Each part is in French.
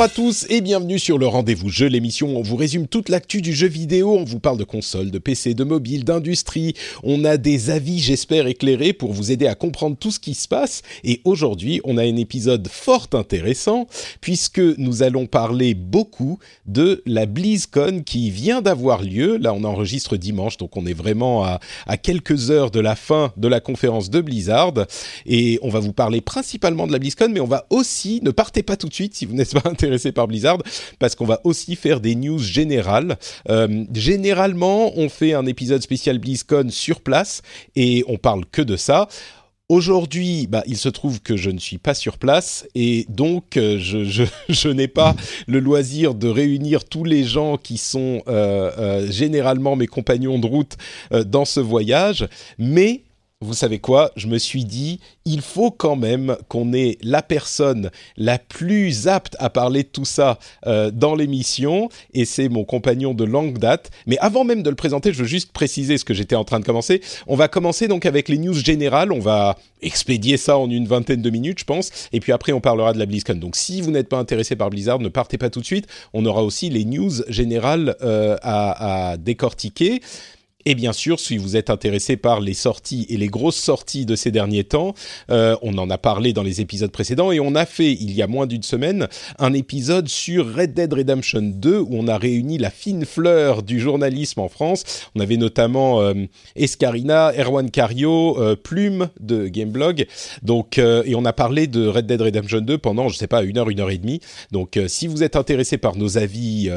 Bonjour à tous et bienvenue sur le Rendez-vous Jeu, l'émission où on vous résume toute l'actu du jeu vidéo, on vous parle de consoles, de PC, de mobile, d'industrie, on a des avis j'espère éclairés pour vous aider à comprendre tout ce qui se passe. Et aujourd'hui on a un épisode fort intéressant puisque nous allons parler beaucoup de la BlizzCon qui vient d'avoir lieu, là on enregistre dimanche donc on est vraiment à, à quelques heures de la fin de la conférence de Blizzard. Et on va vous parler principalement de la BlizzCon mais on va aussi, ne partez pas tout de suite si vous n'êtes pas intéressé par Blizzard parce qu'on va aussi faire des news générales. Euh, généralement, on fait un épisode spécial BlizzCon sur place et on parle que de ça. Aujourd'hui, bah, il se trouve que je ne suis pas sur place et donc euh, je, n'ai pas le loisir de réunir tous les gens qui sont euh, généralement mes compagnons de route dans ce voyage, mais vous savez quoi? Je me suis dit, il faut quand même qu'on ait la personne la plus apte à parler de tout ça euh, dans l'émission, et c'est mon compagnon de longue date. Mais avant même de le présenter, je veux juste préciser ce que j'étais en train de commencer. On va commencer donc avec les news générales. On va expédier ça en une vingtaine de minutes, je pense, et puis après on parlera de la BlizzCon. Donc si vous n'êtes pas intéressé par Blizzard, ne partez pas tout de suite. On aura aussi les news générales euh, à, à décortiquer. Et bien sûr, si vous êtes intéressé par les sorties et les grosses sorties de ces derniers temps, euh, on en a parlé dans les épisodes précédents et on a fait, il y a moins d'une semaine, un épisode sur Red Dead Redemption 2 où on a réuni la fine fleur du journalisme en France. On avait notamment euh, Escarina, Erwan Cario, euh, Plume de Gameblog. Donc, et on a parlé de Red Dead Redemption 2 pendant, je sais pas, une heure, une heure et demie. Donc, si vous êtes intéressé par nos avis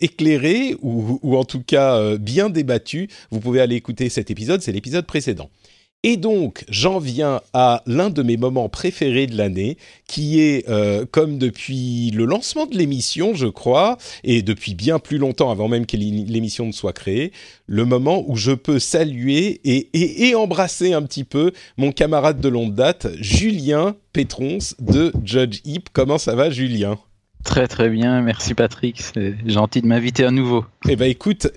éclairés ou, en tout cas bien débattus, vous pouvez aller écouter cet épisode. C'est l'épisode précédent. Et donc, j'en viens à l'un de mes moments préférés de l'année, qui est, euh, comme depuis le lancement de l'émission, je crois, et depuis bien plus longtemps avant même que l'émission ne soit créée, le moment où je peux saluer et, et, embrasser un petit peu mon camarade de longue date, Julien Pétrons de Judge Heap. Comment ça va, Julien? Très très bien, merci Patrick, c'est gentil de m'inviter à nouveau. Eh ben écoute,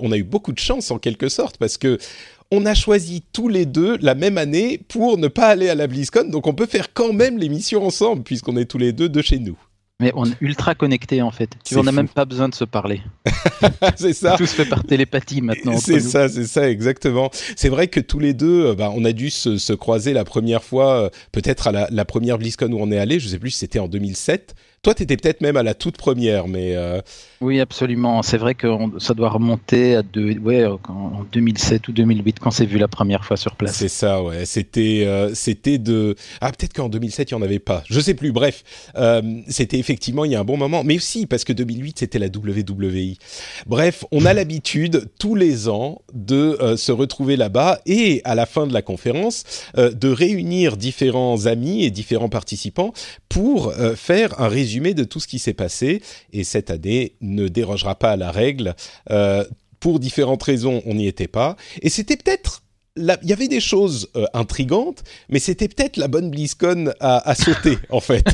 on a eu beaucoup de chance en quelque sorte parce que on a choisi tous les deux la même année pour ne pas aller à la BlizzCon, donc on peut faire quand même l'émission ensemble puisqu'on est tous les deux de chez nous. Mais on est ultra connectés en fait. Tu on n'a même pas besoin de se parler. c'est ça. Tout se fait par télépathie maintenant. C'est ça, c'est ça, exactement. C'est vrai que tous les deux, euh, bah, on a dû se, se croiser la première fois, euh, peut-être à la, la première BlizzCon où on est allé, je sais plus si c'était en 2007. Toi, t'étais peut-être même à la toute première, mais euh, Oui, absolument. C'est vrai que on- ça doit remonter à deux, ouais, en en 2007 ou 2008 quand c'est vu la première fois sur place. c'est ça, ouais. C'était, euh, c'était de. Ah, peut-être qu'en 2007 il y en avait pas. Je sais plus. Bref, euh, c'était effectivement il y a un bon moment, mais aussi parce que 2008 c'était la WWI. Bref, on a l'habitude tous les ans de se retrouver là-bas et à la fin de la conférence de réunir différents amis et différents participants pour faire un résumé de tout ce qui s'est passé. Et cette année ne dérogera pas à la règle. Euh, pour différentes raisons, on n'y était pas. Et c'était peut-être il y avait des choses euh, intrigantes, mais c'était peut-être la bonne BlizzCon à, à sauter, en fait.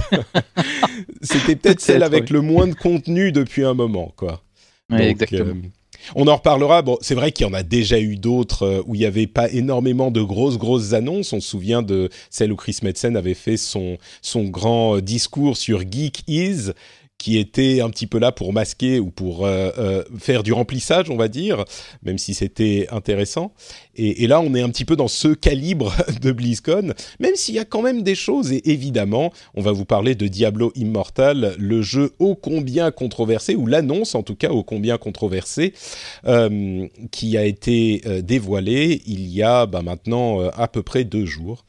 c'était peut-être celle avec oui. le moins de contenu depuis un moment, quoi. Ouais, Donc, exactement. euh, on en reparlera. Bon, c'est vrai qu'il y en a déjà eu d'autres euh, où il n'y avait pas énormément de grosses, grosses annonces. On se souvient de celle où Chris Metzen avait fait son, son grand euh, discours sur Geek Is, qui était un petit peu là pour masquer ou pour euh, euh, faire du remplissage, on va dire, même si c'était intéressant. Et, là, on est un petit peu dans ce calibre de BlizzCon, même s'il y a quand même des choses. Et évidemment, on va vous parler de Diablo Immortal, le jeu ô combien controversé, ou l'annonce en tout cas ô combien controversée, euh, qui a été euh, dévoilée il y a bah, maintenant à peu près deux jours.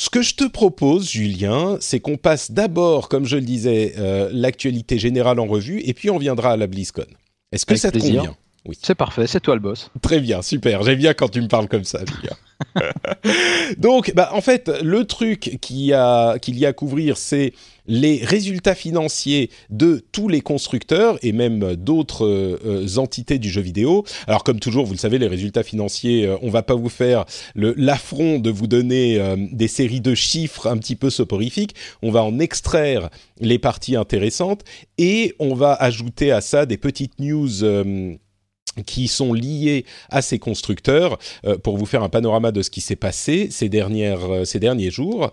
Ce que je te propose, Julien, c'est qu'on passe d'abord, comme je le disais, euh, l'actualité générale en revue, et puis on viendra à la BlizzCon. Est-ce que Avec ça te plaisir. convient? Oui. C'est parfait, c'est toi le boss. Très bien, super. J'aime bien quand tu me parles comme ça, Julien. Donc, bah, en fait, le truc qu'il y a, qu'il y a à couvrir, c'est les résultats financiers de tous les constructeurs et même d'autres euh, entités du jeu vidéo. Alors comme toujours, vous le savez, les résultats financiers, euh, on va pas vous faire le- l'affront de vous donner euh, des séries de chiffres un petit peu soporifiques. On va en extraire les parties intéressantes et on va ajouter à ça des petites news. Qui sont liées à ces constructeurs euh, pour vous faire un panorama de ce qui s'est passé ces, dernières, euh, ces derniers jours.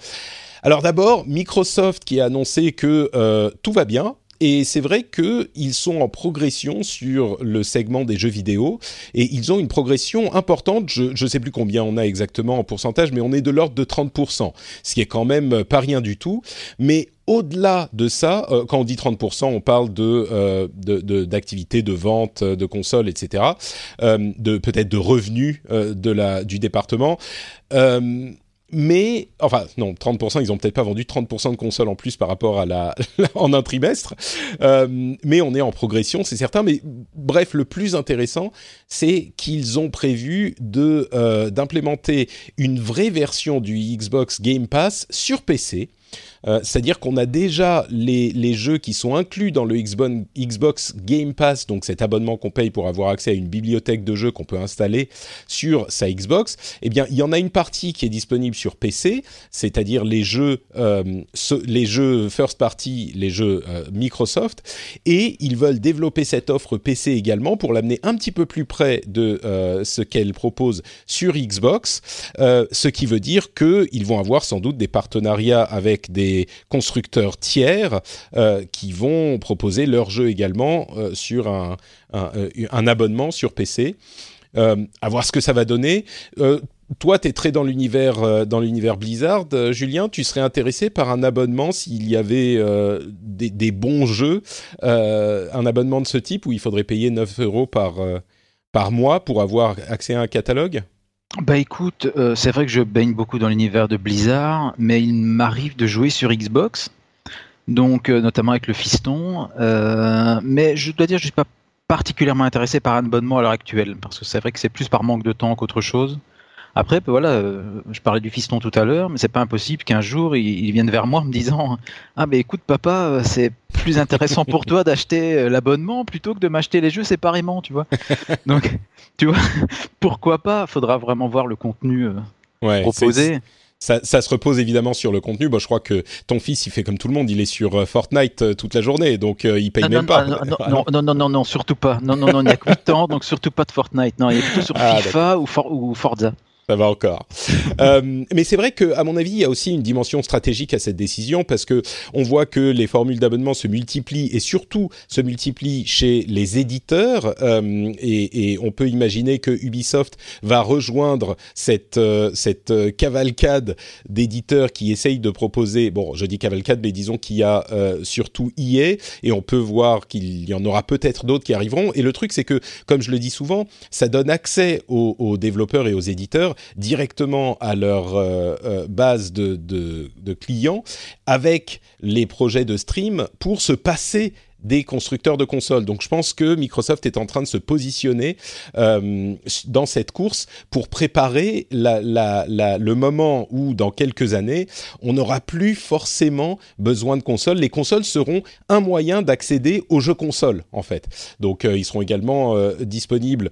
Alors d'abord, Microsoft qui a annoncé que euh, tout va bien. Et c'est vrai qu'ils sont en progression sur le segment des jeux vidéo et ils ont une progression importante. Je ne sais plus combien on a exactement en pourcentage, mais on est de l'ordre de 30%, ce qui est quand même pas rien du tout. Mais au-delà de ça, euh, quand on dit 30%, on parle de euh, de- de- d'activités de, vente de consoles, etc., euh, de peut-être de revenus euh, de la du département. Mais, enfin, non, 30%, ils ont peut-être pas vendu 30% de consoles en plus par rapport à la, en un trimestre. Euh, mais on est en progression, c'est certain. Mais bref, le plus intéressant, c'est qu'ils ont prévu de, euh, d'implémenter une vraie version du Xbox Game Pass sur PC. Euh, C'est-à-dire qu'on a déjà les, jeux qui sont inclus dans le Xbox, Game Pass, donc cet abonnement qu'on paye pour avoir accès à une bibliothèque de jeux qu'on peut installer sur sa Xbox. Eh bien, il y en a une partie qui est disponible sur PC, c'est-à-dire les jeux, euh, jeux first party, les jeux euh, Microsoft, et ils veulent développer cette offre PC également pour l'amener un petit peu plus près de ce qu'elle propose sur Xbox, ce qui veut dire qu'ils vont avoir sans doute des partenariats avec des constructeurs tiers euh, qui vont proposer leurs jeux également euh, sur euh, un abonnement sur PC. À voir ce que ça va donner. Toi, tu es très dans l'univers dans l'univers Blizzard, Julien. Tu serais intéressé par un abonnement s'il y avait des, bons jeux, un abonnement de ce type où il faudrait payer 9 euros par par mois pour avoir accès à un catalogue? Bah écoute, euh, c'est vrai que je baigne beaucoup dans l'univers de Blizzard, mais il m'arrive de jouer sur Xbox, donc euh, notamment avec le fiston. euh, mais je dois dire, je suis pas particulièrement intéressé par un abonnement à l'heure actuelle, parce que c'est vrai que c'est plus par manque de temps qu'autre chose. Après, bah voilà, euh, je parlais du fiston tout à l'heure, mais c'est pas impossible qu'un jour il, il vienne vers moi en me disant Ah, ben écoute, papa, c'est plus intéressant pour toi d'acheter euh, l'abonnement plutôt que de m'acheter les jeux séparément, tu vois. Donc, tu vois, pourquoi pas? Faudra vraiment voir le contenu euh, Ouais, proposé. Ça, ça se repose évidemment sur le contenu. Bon, je crois que ton fils, il fait comme tout le monde. Il est sur Fortnite toute la journée, donc euh, il paye même non, pas. ah, non, non, non, non, non, non, surtout pas. Non, non, non, il n'y a que 8 ans, donc surtout pas de Fortnite. Non, il est plutôt sur Ah, FIFA ou, For- ou Forza. Ça va encore. Euh, mais c'est vrai que, à mon avis, il y a aussi une dimension stratégique à cette décision parce que on voit que les formules d'abonnement se multiplient et surtout se multiplient chez les éditeurs. euh, et, et on peut imaginer que Ubisoft va rejoindre cette euh, cette euh, cavalcade d'éditeurs qui essayent de proposer. Bon, je dis cavalcade, mais disons qu'il y a euh, surtout EA et on peut voir qu'il y en aura peut-être d'autres qui arriveront. Et le truc, c'est que, comme je le dis souvent, ça donne accès aux, aux développeurs et aux éditeurs directement à leur euh, euh, base de, clients avec les projets de stream pour se passer des constructeurs de consoles. Donc je pense que Microsoft est en train de se positionner euh, dans cette course pour préparer le moment où dans quelques années, on n'aura plus forcément besoin de consoles. Les consoles seront un moyen d'accéder aux jeux consoles en fait. Donc euh, ils seront également euh, disponibles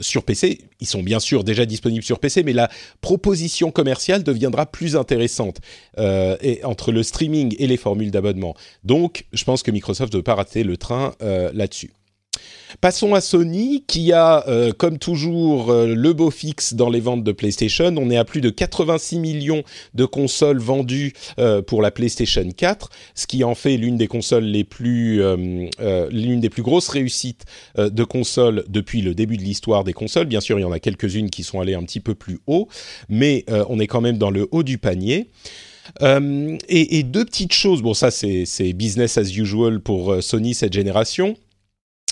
sur PC. Ils sont bien sûr déjà disponibles sur PC, mais la proposition commerciale deviendra plus intéressante entre le streaming et les formules d'abonnement. Donc je pense que Microsoft ne veut pas rater le train euh, là-dessus. Passons à Sony qui a, euh, comme toujours, euh, le beau fixe dans les ventes de PlayStation. On est à plus de 86 millions de consoles vendues pour la PlayStation 4, ce qui en fait l'une des consoles les plus, l'une des plus grosses réussites de consoles depuis le début de l'histoire des consoles. Bien sûr, il y en a quelques-unes qui sont allées un petit peu plus haut, mais on est quand même dans le haut du panier. Et, et, deux petites choses, bon ça c'est business as usual pour Sony cette génération.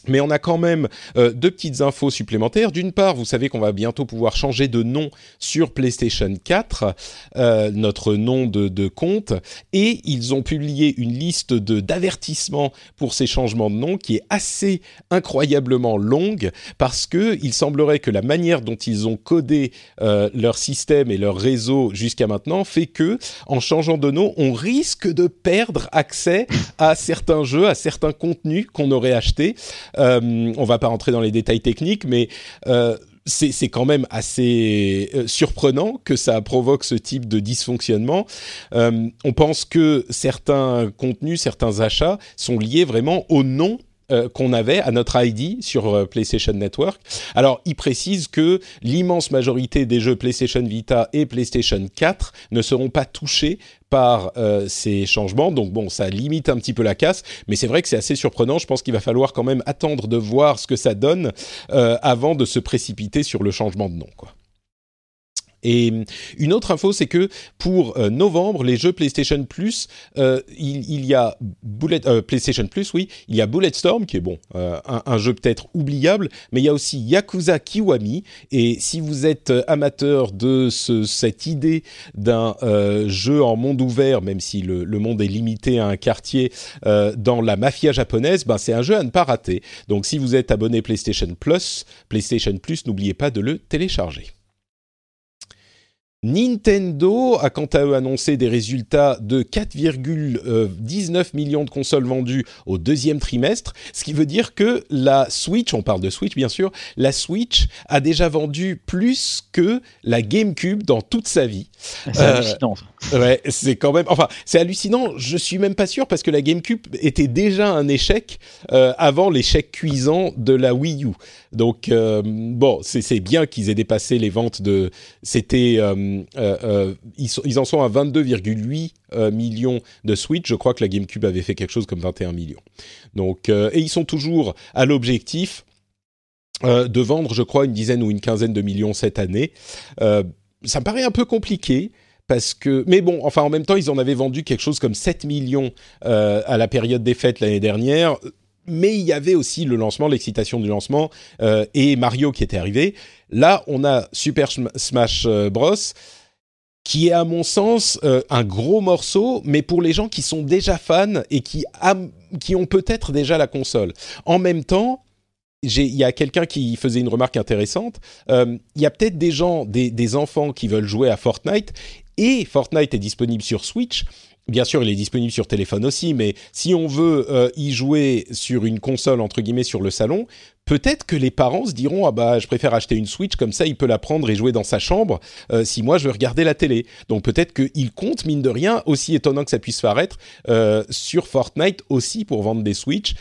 Mais on a quand même euh, deux petites infos supplémentaires. D'une part, vous savez qu'on va bientôt pouvoir changer de nom sur PlayStation 4, euh, notre nom de, compte, et ils ont publié une liste d'avertissements pour ces changements de nom qui est assez incroyablement longue parce que il semblerait que la manière dont ils ont codé euh, leur système et leur réseau jusqu'à maintenant fait que, en changeant de nom, on risque de perdre accès à certains jeux, à certains contenus qu'on aurait achetés. Euh, on va pas rentrer dans les détails techniques, mais euh, c'est quand même assez euh, surprenant que ça provoque ce type de dysfonctionnement. on pense que certains contenus, certains achats sont liés vraiment au nom euh, qu'on avait à notre ID sur euh, PlayStation Network. Alors, il précise que l'immense majorité des jeux PlayStation Vita et PlayStation 4 ne seront pas touchés par euh, ces changements. Donc bon, ça limite un petit peu la casse, mais c'est vrai que c'est assez surprenant. Je pense qu'il va falloir quand même attendre de voir ce que ça donne avant de se précipiter sur le changement de nom. Quoi. Et une autre info, c'est que pour euh, novembre, les jeux PlayStation Plus, euh, il, y a Bullet, euh, PlayStation Plus, oui, il y a Bulletstorm qui est bon, un, jeu peut-être oubliable, mais il y a aussi Yakuza Kiwami. Et si vous êtes amateur de ce, cette idée d'un jeu en monde ouvert, même si le, le, monde est limité à un quartier dans la mafia japonaise, ben c'est un jeu à ne pas rater. Donc si vous êtes abonné PlayStation Plus, PlayStation Plus, n'oubliez pas de le télécharger. Nintendo a quant à eux annoncé des résultats de 4,19 millions de consoles vendues au deuxième trimestre, ce qui veut dire que la Switch, on parle de Switch bien sûr, la Switch a déjà vendu plus que la GameCube dans toute sa vie. C'est hallucinant. Euh, ouais, c'est quand même, enfin, c'est hallucinant. Je suis même pas sûr parce que la GameCube était déjà un échec euh, avant l'échec cuisant de la Wii U. Donc euh, bon, c'est bien qu'ils aient dépassé les ventes de, c'était ils, en sont à 22,8 millions de Switch. Je crois que la GameCube avait fait quelque chose comme 21 millions. Donc, et ils sont toujours à l'objectif de vendre, je crois, une dizaine ou une quinzaine de millions cette année. Ça me paraît un peu compliqué parce que, mais bon, enfin en même temps, ils en avaient vendu quelque chose comme 7 millions à la période des fêtes l'année dernière mais il y avait aussi le lancement, l'excitation du lancement euh, et Mario qui était arrivé. Là, on a Super Smash euh, Bros qui est à mon sens euh, un gros morceau, mais pour les gens qui sont déjà fans et qui, qui ont peut-être déjà la console. En même temps, il y a quelqu'un qui faisait une remarque intéressante. Il y a peut-être des gens, des, enfants qui veulent jouer à Fortnite et Fortnite est disponible sur Switch Bien sûr, il est disponible sur téléphone aussi, mais si on veut euh, y jouer sur une console entre guillemets sur le salon, peut-être que les parents se diront ah bah je préfère acheter une Switch comme ça il peut la prendre et jouer dans sa chambre euh, si moi je veux regarder la télé. Donc peut-être qu'il compte mine de rien aussi étonnant que ça puisse paraître euh, sur Fortnite aussi pour vendre des Switch.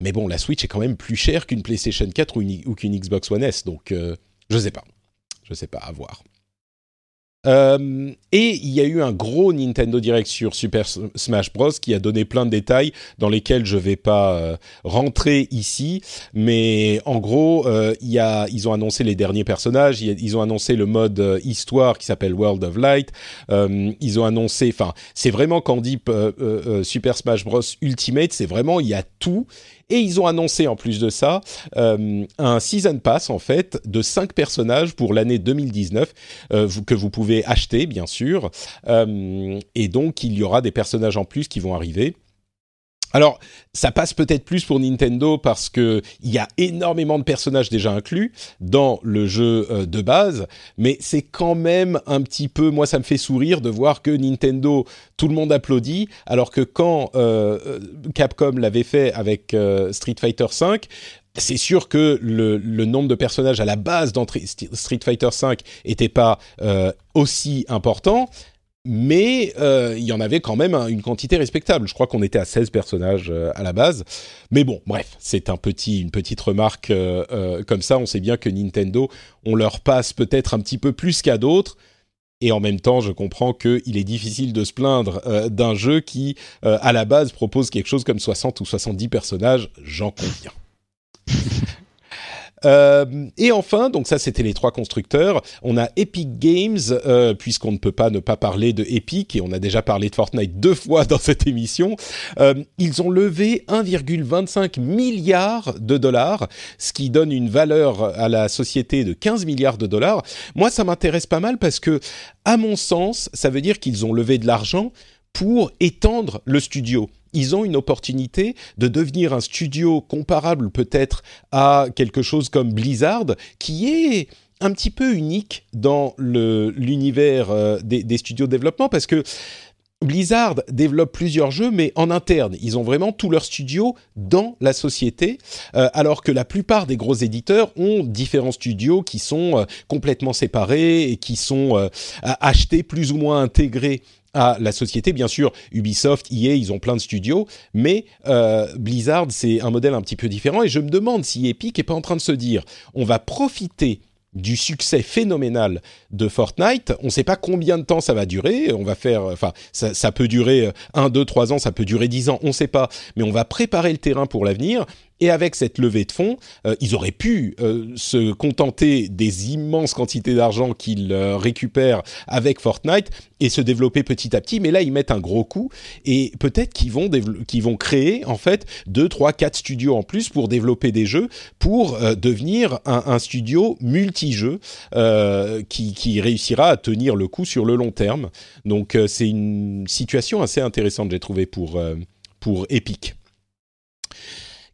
Mais bon, la Switch est quand même plus chère qu'une PlayStation 4 ou, qu'une Xbox One S, donc je sais pas, je sais pas à voir. Euh, et il y a eu un gros Nintendo Direct sur Super Smash Bros qui a donné plein de détails dans lesquels je vais pas euh, rentrer ici, mais en gros, euh, y a, ils ont annoncé les derniers personnages, ils ont annoncé le mode histoire qui s'appelle World of Light, ils ont annoncé, enfin, c'est vraiment quand on dit Super Smash Bros Ultimate, c'est vraiment il y a tout et ils ont annoncé en plus de ça euh, un season pass en fait de 5 personnages pour l'année 2019 euh, que vous pouvez acheter bien sûr. Euh, et donc il y aura des personnages en plus qui vont arriver. Alors, ça passe peut-être plus pour Nintendo parce que il y a énormément de personnages déjà inclus dans le jeu euh, de base, mais c'est quand même un petit peu, moi ça me fait sourire de voir que Nintendo, tout le monde applaudit, alors que quand euh, euh, Capcom l'avait fait avec Street Fighter V, c'est sûr que le, nombre de personnages à la base dans Street Fighter V était pas aussi important, mais euh, il y en avait quand même une quantité respectable. Je crois qu'on était à 16 personnages euh, à la base. Mais bon, bref, c'est un petit, une petite remarque euh, comme ça. On sait bien que Nintendo, on leur passe peut-être un petit peu plus qu'à d'autres. Et en même temps, je comprends qu'il est difficile de se plaindre d'un jeu qui, à la base, propose quelque chose comme 60 ou 70 personnages. J'en conviens. Euh, et enfin, donc ça c'était les trois constructeurs. On a Epic Games, euh, puisqu'on ne peut pas ne pas parler de Epic, et on a déjà parlé de Fortnite deux fois dans cette émission. Euh, ils ont levé 1,25 milliard de dollars, ce qui donne une valeur à la société de 15 milliards de dollars. Moi, ça m'intéresse pas mal parce que, à mon sens, ça veut dire qu'ils ont levé de l'argent pour étendre le studio ils ont une opportunité de devenir un studio comparable peut-être à quelque chose comme Blizzard, qui est un petit peu unique dans l'univers euh, des, studios de développement, parce que Blizzard développe plusieurs jeux, mais en interne. Ils ont vraiment tout leur studio dans la société, euh, alors que la plupart des gros éditeurs ont différents studios qui sont euh, complètement séparés et qui sont achetés plus ou moins intégrés à la société. Bien sûr, Ubisoft, EA, ils ont plein de studios, mais euh, Blizzard, c'est un modèle un petit peu différent. Et je me demande si Epic est pas en train de se dire, on va profiter du succès phénoménal de Fortnite. On ne sait pas combien de temps ça va durer. On va faire, enfin, ça, ça peut durer 1, 2, 3 ans, ça peut durer 10 ans, on ne sait pas. Mais on va préparer le terrain pour l'avenir. Et avec cette levée de fonds, euh, ils auraient pu euh, se contenter des immenses quantités d'argent qu'ils euh, récupèrent avec Fortnite et se développer petit à petit. Mais là, ils mettent un gros coup et peut-être qu'ils vont qu'ils vont créer en fait deux, trois, quatre studios en plus pour développer des jeux pour devenir un, un, studio multi-jeux qui, qui, réussira à tenir le coup sur le long terme. Donc c'est une situation assez intéressante, j'ai trouvé pour pour Epic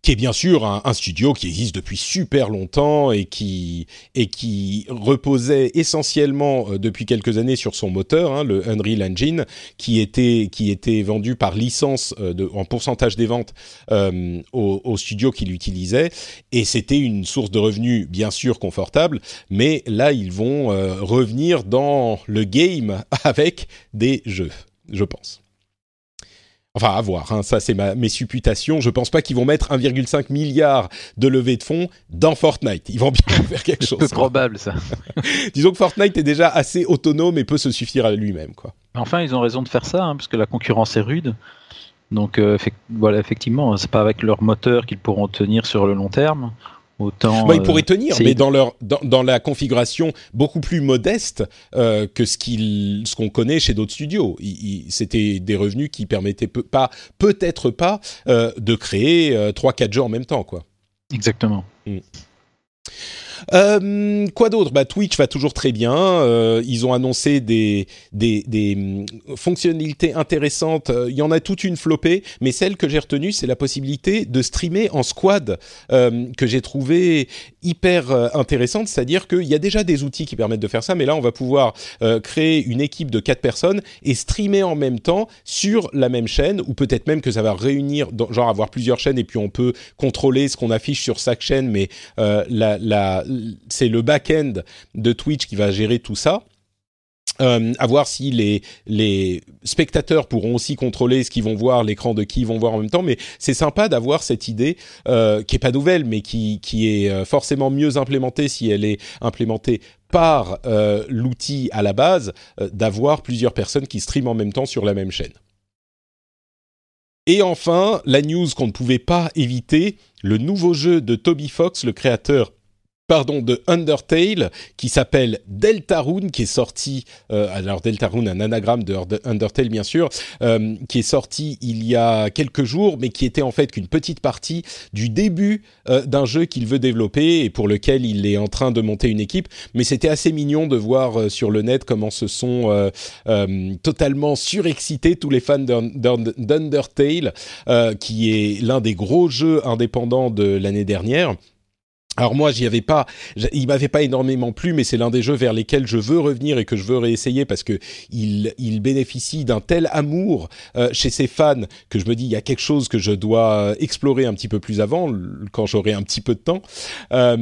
qui est bien sûr un, studio qui existe depuis super longtemps et qui et qui reposait essentiellement euh, depuis quelques années sur son moteur, hein, le Unreal Engine, qui était qui était vendu par licence euh, en pourcentage des ventes euh, au, au, studio qui l'utilisait et c'était une source de revenus bien sûr confortable, mais là ils vont revenir dans le game avec des jeux, je pense. Enfin, à voir, hein, ça c'est mes supputations. Je pense pas qu'ils vont mettre 1,5 milliard de levée de fonds dans Fortnite. Ils vont bien faire quelque chose. C'est probable ça. Disons que Fortnite est déjà assez autonome et peut se suffire à lui-même, quoi. Enfin, ils ont raison de faire ça, hein, parce que la concurrence est rude. Donc euh, voilà, effectivement, c'est pas avec leur moteur qu'ils pourront tenir sur le long terme. Autant, bah, ils pourraient euh, tenir, mais dans leur dans, dans, la configuration beaucoup plus modeste euh, que ce qu'il ce qu'on connaît chez d'autres studios. C'était des revenus qui permettaient peu, pas peut-être pas euh, de créer trois quatre jeux en même temps, quoi. Exactement. Mm. Euh, quoi d'autre? Bah, Twitch va toujours très bien. Euh, ils ont annoncé des, mm, fonctionnalités intéressantes. Euh, il y en a toute une flopée, mais celle que j'ai retenue, c'est la possibilité de streamer en squad, que j'ai trouvé hyper intéressante. C'est-à-dire qu'il y a déjà des outils qui permettent de faire ça, mais là, on va pouvoir créer une équipe de quatre personnes et streamer en même temps sur la même chaîne, ou peut-être même que ça va réunir, genre avoir plusieurs chaînes, et puis on peut contrôler ce qu'on affiche sur chaque chaîne, mais la, la c'est le back-end de Twitch qui va gérer tout ça. Euh, à voir si les, spectateurs pourront aussi contrôler ce qu'ils vont voir, l'écran de qui ils vont voir en même temps. Mais c'est sympa d'avoir cette idée euh, qui est pas nouvelle, mais qui, qui est euh, forcément mieux implémentée si elle est implémentée par euh, l'outil à la base, d'avoir plusieurs personnes qui streament en même temps sur la même chaîne. Et enfin, la news qu'on ne pouvait pas éviter, le nouveau jeu de Toby Fox, le créateur pardon, de Undertale qui s'appelle Deltarune, qui est sorti, euh, alors Deltarune, un anagramme de Undertale bien sûr, euh, qui est sorti il y a quelques jours, mais qui était en fait qu'une petite partie du début euh, d'un jeu qu'il veut développer et pour lequel il est en train de monter une équipe. Mais c'était assez mignon de voir euh, sur le net comment se sont totalement surexcités tous les fans d'Undertale, qui est l'un des gros jeux indépendants de l'année dernière Alors moi, j'y avais pas, il m'avait pas énormément plu, mais c'est l'un des jeux vers lesquels je veux revenir et que je veux réessayer parce que il, il bénéficie d'un tel amour euh, chez ses fans que je me dis il y a quelque chose que je dois explorer un petit peu plus avant quand j'aurai un petit peu de temps. Euh,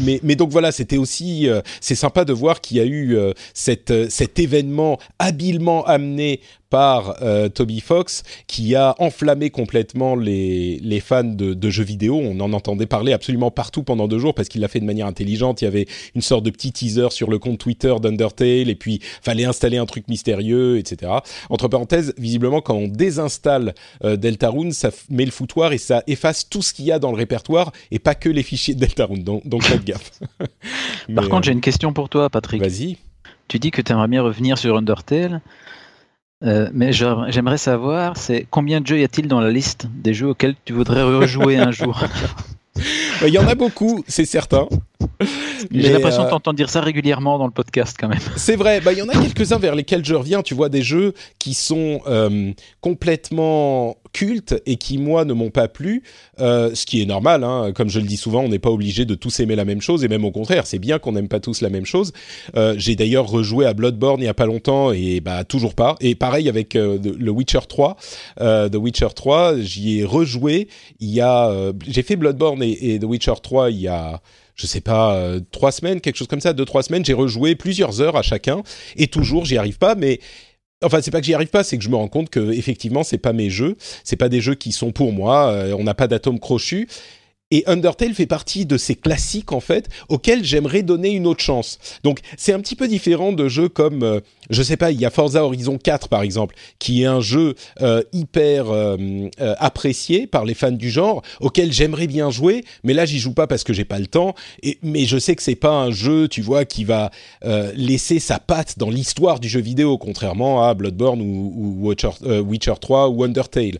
mais, mais donc voilà, c'était aussi, euh, c'est sympa de voir qu'il y a eu euh, cet événement habilement amené par euh, Toby Fox qui a enflammé complètement les, les fans de, de, jeux vidéo. On en entendait parler absolument partout pendant deux jours parce qu'il l'a fait de manière intelligente. Il y avait une sorte de petit teaser sur le compte Twitter d'Undertale et puis fallait installer un truc mystérieux, etc. Entre parenthèses, visiblement quand on désinstalle euh, Deltarune, ça met le foutoir et ça efface tout ce qu'il y a dans le répertoire et pas que les fichiers de Deltarune. Donc, donc faites gaffe. Par contre, j'ai une question pour toi, Patrick. Vas-y. Tu dis que tu aimerais bien revenir sur Undertale. Euh, mais j'aimerais savoir, c'est combien de jeux y a-t-il dans la liste des jeux auxquels tu voudrais rejouer un jour? Il y en a beaucoup, c'est certain. J'ai l'impression euh... de t'entendre dire ça régulièrement dans le podcast quand même. C'est vrai, bah il y en a quelques-uns vers lesquels je reviens, tu vois, des jeux qui sont euh, complètement cultes et qui moi ne m'ont pas plu, euh, ce qui est normal, hein, comme je le dis souvent, on n'est pas obligé de tous aimer la même chose et même au contraire, c'est bien qu'on n'aime pas tous la même chose. Euh, J'ai d'ailleurs rejoué à Bloodborne il y a pas longtemps et bah toujours pas. Et pareil avec euh, le Witcher 3, euh, The Witcher 3, j'y ai rejoué. Il y a, euh, j'ai fait Bloodborne et, et The Witcher 3 il y a je sais pas, trois semaines, quelque chose comme ça, deux, trois semaines, j'ai rejoué plusieurs heures à chacun, et toujours, j'y arrive pas, mais Enfin, c'est pas que j'y arrive pas, c'est que je me rends compte que effectivement, c'est pas mes jeux, c'est pas des jeux qui sont pour moi. Euh, on n'a pas d'atome crochu. Et Undertale fait partie de ces classiques en fait auxquels j'aimerais donner une autre chance. Donc c'est un petit peu différent de jeux comme euh, je sais pas, il y a Forza Horizon 4 par exemple, qui est un jeu euh, hyper euh, euh, apprécié par les fans du genre, auquel j'aimerais bien jouer, mais là j'y joue pas parce que j'ai pas le temps. Mais je sais que c'est pas un jeu, tu vois, qui va laisser sa patte dans l'histoire du jeu vidéo, contrairement à Bloodborne ou, ou Witcher, Witcher 3 ou Undertale.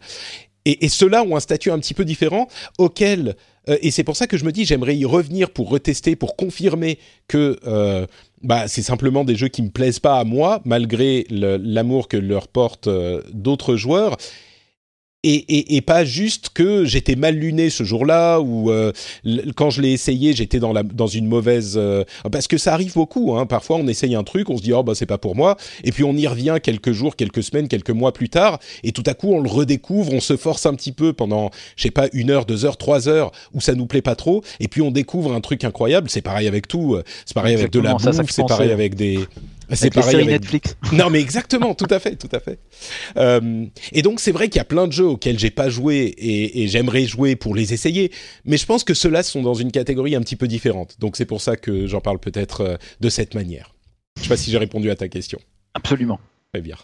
Et, et ceux-là ont un statut un petit peu différent auquel euh, et c'est pour ça que je me dis j'aimerais y revenir pour retester, pour confirmer que euh, bah, c'est simplement des jeux qui me plaisent pas à moi, malgré l'amour que leur portent euh, d'autres joueurs. Et, et, et, pas juste que j'étais mal luné ce jour-là ou euh, quand je l'ai essayé j'étais dans la dans une mauvaise euh, parce que ça arrive beaucoup hein, parfois on essaye un truc on se dit oh bah c'est pas pour moi. Et puis on y revient quelques jours quelques semaines quelques mois plus tard. Et tout à coup on le redécouvre on se force un petit peu pendant je sais pas une heure deux heures trois heures où ça nous plaît pas trop. Et puis on découvre un truc incroyable. C'est pareil avec tout. C'est pareil Exactement, avec de la bouffe c'est pareil avec des c'est pareil avec Netflix. Non, mais exactement, tout à fait, tout à fait. Euh, et donc c'est vrai qu'il y a plein de jeux auxquels j'ai pas joué et, et j'aimerais jouer pour les essayer, mais je pense que ceux-là sont dans une catégorie un petit peu différente. Donc c'est pour ça que j'en parle peut-être euh, de cette manière. Je sais pas si j'ai répondu à ta question. Absolument. Très bien.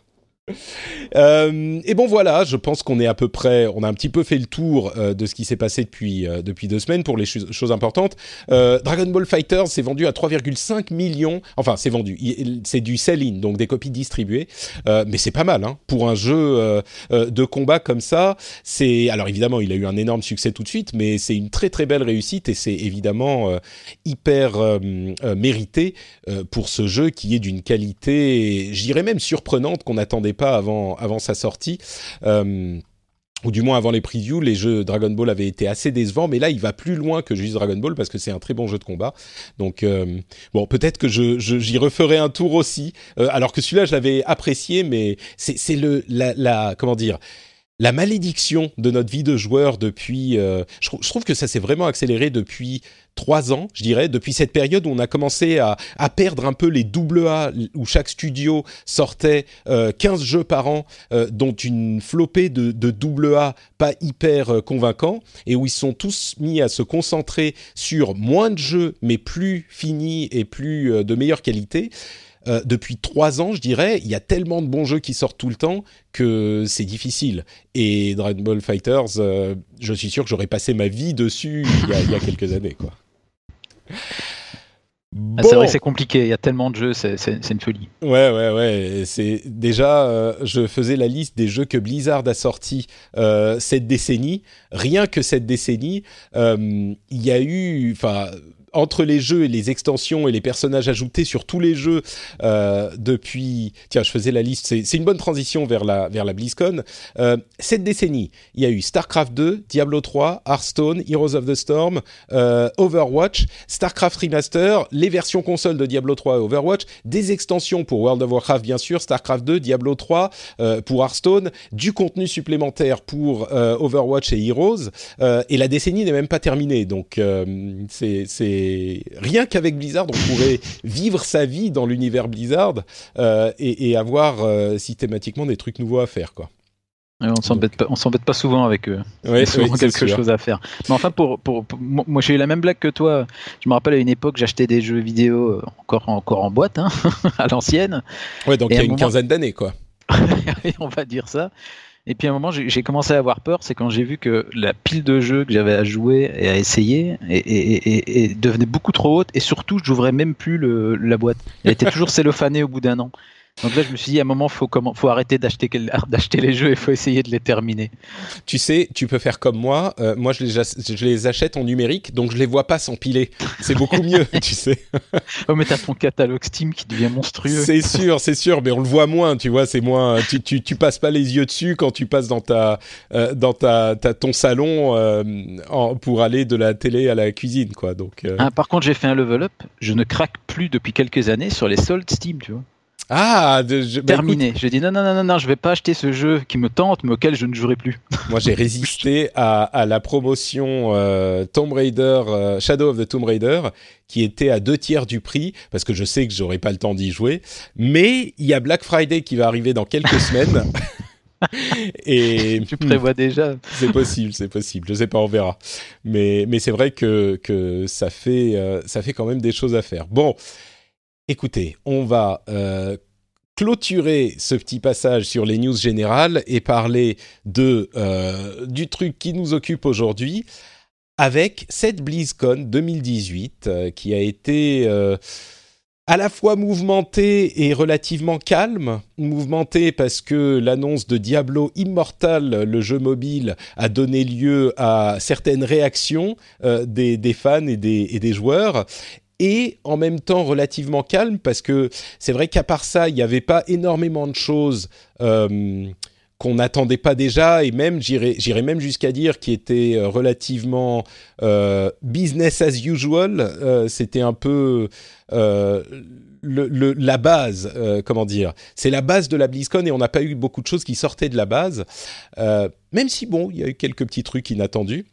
Euh, et bon voilà, je pense qu'on est à peu près, on a un petit peu fait le tour euh, de ce qui s'est passé depuis euh, depuis deux semaines pour les ch choses importantes. Dragon Ball Fighters s'est vendu à 3,5 millions, enfin c'est vendu, c'est du sell-in, donc des copies distribuées, mais c'est pas mal hein, pour un jeu de combat comme ça. C'est alors évidemment il a eu un énorme succès tout de suite, mais c'est une très très belle réussite et c'est évidemment hyper mérité pour ce jeu qui est d'une qualité, je dirais même surprenante qu'on attendait avant, sa sortie. Euh, ou du moins avant les previews, les jeux Dragon Ball avaient été assez décevants, mais là il va plus loin que juste Dragon Ball parce que c'est un très bon jeu de combat. Donc euh, bon, peut-être que je, j'y referai un tour aussi, euh, alors que celui-là je l'avais apprécié, mais c'est, c'est le la comment dire la malédiction de notre vie de joueur depuis. Euh, je, trouve que ça s'est vraiment accéléré depuis trois ans, je dirais, depuis cette période où on a commencé à, perdre un peu les double A, où chaque studio sortait euh, 15 jeux par an, euh, dont une flopée de, de double A pas hyper euh, convaincants, et où ils sont tous mis à se concentrer sur moins de jeux, mais plus finis et plus de meilleure qualité. Euh, depuis trois ans, je dirais, il y a tellement de bons jeux qui sortent tout le temps que c'est difficile. Et Dragon Ball Fighters, euh, je suis sûr que j'aurais passé ma vie dessus il y a, il y a quelques années, quoi. Bon. C'est vrai que c'est compliqué, il y a tellement de jeux, c'est une folie. Ouais, ouais, ouais. C'est déjà, euh, je faisais la liste des jeux que Blizzard a sortis cette décennie. Rien que cette décennie, il y a eu, enfin, entre les jeux et les extensions et les personnages ajoutés sur tous les jeux euh, depuis. Tiens, je faisais la liste. C'est une bonne transition vers la vers la BlizzCon. Euh, cette décennie, il y a eu StarCraft 2, Diablo 3, Hearthstone, Heroes of the Storm, euh, Overwatch, StarCraft Remaster, les versions console de Diablo 3 et Overwatch, des extensions pour World of Warcraft bien sûr, StarCraft 2, Diablo 3 euh, pour Hearthstone, du contenu supplémentaire pour euh, Overwatch et Heroes. Et la décennie n'est même pas terminée, donc c'est rien qu'avec Blizzard, on pourrait vivre sa vie dans l'univers Blizzard euh, et, et, avoir euh, systématiquement des trucs nouveaux à faire, quoi. on s'embête pas, on s'embête pas souvent avec eux. Ouais, souvent quelque chose à faire. Mais enfin, pour, pour, moi, j'ai eu la même blague que toi. Je me rappelle à une époque, j'achetais des jeux vidéo euh, encore, encore en boîte, hein, à l'ancienne. Ouais, donc il y a une quinzaine d'années, quoi. on va dire ça. Et puis à un moment, j'ai commencé à avoir peur, c'est quand j'ai vu que la pile de jeux que j'avais à jouer et à essayer et, devenait beaucoup trop haute, et surtout, je n'ouvrais même plus le, la boîte. Elle était toujours cellophanée au bout d'un an. Donc là, je me suis dit, à un moment, faut comment, faut arrêter d'acheter d'acheter les jeux et faut essayer de les terminer. Tu sais, tu peux faire comme moi. Euh, moi, je les, je les achète en numérique, donc je les vois pas s'empiler. C'est beaucoup mieux, tu sais. oh, mais t'as ton catalogue Steam qui devient monstrueux. C'est sûr, c'est sûr, mais on le voit moins, tu vois. C'est moins. Tu, tu, tu, passes pas les yeux dessus quand tu passes dans ta euh, dans ta, ta, ton salon euh, en, pour aller de la télé à la cuisine, quoi. Donc. Ah, par contre, j'ai fait un level up. Je ne craque plus depuis quelques années sur les soldes Steam, tu vois. Ah, de, je, bah, terminé. J'ai dit non, non, non, non, non, je vais pas acheter ce jeu qui me tente, mais auquel je ne jouerai plus. Moi, j'ai résisté à, à, la promotion euh, Tomb Raider, euh, Shadow of the Tomb Raider, qui était à deux tiers du prix, parce que je sais que j'aurai pas le temps d'y jouer. Mais il y a Black Friday qui va arriver dans quelques semaines. Et tu prévois déjà C'est possible, c'est possible. Je sais pas, on verra. Mais mais c'est vrai que que ça fait euh, ça fait quand même des choses à faire. Bon, Écoutez, on va euh, clôturer ce petit passage sur les news générales et parler euh, du truc qui nous occupe aujourd'hui avec cette BlizzCon 2018 euh, qui a été à la fois mouvementée et relativement calme. Mouvementée parce que l'annonce de Diablo Immortal, le jeu mobile, a donné lieu à certaines réactions des, fans et des joueurs et en même temps relativement calme parce que c'est vrai qu'à part ça, il n'y avait pas énormément de choses euh, qu'on n'attendait pas déjà et même j'irais même jusqu'à dire qui était euh, relativement euh, business as usual. C'était un peu le, la base, comment dire, c'est la base de la BlizzCon et on n'a pas eu beaucoup de choses qui sortaient de la base, même si bon, il y a eu quelques petits trucs inattendus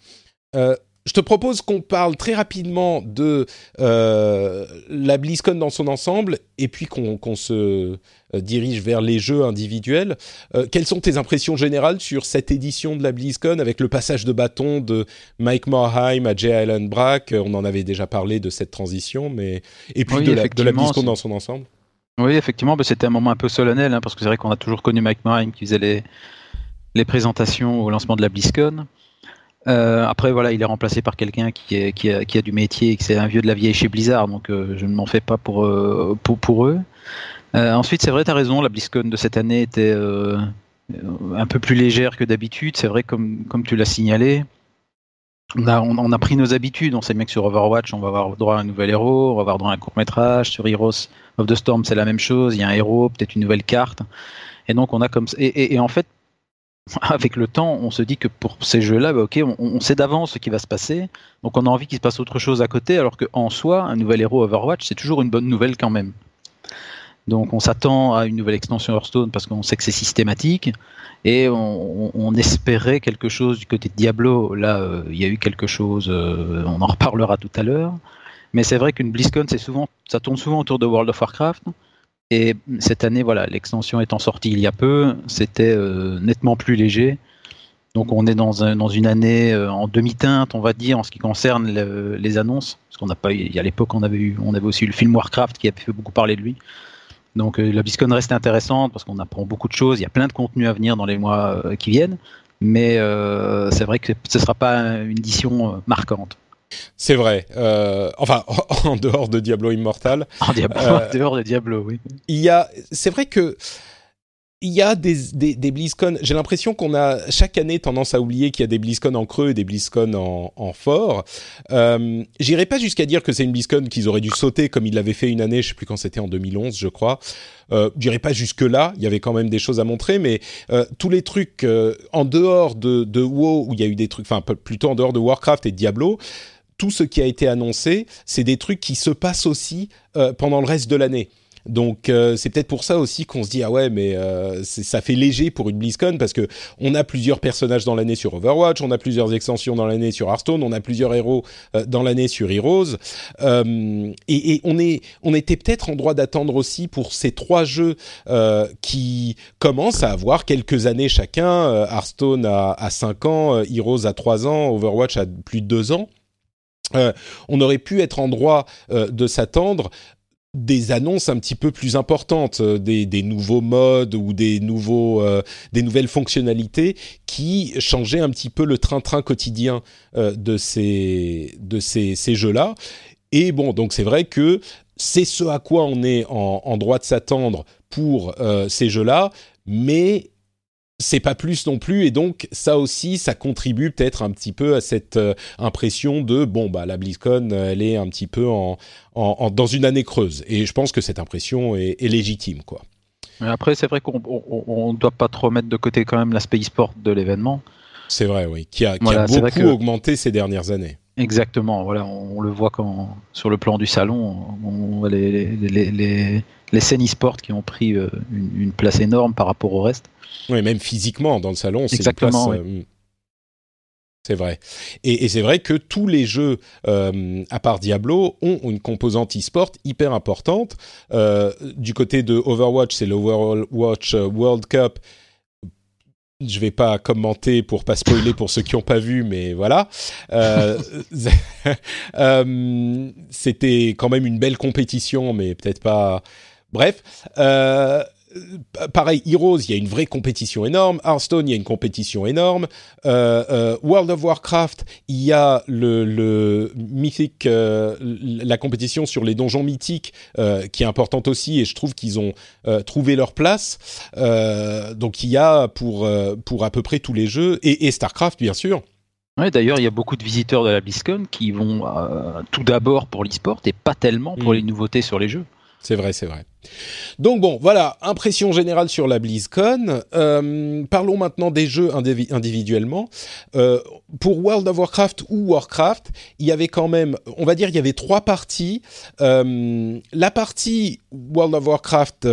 je te propose qu'on parle très rapidement de euh, la BlizzCon dans son ensemble et puis qu'on se euh, dirige vers les jeux individuels. Euh, quelles sont tes impressions générales sur cette édition de la BlizzCon avec le passage de bâton de Mike Morheim à Jay Allen Brack? On en avait déjà parlé de cette transition, mais et puis de, la, de, la, BlizzCon dans son ensemble. Oui, effectivement, bah, c'était un moment un peu solennel hein, parce que c'est vrai qu'on a toujours connu Mike Morheim qui faisait les, les présentations au lancement de la BlizzCon. Euh, après, voilà, il est remplacé par quelqu'un qui, a, du métier et que c'est un vieux de la vieille chez Blizzard, donc euh, je ne m'en fais pas pour, euh, eux. ensuite, c'est vrai, tu as raison, la BlizzCon de cette année était un peu plus légère que d'habitude. C'est vrai, comme, comme tu l'as signalé, on a, on, a, pris nos habitudes. On sait bien que sur Overwatch, on va avoir droit à un nouvel héros, on va avoir droit à un court métrage. Sur Heroes of the Storm, c'est la même chose. Il y a un héros, peut-être une nouvelle carte. Et donc, on a comme et, et en fait, avec le temps, on se dit que pour ces jeux-là, bah, on, sait d'avance ce qui va se passer, donc on a envie qu'il se passe autre chose à côté, alors qu'en soi, un nouvel héros Overwatch, c'est toujours une bonne nouvelle quand même. Donc on s'attend à une nouvelle extension Hearthstone parce qu'on sait que c'est systématique, et on, espérait quelque chose du côté de Diablo. Là, euh, il y a eu quelque chose, euh, on en reparlera tout à l'heure. Mais c'est vrai qu'une BlizzCon, souvent, ça tourne souvent autour de World of Warcraft. Et cette année, voilà, l'extension étant sortie il y a peu, c'était euh, nettement plus léger. Donc on est dans, un, dans une année euh, en demi-teinte, on va dire, en ce qui concerne les annonces. Parce qu'on n'a pas, il y a l'époque, on avait eu, on avait aussi eu le film Warcraft qui a fait beaucoup parler de lui. Donc euh, la BlizzCon reste intéressante parce qu'on apprend beaucoup de choses. Il y a plein de contenu à venir dans les mois qui viennent, mais c'est vrai que ce ne sera pas une édition marquante. C'est vrai. Euh, enfin, en dehors de Diablo Immortal. En, euh, dehors de Diablo, oui. Il y a. C'est vrai que il y a des, des, des BlizzCon. J'ai l'impression qu'on a chaque année tendance à oublier qu'il y a des BlizzCon en creux et des BlizzCon en, en fort. Euh, J'irai pas jusqu'à dire que c'est une BlizzCon qu'ils auraient dû sauter comme ils l'avaient fait une année, je sais plus quand c'était en 2011, je crois. Euh, J'irai pas jusque là. Il y avait quand même des choses à montrer, mais euh, tous les trucs euh, en dehors de, de WoW où il y a eu des trucs, enfin plutôt en dehors de Warcraft et de Diablo. Tout ce qui a été annoncé, c'est des trucs qui se passent aussi euh, pendant le reste de l'année. Donc euh, c'est peut-être pour ça aussi qu'on se dit ah ouais mais euh, ça fait léger pour une BlizzCon parce que on a plusieurs personnages dans l'année sur Overwatch, on a plusieurs extensions dans l'année sur Hearthstone, on a plusieurs héros euh, dans l'année sur Heroes euh, et, et, on est on était peut-être en droit d'attendre aussi pour ces trois jeux euh, qui commencent à avoir quelques années chacun. Hearthstone à, à 5 ans, Heroes à 3 ans, Overwatch à plus de 2 ans. Euh, on aurait pu être en droit euh, de s'attendre des annonces un petit peu plus importantes, euh, des, nouveaux modes ou des, nouvelles fonctionnalités qui changeaient un petit peu le train-train quotidien de ces, jeux-là. Et bon, donc c'est vrai que c'est ce à quoi on est en, droit de s'attendre pour ces jeux-là, mais c'est pas plus non plus et donc ça aussi ça contribue peut-être un petit peu à cette euh, impression de bon bah la BlizzCon elle est un petit peu en, en, en dans une année creuse et je pense que cette impression est, est légitime quoi. Mais après c'est vrai qu'on on, doit pas trop mettre de côté quand même l'aspect e-sport de l'événement. C'est vrai oui qui a, qui voilà, a beaucoup que... augmenté ces dernières années. Exactement voilà on, on le voit quand sur le plan du salon on, les, les, les, les scènes e-sport qui ont pris euh, une, une place énorme par rapport au reste. Oui, même physiquement, dans le salon, c'est une place. Oui. Euh, c'est vrai. Et, et c'est vrai que tous les jeux, euh, à part Diablo, ont une composante e-sport hyper importante. Euh, du côté de Overwatch, c'est l'Overwatch World Cup. Je vais pas commenter pour pas spoiler pour ceux qui n'ont pas vu, mais voilà. Euh, C'était quand même une belle compétition, mais peut-être pas. Bref. Euh, pareil, Heroes, il y a une vraie compétition énorme. Hearthstone, il y a une compétition énorme. Euh, euh, World of Warcraft, il y a le, le mythique, euh, la compétition sur les donjons mythiques qui est importante aussi, et je trouve qu'ils ont trouvé leur place. Donc il y a pour pour à peu près tous les jeux et, et Starcraft bien sûr. Ouais, D'ailleurs, il y a beaucoup de visiteurs de la BlizzCon qui vont tout d'abord pour l'e-sport et pas tellement pour mmh. les nouveautés sur les jeux. C'est vrai, c'est vrai. Donc bon, voilà, impression générale sur la BlizzCon. Euh, parlons maintenant des jeux individuellement. Euh, pour World of Warcraft ou Warcraft, il y avait quand même, on va dire, il y avait trois parties. Euh, la partie World of Warcraft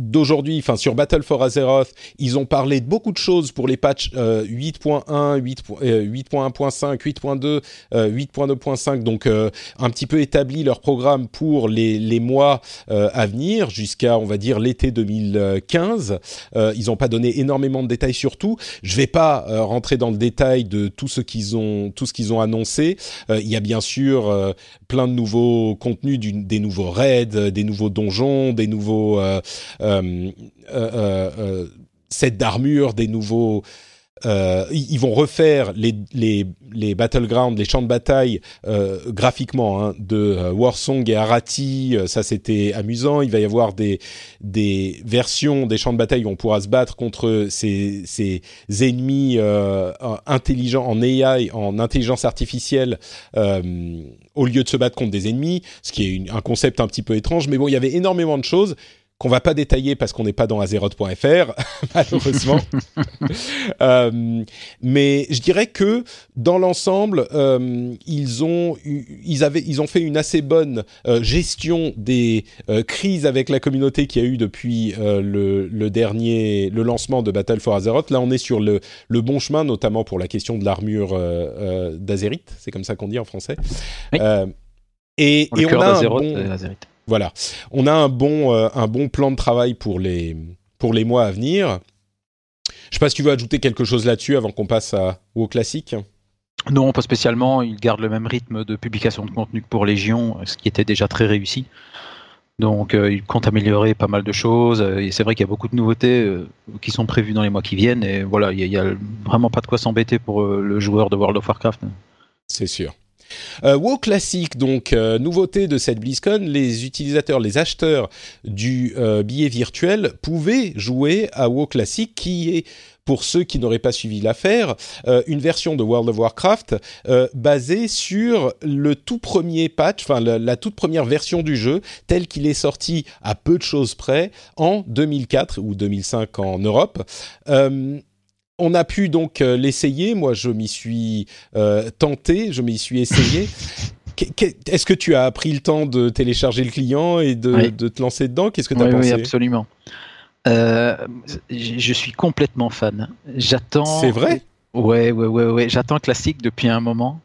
d'aujourd'hui, enfin sur Battle for Azeroth, ils ont parlé de beaucoup de choses pour les patchs euh, 8.1, 8.1.5, 8.2, 8.2.5, donc euh, un petit peu établi leur programme pour les, les mois euh, à venir jusqu'à on va dire l'été 2015. Euh, ils n'ont pas donné énormément de détails sur tout. Je vais pas euh, rentrer dans le détail de tout ce qu'ils ont tout ce qu'ils ont annoncé. il y a bien sûr plein de nouveaux contenus, des nouveaux raids, des nouveaux donjons, des nouveaux euh, euh, euh, sets d'armure, des nouveaux ils vont refaire les, battlegrounds, les champs de bataille graphiquement hein, de Warsong et Arati. Ça, c'était amusant. Il va y avoir des, des versions des champs de bataille où on pourra se battre contre ces, ennemis intelligents en AI, en intelligence artificielle, au lieu de se battre contre des ennemis, ce qui est un concept un petit peu étrange. Mais bon, il y avait énormément de choses qu'on va pas détailler parce qu'on n'est pas dans azeroth.fr malheureusement. euh, mais je dirais que dans l'ensemble, euh, ils ont ils avaient ils ont fait une assez bonne euh, gestion des crises avec la communauté qu'il y a eu depuis le, le, dernier le lancement de Battle for Azeroth. Là, on est sur le, le bon chemin, notamment pour la question de l'armure d'Azerite. C'est comme ça qu'on dit en français. Oui. et, le et on a un bon... Voilà, on a un bon, euh, un bon plan de travail pour les, pour les mois à venir. Je sais pas si tu veux ajouter quelque chose là-dessus avant qu'on passe à, au classique. Non, pas spécialement. Ils gardent le même rythme de publication de contenu que pour Légion, ce qui était déjà très réussi. Donc, euh, ils comptent améliorer pas mal de choses. Et c'est vrai qu'il y a beaucoup de nouveautés euh, qui sont prévues dans les mois qui viennent. Et voilà, il n'y a, a, vraiment pas de quoi s'embêter pour euh, le joueur de World of Warcraft. C'est sûr. Euh, WoW Classic, donc nouveauté de cette BlizzCon, les utilisateurs, les acheteurs du billet virtuel pouvaient jouer à WoW Classic, qui est pour ceux qui n'auraient pas suivi l'affaire, euh, une version de World of Warcraft euh, basée sur le tout premier patch, enfin la, toute première version du jeu, tel qu'il est sorti à peu de choses près en 2004 ou 2005 en Europe. Euh, on a pu donc l'essayer. Moi, je m'y suis tenté, je m'y suis essayé. Est-ce que tu as pris le temps de télécharger le client et de, te lancer dedans? Qu'est-ce que tu as pensé? Oui, absolument. Euh, je suis complètement fan. J'attends. C'est vrai? Ouais, ouais, ouais, ouais. J'attends classique depuis un moment.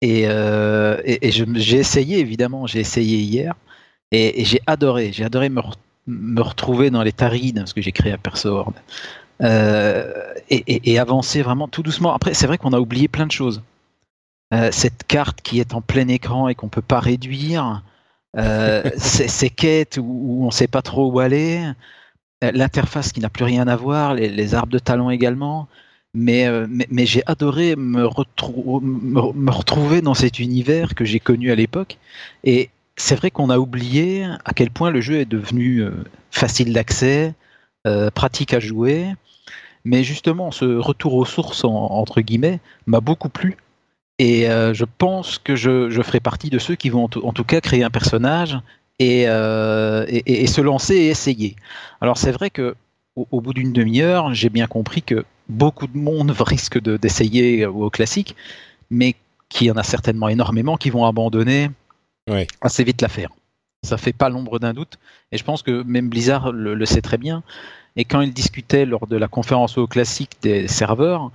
Et, euh, et, j'ai essayé évidemment. J'ai essayé hier et, j'ai adoré. J'ai adoré me, me, retrouver dans les tarines parce que j'ai créé un perso euh, et, avancer vraiment tout doucement. Après, c'est vrai qu'on a oublié plein de choses. cette carte qui est en plein écran et qu'on peut pas réduire. ces, quêtes où, on sait pas trop où aller. Euh, l'interface qui n'a plus rien à voir, les, arbres de talent également. Mais, euh, mais, j'ai adoré me, me, retrouver dans cet univers que j'ai connu à l'époque. Et c'est vrai qu'on a oublié à quel point le jeu est devenu euh, facile d'accès, pratique à jouer. Mais justement, ce retour aux sources, entre guillemets, m'a beaucoup plu. Et je pense que je, je, ferai partie de ceux qui vont en tout cas créer un personnage euh, et, se lancer et essayer. Alors c'est vrai que au, bout d'une demi-heure, j'ai bien compris que beaucoup de monde risque d'essayer au classique, mais qu'il y en a certainement énormément qui vont abandonner assez vite l'affaire. Ça fait pas l'ombre d'un doute, et je pense que même Blizzard le, sait très bien. Et quand il discutait lors de la conférence au classique des serveurs,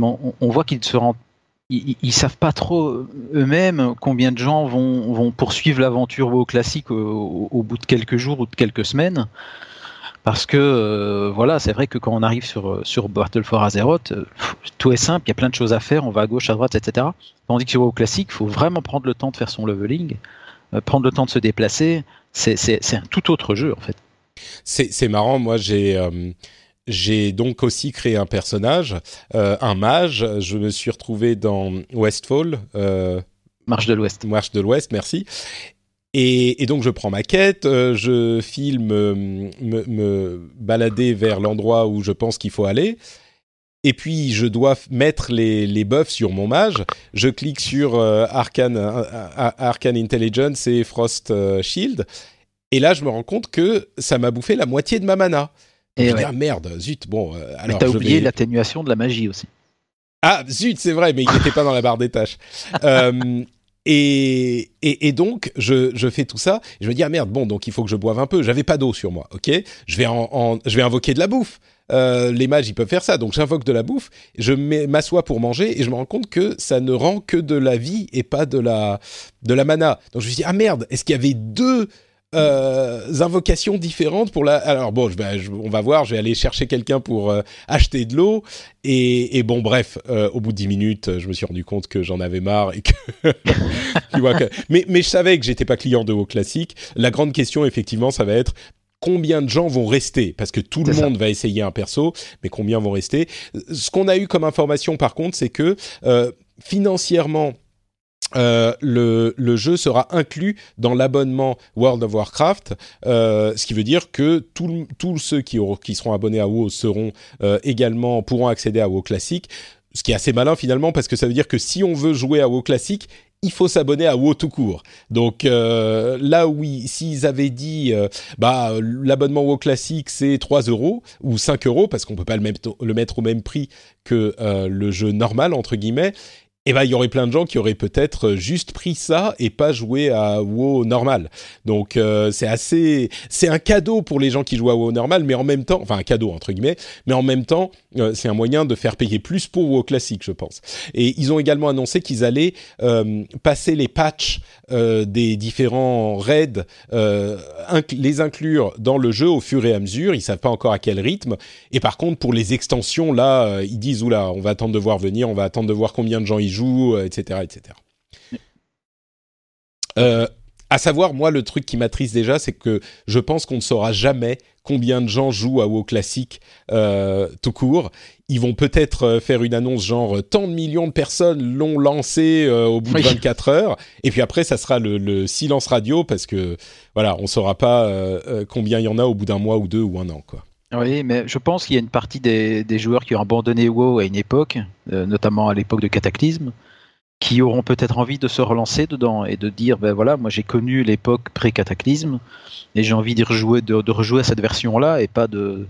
on, voit qu'ils se rendent ils, ils, savent pas trop eux-mêmes combien de gens vont, vont poursuivre l'aventure WoW classique au, bout de quelques jours ou de quelques semaines. Parce que euh, voilà, c'est vrai que quand on arrive sur, sur Battle for Azeroth, euh, tout est simple, il y a plein de choses à faire, on va à gauche, à droite, etc. Tandis que sur WoW classique, il faut vraiment prendre le temps de faire son leveling, euh, prendre le temps de se déplacer. C'est un tout autre jeu en fait. C'est marrant, moi j'ai j'ai donc aussi créé un personnage, euh, un mage. Je me suis retrouvé dans Westfall. Euh, Marche de l'Ouest. Marche de l'Ouest, merci. Et, donc je prends ma quête, euh, je filme me, me, balader vers l'endroit où je pense qu'il faut aller. Et puis je dois mettre les, les buffs sur mon mage. Je clique sur Arcane, Arcane Intelligence et Frost Shield. Et là je me rends compte que ça m'a bouffé la moitié de ma mana. Et ah, merde, zut, bon. Euh, alors, mais t'as oublié l'atténuation de la magie aussi. Ah, zut, c'est vrai, mais il n'était pas dans la barre des tâches. Euh, et, et, et, donc, je, je, fais tout ça. Et je me dis, ah merde, bon, donc il faut que je boive un peu. J'avais pas d'eau sur moi, ok? Je vais, en, je vais invoquer de la bouffe. Euh, les mages, ils peuvent faire ça. Donc, j'invoque de la bouffe. Je m'assois pour manger et je me rends compte que ça ne rend que de la vie et pas de la, de la mana. Donc, je me dis, ah merde, est-ce qu'il y avait deux euh, invocations différentes pour la. Alors bon, je on va voir. Je vais aller chercher quelqu'un pour euh, acheter de l'eau. Et, bon, bref, euh, au bout de 10 minutes, je me suis rendu compte que j'en avais marre et que. tu vois que... Mais, mais je savais que j'étais pas client de haut classique. La grande question, effectivement, ça va être combien de gens vont rester? Parce que tout le monde va essayer un perso, mais combien vont rester? Ce qu'on a eu comme information, par contre, c'est que financièrement euh, le, le, jeu sera inclus dans l'abonnement World of Warcraft, euh, ce qui veut dire que tous ceux qui, auront, qui, seront abonnés à WoW seront euh, également pourront accéder à WoW classique. Ce qui est assez malin finalement parce que ça veut dire que si on veut jouer à WoW classique, il faut s'abonner à WoW tout court. Donc euh, là oui, s'ils avaient dit euh, bah l'abonnement WoW classique c'est 3 euros ou 5 euros parce qu'on peut pas le mettre, le mettre au même prix que euh, le jeu normal entre guillemets, eh ben il y aurait plein de gens qui auraient peut-être juste pris ça et pas joué à WoW normal. Donc euh, c'est assez, c'est un cadeau pour les gens qui jouent à WoW normal, mais en même temps, enfin un cadeau entre guillemets, mais en même temps euh, c'est un moyen de faire payer plus pour WoW classique, je pense. Et ils ont également annoncé qu'ils allaient euh, passer les patchs des différents raids, les inclure dans le jeu au fur et à mesure. Ils savent pas encore à quel rythme. Et par contre pour les extensions là, ils disent oula, on va attendre de voir venir, on va attendre de voir combien de gens y jouent, etc., etc. Euh, À savoir, moi, le truc qui m'attriste déjà, c'est que je pense qu'on ne saura jamais combien de gens jouent à WoW classique euh, tout court. Ils vont peut-être euh, faire une annonce genre tant de millions de personnes l'ont lancé euh, au bout de 24 heures, et puis après ça sera le, silence radio parce que voilà, on saura pas combien il y en a au bout d'un mois ou deux ou un an quoi. Oui, mais je pense qu'il y a une partie des, joueurs qui ont abandonné WoW à une époque, notamment à l'époque de Cataclysme, qui auront peut-être envie de se relancer dedans et de dire ben voilà moi j'ai connu l'époque pré-cataclysme et j'ai envie rejouer de, rejouer à cette version là et pas de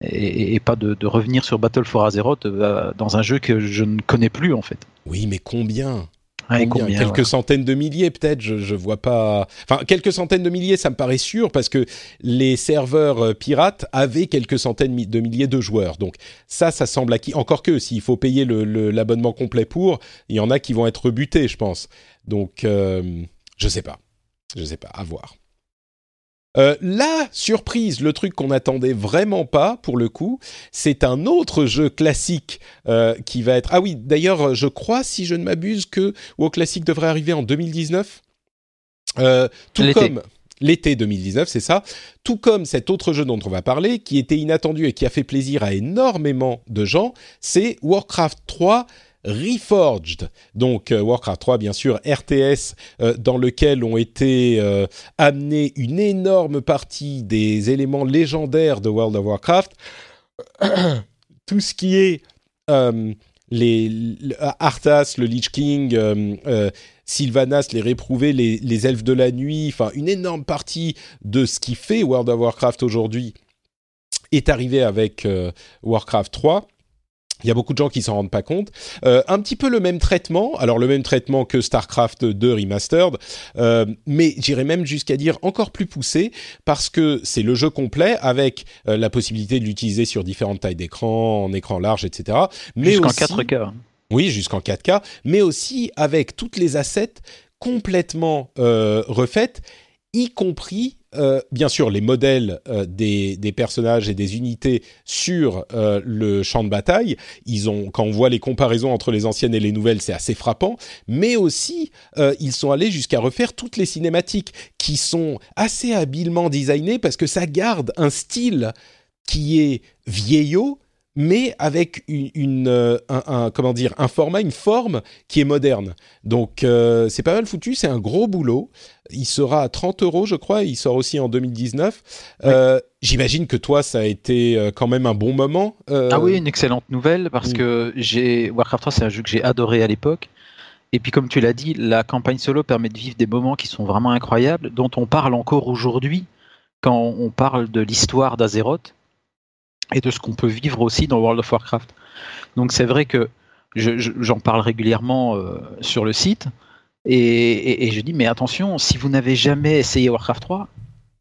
et, pas de, revenir sur Battle for Azeroth euh, dans un jeu que je ne connais plus en fait. Oui mais combien? Quelques centaines de milliers peut-être, je, je vois pas. Enfin, quelques centaines de milliers, ça me paraît sûr parce que les serveurs euh, pirates avaient quelques centaines de milliers de joueurs. Donc ça, ça semble acquis. Encore que s'il faut payer l'abonnement complet pour, il y en a qui vont être rebutés, je pense. Donc euh, je sais pas, je sais pas, à voir. Euh, la surprise, le truc qu'on n'attendait vraiment pas pour le coup, c'est un autre jeu classique euh, qui va être. Ah oui, d'ailleurs, je crois, si je ne m'abuse, que WoW Classic devrait arriver en 2019. Euh, tout comme l'été 2019, c'est ça. Tout comme cet autre jeu dont on va parler, qui était inattendu et qui a fait plaisir à énormément de gens, c'est Warcraft 3 Reforged, donc euh, Warcraft 3 bien sûr, RTS euh, dans lequel ont été euh, amenés une énorme partie des éléments légendaires de World of Warcraft, tout ce qui est les, Arthas, le Lich King, Sylvanas, les réprouvés, les, les, elfes de la nuit, enfin une énorme partie de ce qui fait World of Warcraft aujourd'hui est arrivé avec Warcraft 3. Il y a beaucoup de gens qui s'en rendent pas compte. Euh, un petit peu le même traitement, alors le même traitement que StarCraft 2 Remastered, euh, mais j'irais même jusqu'à dire encore plus poussé parce que c'est le jeu complet avec euh, la possibilité de l'utiliser sur différentes tailles d'écran, en écran large, etc. Jusqu'en 4K. Oui, jusqu'en 4K, mais aussi avec toutes les assets complètement refaites, y compris euh, bien sûr les modèles euh, des, personnages et des unités sur euh, le champ de bataille. Ils ont, quand on voit les comparaisons entre les anciennes et les nouvelles, c'est assez frappant. Mais aussi, ils sont allés jusqu'à refaire toutes les cinématiques qui sont assez habilement designées parce que ça garde un style qui est vieillot mais avec une, un, comment dire un format, une forme qui est moderne. Donc c'est pas mal foutu, c'est un gros boulot. Il sera à 30 euros, je crois. Il sort aussi en 2019. Euh, j'imagine que toi, ça a été euh, quand même un bon moment. Euh. Ah oui, une excellente nouvelle parce mm. que j'ai Warcraft 3, c'est un jeu que j'ai adoré à l'époque. Et puis, comme tu l'as dit, la campagne solo permet de vivre des moments qui sont vraiment incroyables, dont on parle encore aujourd'hui quand on parle de l'histoire d'Azeroth et de ce qu'on peut vivre aussi dans World of Warcraft. Donc, c'est vrai que j'en parle régulièrement sur le site. Et, je dis, mais attention, si vous n'avez jamais essayé Warcraft 3,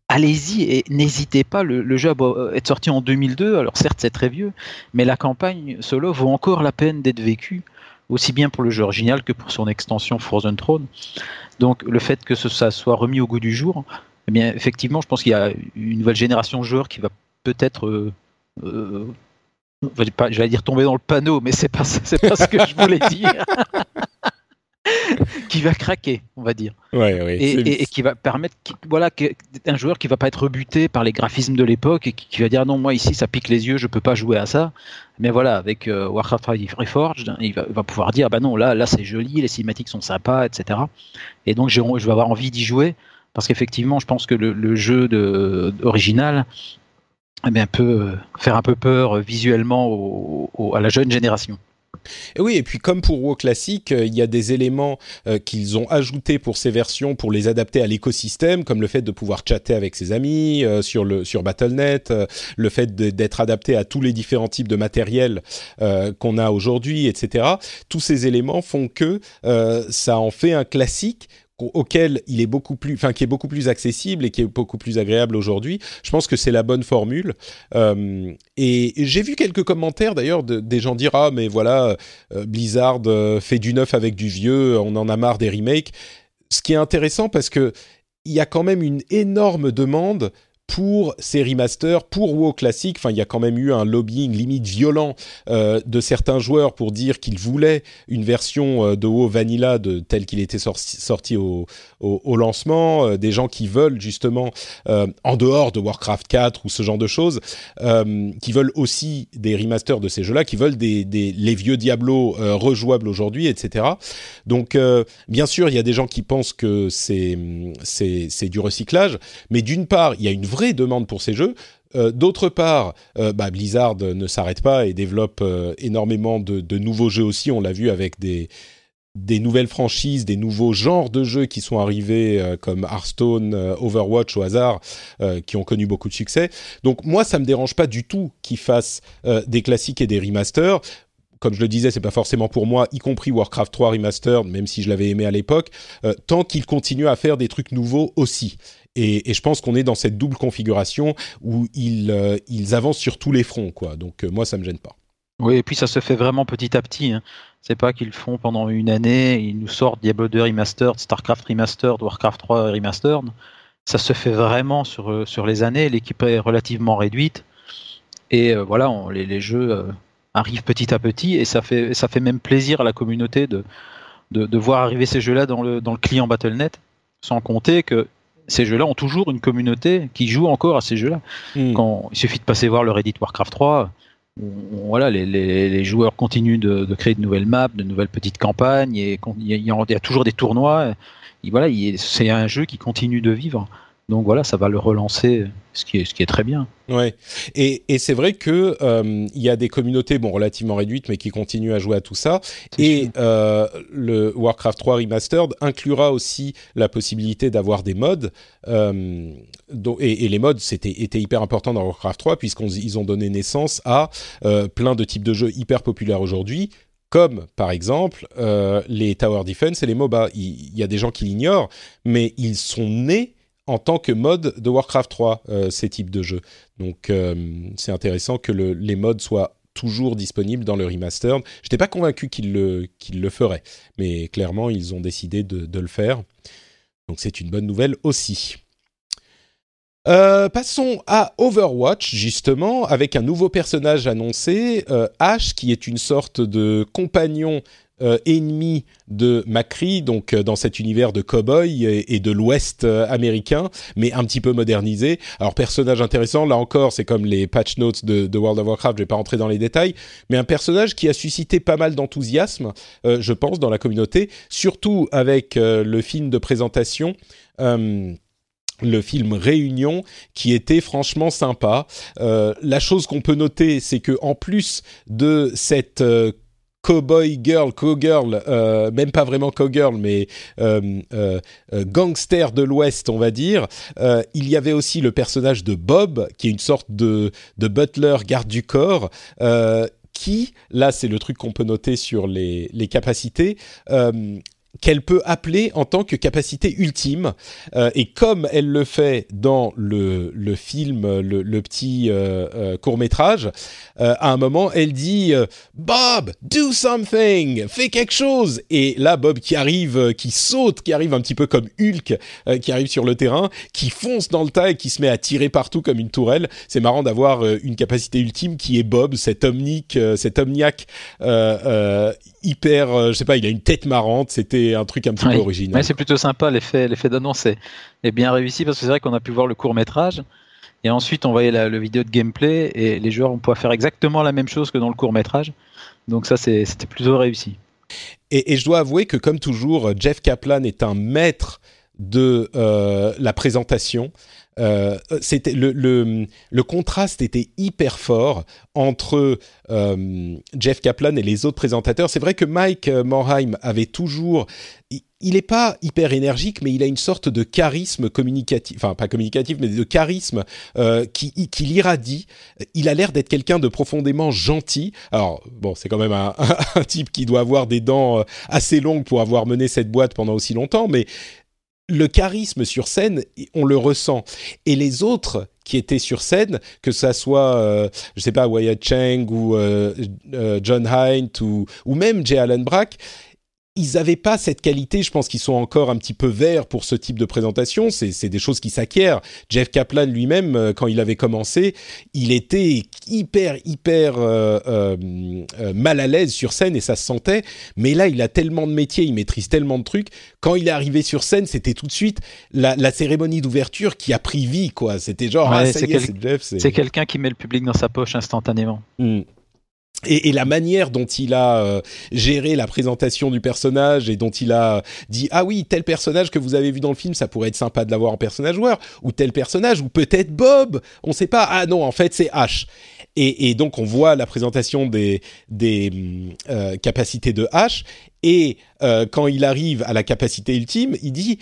allez-y et n'hésitez pas. Le, jeu est sorti en 2002, alors certes c'est très vieux, mais la campagne solo vaut encore la peine d'être vécue, aussi bien pour le jeu original que pour son extension Frozen Throne. Donc le fait que ça soit remis au goût du jour, eh bien effectivement, je pense qu'il y a une nouvelle génération de joueurs qui va peut-être euh, euh, j'allais dire tomber dans le panneau, mais c'est pas, c'est pas ce que je voulais dire. qui va craquer, on va dire. et, qui va permettre, voilà, un joueur qui va pas être rebuté par les graphismes de l'époque et qui, va dire non, moi ici ça pique les yeux, je peux pas jouer à ça. Mais voilà, avec euh, Warcraft Reforged, il va, pouvoir dire bah non, là, là c'est joli, les cinématiques sont sympas, etc. Et donc je vais avoir envie d'y jouer parce qu'effectivement, je pense que le, jeu de, original eh bien, peut euh, faire un peu peur visuellement à la jeune génération. Et oui, et puis comme pour WoW classique, euh, il y a des éléments euh, qu'ils ont ajoutés pour ces versions pour les adapter à l'écosystème, comme le fait de pouvoir chatter avec ses amis euh, sur le sur Battle.net, le fait d'être adapté à tous les différents types de matériel qu'on a aujourd'hui, etc. Tous ces éléments font que ça en fait un classique auquel il est beaucoup plus, enfin qui est beaucoup plus accessible et qui est beaucoup plus agréable aujourd'hui. Je pense que c'est la bonne formule. Euh, et, j'ai vu quelques commentaires d'ailleurs des gens dire ah mais voilà euh, Blizzard euh, fait du neuf avec du vieux, on en a marre des remakes. Ce qui est intéressant parce que il y a quand même une énorme demande pour ces remasters, pour WoW classique. Enfin, il y a quand même eu un lobbying limite violent euh, de certains joueurs pour dire qu'ils voulaient une version euh, de WoW Vanilla de tel qu'il était sorti, sorti au, au, lancement. Euh, des gens qui veulent justement, euh, en dehors de Warcraft 4 ou ce genre de choses, euh, qui veulent aussi des remasters de ces jeux-là, qui veulent des, les vieux Diablo rejouables aujourd'hui, etc. Donc, bien sûr, il y a des gens qui pensent que c'est du recyclage, mais d'une part, il y a une vraie demande pour ces jeux. D'autre part, bah, Blizzard ne s'arrête pas et développe énormément de, nouveaux jeux aussi. On l'a vu avec des, des nouvelles franchises, des nouveaux genres de jeux qui sont arrivés euh, comme Hearthstone, euh, Overwatch au hasard, euh, qui ont connu beaucoup de succès. Donc moi, ça me dérange pas du tout qu'ils fassent des classiques et des remasters comme je le disais, c'est pas forcément pour moi, y compris Warcraft 3 Remastered, même si je l'avais aimé à l'époque, tant qu'ils continuent à faire des trucs nouveaux aussi. Et, je pense qu'on est dans cette double configuration où ils, avancent sur tous les fronts, quoi. Donc moi, ça me gêne pas. Oui, et puis ça se fait vraiment petit à petit. Hein. C'est pas qu'ils font pendant une année, ils nous sortent Diablo 2 Remastered, Starcraft Remastered, Warcraft 3 Remastered. Ça se fait vraiment sur, sur les années. L'équipe est relativement réduite. Et voilà, on, les, les, jeux arrive petit à petit et ça fait, ça fait même plaisir à la communauté de, de, de voir arriver ces jeux-là dans le, dans le client Battle.net, sans compter que ces jeux-là ont toujours une communauté qui joue encore à ces jeux-là. Hmm. Mm. Quand il suffit de passer voir le Reddit Warcraft 3, où, voilà, les, joueurs continuent de, créer de nouvelles maps, de nouvelles petites campagnes, et il y, y, y a toujours des tournois. Et voilà, c'est un jeu qui continue de vivre. Donc voilà, ça va le relancer, ce qui est, ce qui est très bien. Ouais. Et, et c'est vrai que euh, il y a des communautés, bon, relativement réduites, mais qui continuent à jouer à tout ça. Et euh, le Warcraft 3 Remastered inclura aussi la possibilité d'avoir des mods. Euh, et, et, les mods, c'était était hyper important dans Warcraft 3 puisqu'ils ont donné naissance à euh, plein de types de jeux hyper populaires aujourd'hui comme par exemple euh, les Tower Defense et les MOBA. Il, il y a des gens qui l'ignorent, mais ils sont nés en tant que mode de Warcraft 3, euh, ces types de jeux. Donc euh, c'est intéressant que le, les modes soient toujours disponibles dans le remastered. Je n'étais pas convaincu qu'ils le, feraient, mais clairement ils ont décidé de, le faire. Donc c'est une bonne nouvelle aussi. Euh, passons à Overwatch, justement, avec un nouveau personnage annoncé, Ash, qui est une sorte de compagnon euh, ennemi de Macri, donc euh, dans cet univers de cowboy et, de l'Ouest euh, américain, mais un petit peu modernisé. Alors personnage intéressant, là encore, c'est comme les patch notes de, World of Warcraft, je vais pas rentrer dans les détails, mais un personnage qui a suscité pas mal d'enthousiasme, je pense, dans la communauté, surtout avec le film de présentation. Le film Réunion qui était franchement sympa. La chose qu'on peut noter, c'est que en plus de cette cowboy girl, cowgirl, euh, même pas vraiment cowgirl, mais euh, euh, gangster de l'Ouest, on va dire. Il y avait aussi le personnage de Bob, qui est une sorte de, butler garde du corps. Qui, là c'est le truc qu'on peut noter sur les, capacités, qu'elle peut appeler en tant que capacité ultime. Euh, et comme elle le fait dans le, le film, le, le petit euh, euh, court métrage, à un moment, elle dit Bob, do something, fais quelque chose. Et là, Bob qui arrive, qui saute, qui arrive un petit peu comme Hulk, qui arrive sur le terrain, qui fonce dans le tas et qui se met à tirer partout comme une tourelle. C'est marrant d'avoir une capacité ultime qui est Bob, cet omnique, cet omniac hyper, je sais pas, il a une tête marrante. C'était un truc un petit oui. peu original. Ouais, c'est plutôt sympa, l'effet, l'effet d'annonce est, est, bien réussi parce que c'est vrai qu'on a pu voir le court métrage et ensuite on voyait la, le vidéo de gameplay et les joueurs vont pouvoir faire exactement la même chose que dans le court métrage. Donc ça, c'était plutôt réussi. Et, et, je dois avouer que comme toujours, Jeff Kaplan est un maître de euh, la présentation. Euh, c'était le, le, le, contraste était hyper fort entre euh, Jeff Kaplan et les autres présentateurs. C'est vrai que Mike Morheim avait toujours, il n'est pas hyper énergique, mais il a une sorte de charisme communicatif, enfin pas communicatif, mais de charisme euh, qui, qui l'irradie. Il a l'air d'être quelqu'un de profondément gentil. Alors bon, c'est quand même un, un, type qui doit avoir des dents assez longues pour avoir mené cette boîte pendant aussi longtemps, mais le charisme sur scène, on le ressent. Et les autres qui étaient sur scène, que ça soit, euh, je sais pas, Wyatt Cheng ou euh, euh, John Hint ou, ou même Jay Allen Brack, ils n'avaient pas cette qualité. Je pense qu'ils sont encore un petit peu verts pour ce type de présentation. C'est des choses qui s'acquièrent. Jeff Kaplan lui-même, euh, quand il avait commencé, il était hyper, hyper euh, euh, mal à l'aise sur scène et ça se sentait. Mais là, il a tellement de métiers, il maîtrise tellement de trucs. Quand il est arrivé sur scène, c'était tout de suite la, cérémonie d'ouverture qui a pris vie, quoi. C'était genre, ah, c'est Jeff. C'est quelqu'un qui met le public dans sa poche instantanément. Hmm. Et, la manière dont il a euh, géré la présentation du personnage et dont il a dit ah oui tel personnage que vous avez vu dans le film ça pourrait être sympa de l'avoir en personnage joueur. Ou tel personnage ou peut-être Bob. On sait pas. Ah non en fait c'est H. Et, donc on voit la présentation des, des euh, capacités de H. Et euh, quand il arrive à la capacité ultime il dit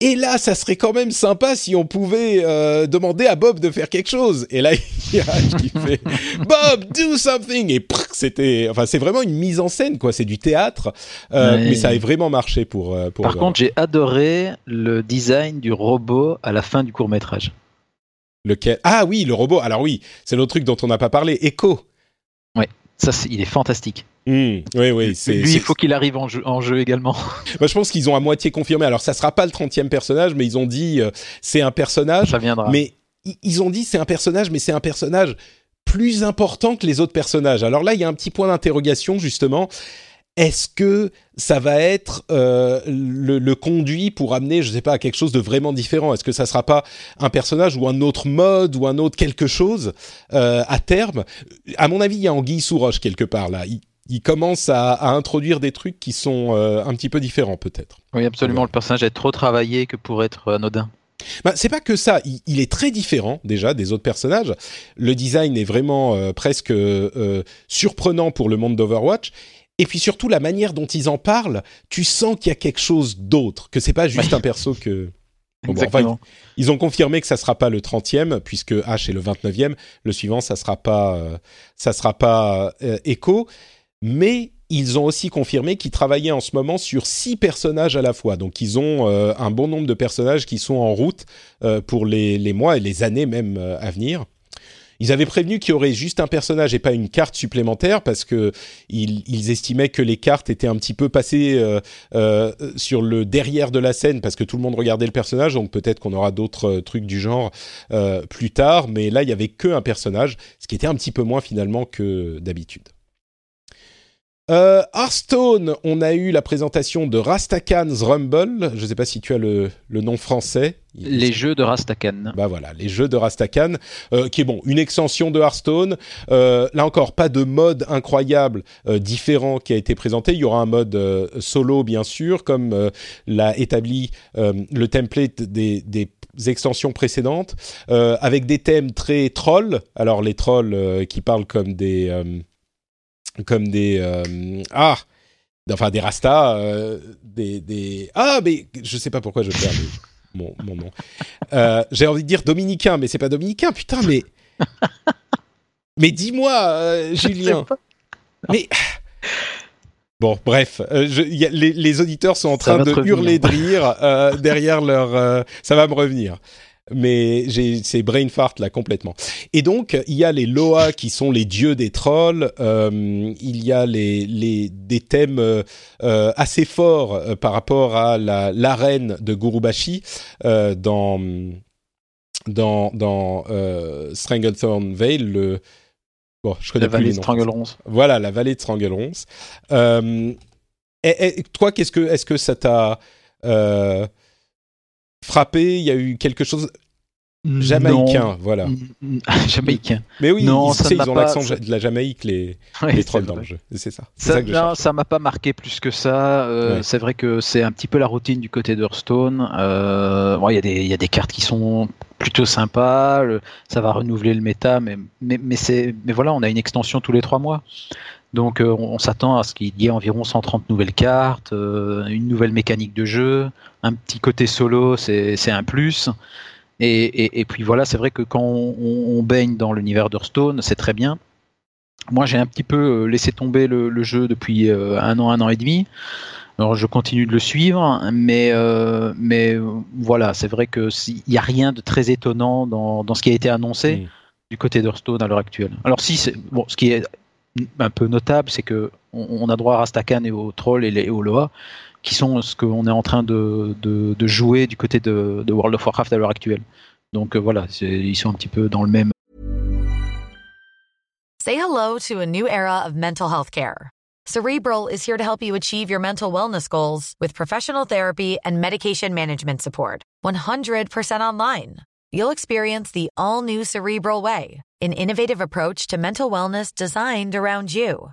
et là, ça serait quand même sympa si on pouvait euh, demander à Bob de faire quelque chose. Et là, il y a qui fait Bob, do something. Et c'était, enfin, c'est vraiment une mise en scène, quoi. C'est du théâtre, euh, mais ça a vraiment marché pour. Euh, pour Par contre, j'ai adoré le design du robot à la fin du court métrage. Lequel? Ah oui, le robot. Alors oui, c'est l'autre truc dont on n'a pas parlé. Echo. Ouais, ça, il est fantastique. Hmm, oui, oui. Lui, il faut qu'il arrive en jeu, en jeu également. Moi, je pense qu'ils ont à moitié confirmé. Alors, ça sera pas le 30e personnage, mais ils ont dit euh, c'est un personnage. Ça viendra. Mais ils ont dit c'est un personnage, mais c'est un personnage plus important que les autres personnages. Alors là, il y a un petit point d'interrogation, justement est-ce que ça va être euh, le, conduit pour amener, je ne sais pas, à quelque chose de vraiment différent? Est-ce que ça sera pas un personnage ou un autre mode ou un autre quelque chose euh, à terme? À mon avis, il y a Anguille sous roche quelque part là. Il, commence à, introduire des trucs qui sont euh, un petit peu différents peut-être. Oui, absolument. Le personnage est trop travaillé que pour être anodin. Bah, c'est pas que ça, il, est très différent déjà des autres personnages. Le design est vraiment presque surprenant pour le monde d'Overwatch et puis surtout la manière dont ils en parlent, tu sens qu'il y a quelque chose d'autre, que c'est pas juste un perso que. ils, ont confirmé que ça sera pas le 30e puisque H est le 29e. Le suivant, ça sera pas, euh, ça sera pas euh, Echo, mais ils ont aussi confirmé qu'ils travaillaient en ce moment sur six personnages à la fois. Donc ils ont euh, un bon nombre de personnages qui sont en route pour les, les, mois et les années même à venir. Ils avaient prévenu qu'il y aurait juste un personnage et pas une carte supplémentaire parce que ils, estimaient que les cartes étaient un petit peu passées euh, euh, sur le derrière de la scène parce que tout le monde regardait le personnage. Donc peut-être qu'on aura d'autres euh, trucs du genre plus tard. Mais là, il y avait que un personnage, ce qui était un petit peu moins finalement que d'habitude. Euh, Hearthstone, on a eu la présentation de Rastakan's Rumble. Je ne sais pas si tu as le, nom français. Les jeux de Rastakan. Bah voilà, les jeux de Rastakan, euh, qui est bon, une extension de Hearthstone. Euh, là encore, pas de mode incroyable différent qui a été présenté. Il y aura un mode solo, bien sûr, comme l'a établi le template des, des extensions précédentes, avec des thèmes très trolls. Alors les trolls qui parlent comme des comme des euh, ah enfin des rastas euh, des, des ah mais je sais pas pourquoi je perds mon, mon nom. Euh, j'ai envie de dire dominicain mais c'est pas dominicain putain mais mais dis-moi Julien. mais Bon, bref, y a, les, les, auditeurs sont en train de hurler de rire derrière leur. ça va me revenir mais j'ai c'est brain fart là complètement. Et donc il y a les Loa qui sont les dieux des trolls. Euh, il y a les, les des thèmes euh, assez forts euh, par rapport à la l'arène de Gurubashi euh, dans dans dans Stranglethorn Vale le bon je connais la vallée de. Voilà la vallée de Stranglerons. et, et, toi qu'est-ce que est-ce que ça t'a frappé, il y a eu quelque chose jamaïcain, voilà. jamaïcain. Mais oui, non, ils, ils ont l'accent de la Jamaïque, les, les trolls dans le jeu. C'est ça. Ça, non, ça m'a pas marqué plus que ça. Euh, c'est vrai que c'est un petit peu la routine du côté d'Hearthstone. Euh, il y, y, a des cartes qui sont plutôt sympas. ça va renouveler le méta, mais, mais, mais, mais voilà, on a une extension tous les trois mois. Donc euh, on, s'attend à ce qu'il y ait environ 130 nouvelles cartes, euh, une nouvelle mécanique de jeu, un petit côté solo, c'est un plus. Et, puis voilà, c'est vrai que quand on, baigne dans l'univers d'Hearthstone, c'est très bien. Moi, j'ai un petit peu euh, laissé tomber le, jeu depuis un an, un an et demi. Alors, je continue de le suivre, mais, mais voilà, c'est vrai qu'il n'y a rien de très étonnant dans, ce qui a été annoncé. du côté d'Hearthstone à l'heure actuelle. Alors si, bon, ce qui est un peu notable, c'est que on, a droit à Rastakan et aux trolls et, les, aux Loa, qui sont ce qu'on est en train de, de, jouer du côté de, de World of Warcraft à l'heure actuelle. Donc euh, voilà, ils sont un petit peu dans le même. Say hello to a new era of mental health care. Cerebral is here to help you achieve your mental wellness goals with professional therapy and medication management support. 100% online. You'll experience the all new Cerebral Way, an innovative approach to mental wellness designed around you.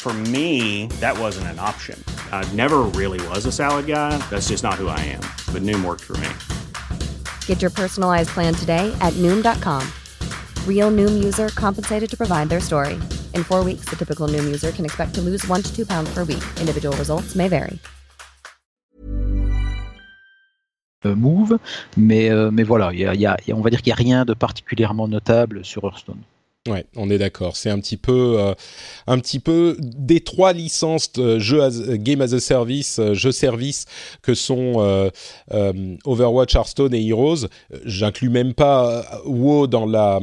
For me, that wasn't an option. I never really was a salad guy. That's just not who I am. But Noom worked for me. Get your personalized plan today at Noom.com. Real Noom user compensated to provide their story. In four weeks, the typical Noom user can expect to lose one to two pounds per week. Individual results may vary. Euh, move, mais, euh, mais voilà, y a, y a, on va dire qu'il n'y a rien de particulièrement notable sur Hearthstone. Ouais, on est d'accord. C'est un petit peu, euh, un petit peu des trois licences de jeux game as a service, euh, jeux service que sont euh, Overwatch, Hearthstone et Heroes. J'inclus même pas WoW dans la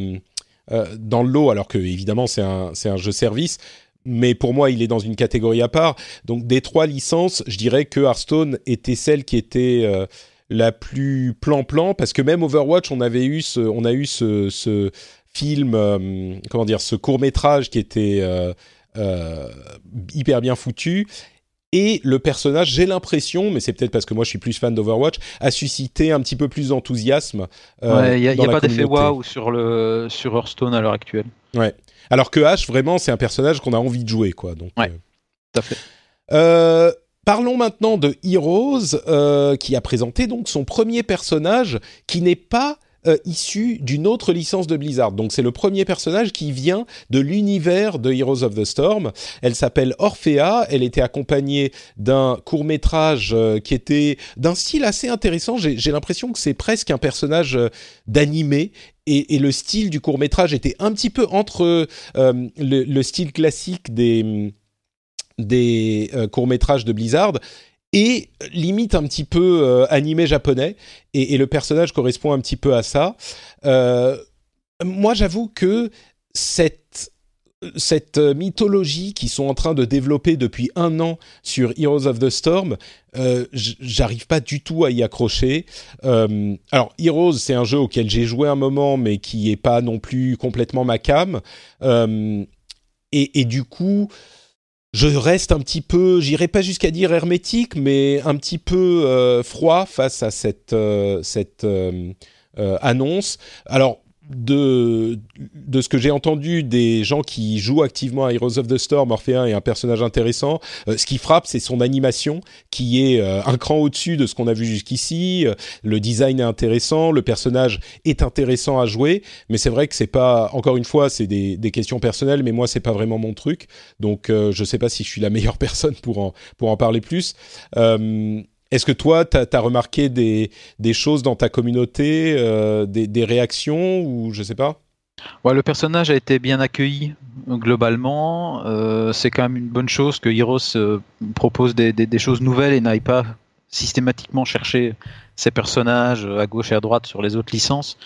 dans le lot, alors que évidemment c'est un c'est un jeu service. Mais pour moi, il est dans une catégorie à part. Donc, des trois licences, je dirais que Hearthstone était celle qui était la plus plan-plan, parce que même Overwatch, on avait eu ce, on a eu ce, ce film, euh, comment dire, ce court métrage qui était euh, euh, hyper bien foutu. Et le personnage, j'ai l'impression, mais c'est peut-être parce que moi je suis plus fan d'Overwatch, a suscité un petit peu plus d'enthousiasme. Il n'y a, y a pas d'effet waouh sur, le, sur Hearthstone à l'heure actuelle. Ouais. Alors que Ash, vraiment, c'est un personnage qu'on a envie de jouer, quoi. Donc, ouais, tout à fait. Parlons maintenant de Heroes, qui a présenté donc son premier personnage qui n'est pas euh, issu d'une autre licence de Blizzard. Donc c'est le premier personnage qui vient de l'univers de Heroes of the Storm. Elle s'appelle Orphea. Elle était accompagnée d'un court métrage euh, qui était d'un style assez intéressant. J'ai l'impression que c'est presque un personnage euh, d'animé et, le style du court métrage était un petit peu entre le, le, style classique des des courts métrages de Blizzard et limite un petit peu euh, animé japonais, et, le personnage correspond un petit peu à ça. Euh, moi, j'avoue que cette cette mythologie qu'ils sont en train de développer depuis un an sur Heroes of the Storm, euh, j'arrive pas du tout à y accrocher. alors Heroes, c'est un jeu auquel j'ai joué un moment, mais qui est pas non plus complètement ma cam. et, du coup, je reste un petit peu, j'irai pas jusqu'à dire hermétique, mais un petit peu euh, froid face à cette, euh, cette euh, annonce. Alors, de, de ce que j'ai entendu des gens qui jouent activement à Heroes of the Storm, Orphéen est un personnage intéressant. Euh, ce qui frappe, c'est son animation, qui est euh, un cran au-dessus de ce qu'on a vu jusqu'ici. Euh, le design est intéressant, le personnage est intéressant à jouer, mais c'est vrai que c'est pas, encore une fois, c'est des, des, questions personnelles, mais moi, c'est pas vraiment mon truc. Donc, je sais pas si je suis la meilleure personne pour en, pour en parler plus. Est-ce que toi, tu as, remarqué des, choses dans ta communauté, euh, des, réactions ou je sais pas? Le personnage a été bien accueilli globalement. Euh, c'est quand même une bonne chose que Heroes euh, propose des, choses nouvelles et n'aille pas systématiquement chercher ses personnages à gauche et à droite sur les autres licences.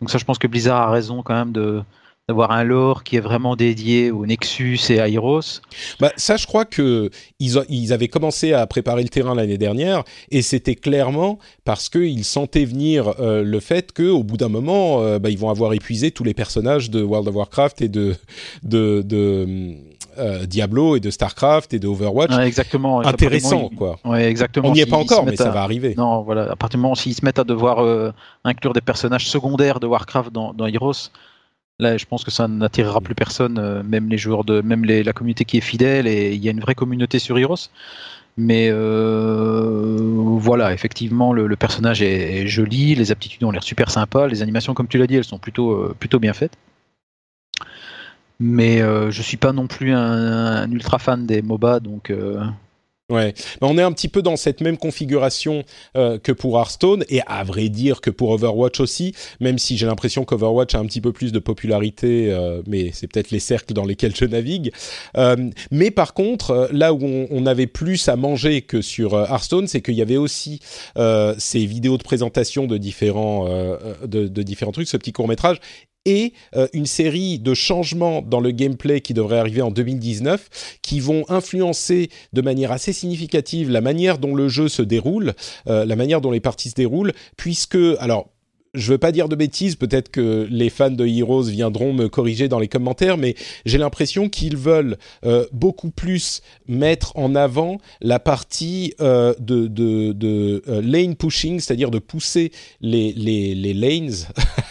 Donc ça, je pense que Blizzard a raison quand même de, d'avoir un lore qui est vraiment dédié au Nexus et à Heroes bah, Ça, je crois que ils, ils, avaient commencé à préparer le terrain l'année dernière, et c'était clairement parce qu'ils sentaient venir euh, le fait qu'au bout d'un moment, euh, bah, ils vont avoir épuisé tous les personnages de World of Warcraft et de, de, de euh, Diablo et de Starcraft et de Overwatch. exactement. Intéressant, quoi. Ouais, exactement. On n'y est pas encore, mais ça va arriver. Non, voilà. À partir du moment où s'ils se mettent à devoir inclure des personnages secondaires de Warcraft dans, dans Heroes, Là, je pense que ça n'attirera plus personne, même les joueurs de, même la communauté qui est fidèle. Et il y a une vraie communauté sur Heroes. Mais voilà, effectivement, le, personnage est, joli, les aptitudes ont l'air super sympas, les animations, comme tu l'as dit, elles sont plutôt, plutôt bien faites mais euh, je suis pas non plus un, ultra fan des MOBA, donc. Euh... Ouais, on est un petit peu dans cette même configuration euh, que pour Hearthstone et à vrai dire que pour Overwatch aussi, même si j'ai l'impression qu'Overwatch a un petit peu plus de popularité, euh, mais c'est peut-être les cercles dans lesquels je navigue. Euh, mais par contre, là où on, avait plus à manger que sur Hearthstone, c'est qu'il y avait aussi ces vidéos de présentation de différents de, de différents trucs, ce petit court métrage et euh, une série de changements dans le gameplay qui devrait arriver en 2019, qui vont influencer de manière assez significative la manière dont le jeu se déroule, euh, la manière dont les parties se déroulent, puisque alors je veux pas dire de bêtises, peut-être que les fans de Heroes viendront me corriger dans les commentaires, mais j'ai l'impression qu'ils veulent euh, beaucoup plus mettre en avant la partie euh, de, de, de euh, lane pushing, c'est-à-dire de pousser les, les, les lanes,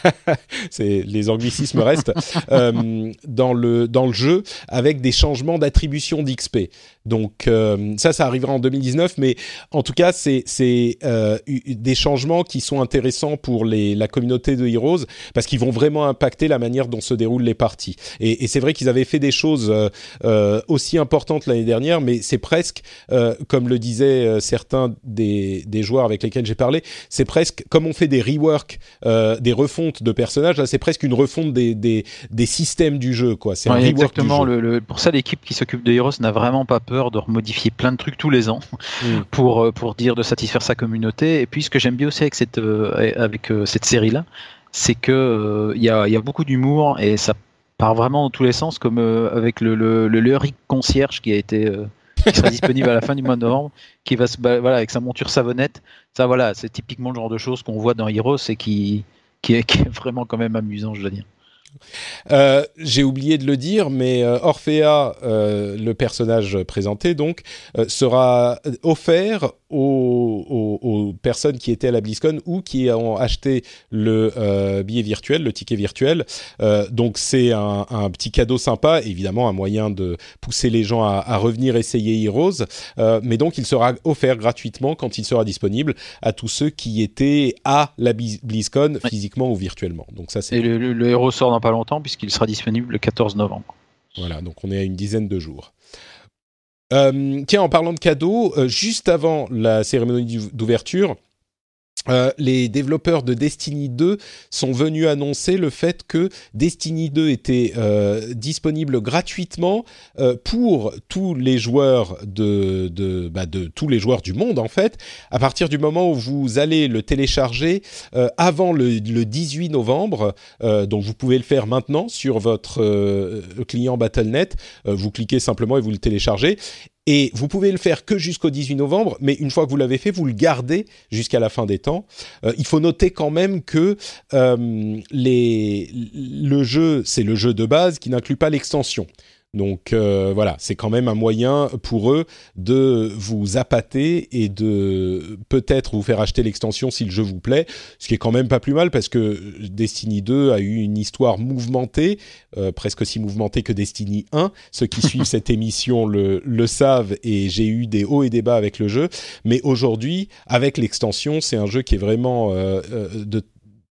c'est les anglicismes restent, dans, le, dans le jeu avec des changements d'attribution d'XP. Donc ça, ça arrivera en 2019, mais en tout cas, c'est des changements qui sont intéressants pour les la communauté de Heroes parce qu'ils vont vraiment impacter la manière dont se déroulent les parties. Et, c'est vrai qu'ils avaient fait des choses euh, euh, aussi importantes l'année dernière, mais c'est presque, euh, comme le disaient certains des, des, joueurs avec lesquels j'ai parlé, c'est presque comme on fait des reworks, des refontes de personnages, là c'est presque une refonte des, des, des, systèmes du jeu. quoi. C'est exactement. Le, pour ça, l'équipe qui s'occupe de Heroes n'a vraiment pas peur de remodifier plein de trucs tous les ans mm. pour, pour dire de satisfaire sa communauté. Et puis ce que j'aime bien aussi avec cette, avec série-là, c'est que euh, il y, a, beaucoup d'humour et ça part vraiment dans tous les sens, comme euh, avec le, le, concierge qui a été euh, disponible à la fin du mois de novembre, qui va se voilà avec sa monture savonnette. Ça voilà, c'est typiquement le genre de choses qu'on voit dans Heroes et qui qui est, qui est vraiment quand même amusant, je dois dire. Euh, j'ai oublié de le dire, mais euh, Orphea, euh, le personnage présenté, donc, sera offert aux, personnes qui étaient à la BlizzCon ou qui ont acheté le billet virtuel, le ticket virtuel. donc, c'est un, petit cadeau sympa, évidemment, un moyen de pousser les gens à, revenir essayer Heroes. mais donc, il sera offert gratuitement quand il sera disponible à tous ceux qui étaient à la BlizzCon, physiquement ou virtuellement. Donc, ça, c'est. Et le, le héros sort dans pas longtemps puisqu'il sera disponible le 14 novembre. Voilà, donc on est à une dizaine de jours. Euh, tiens, en parlant de cadeaux, euh, juste avant la cérémonie d'ouverture, euh, les développeurs de Destiny 2 sont venus annoncer le fait que Destiny 2 était euh, disponible gratuitement euh, pour tous les joueurs de, bah de, tous les joueurs du monde en fait. À partir du moment où vous allez le télécharger avant le, le, 18 novembre donc vous pouvez le faire maintenant sur votre client Battle.net vous cliquez simplement et vous le téléchargez et vous pouvez le faire que jusqu'au 18 novembre, mais une fois que vous l'avez fait, vous le gardez jusqu'à la fin des temps. Euh, il faut noter quand même que euh, les, le jeu, c'est le jeu de base qui n'inclut pas l'extension. Donc euh, voilà, c'est quand même un moyen pour eux de vous appâter et de peut-être vous faire acheter l'extension si le jeu vous plaît, ce qui est quand même pas plus mal parce que Destiny 2 a eu une histoire mouvementée, euh, presque aussi mouvementée que Destiny 1. Ceux qui suivent cette émission le, le savent et j'ai eu des hauts et des bas avec le jeu. Mais aujourd'hui, avec l'extension, c'est un jeu qui est vraiment euh, de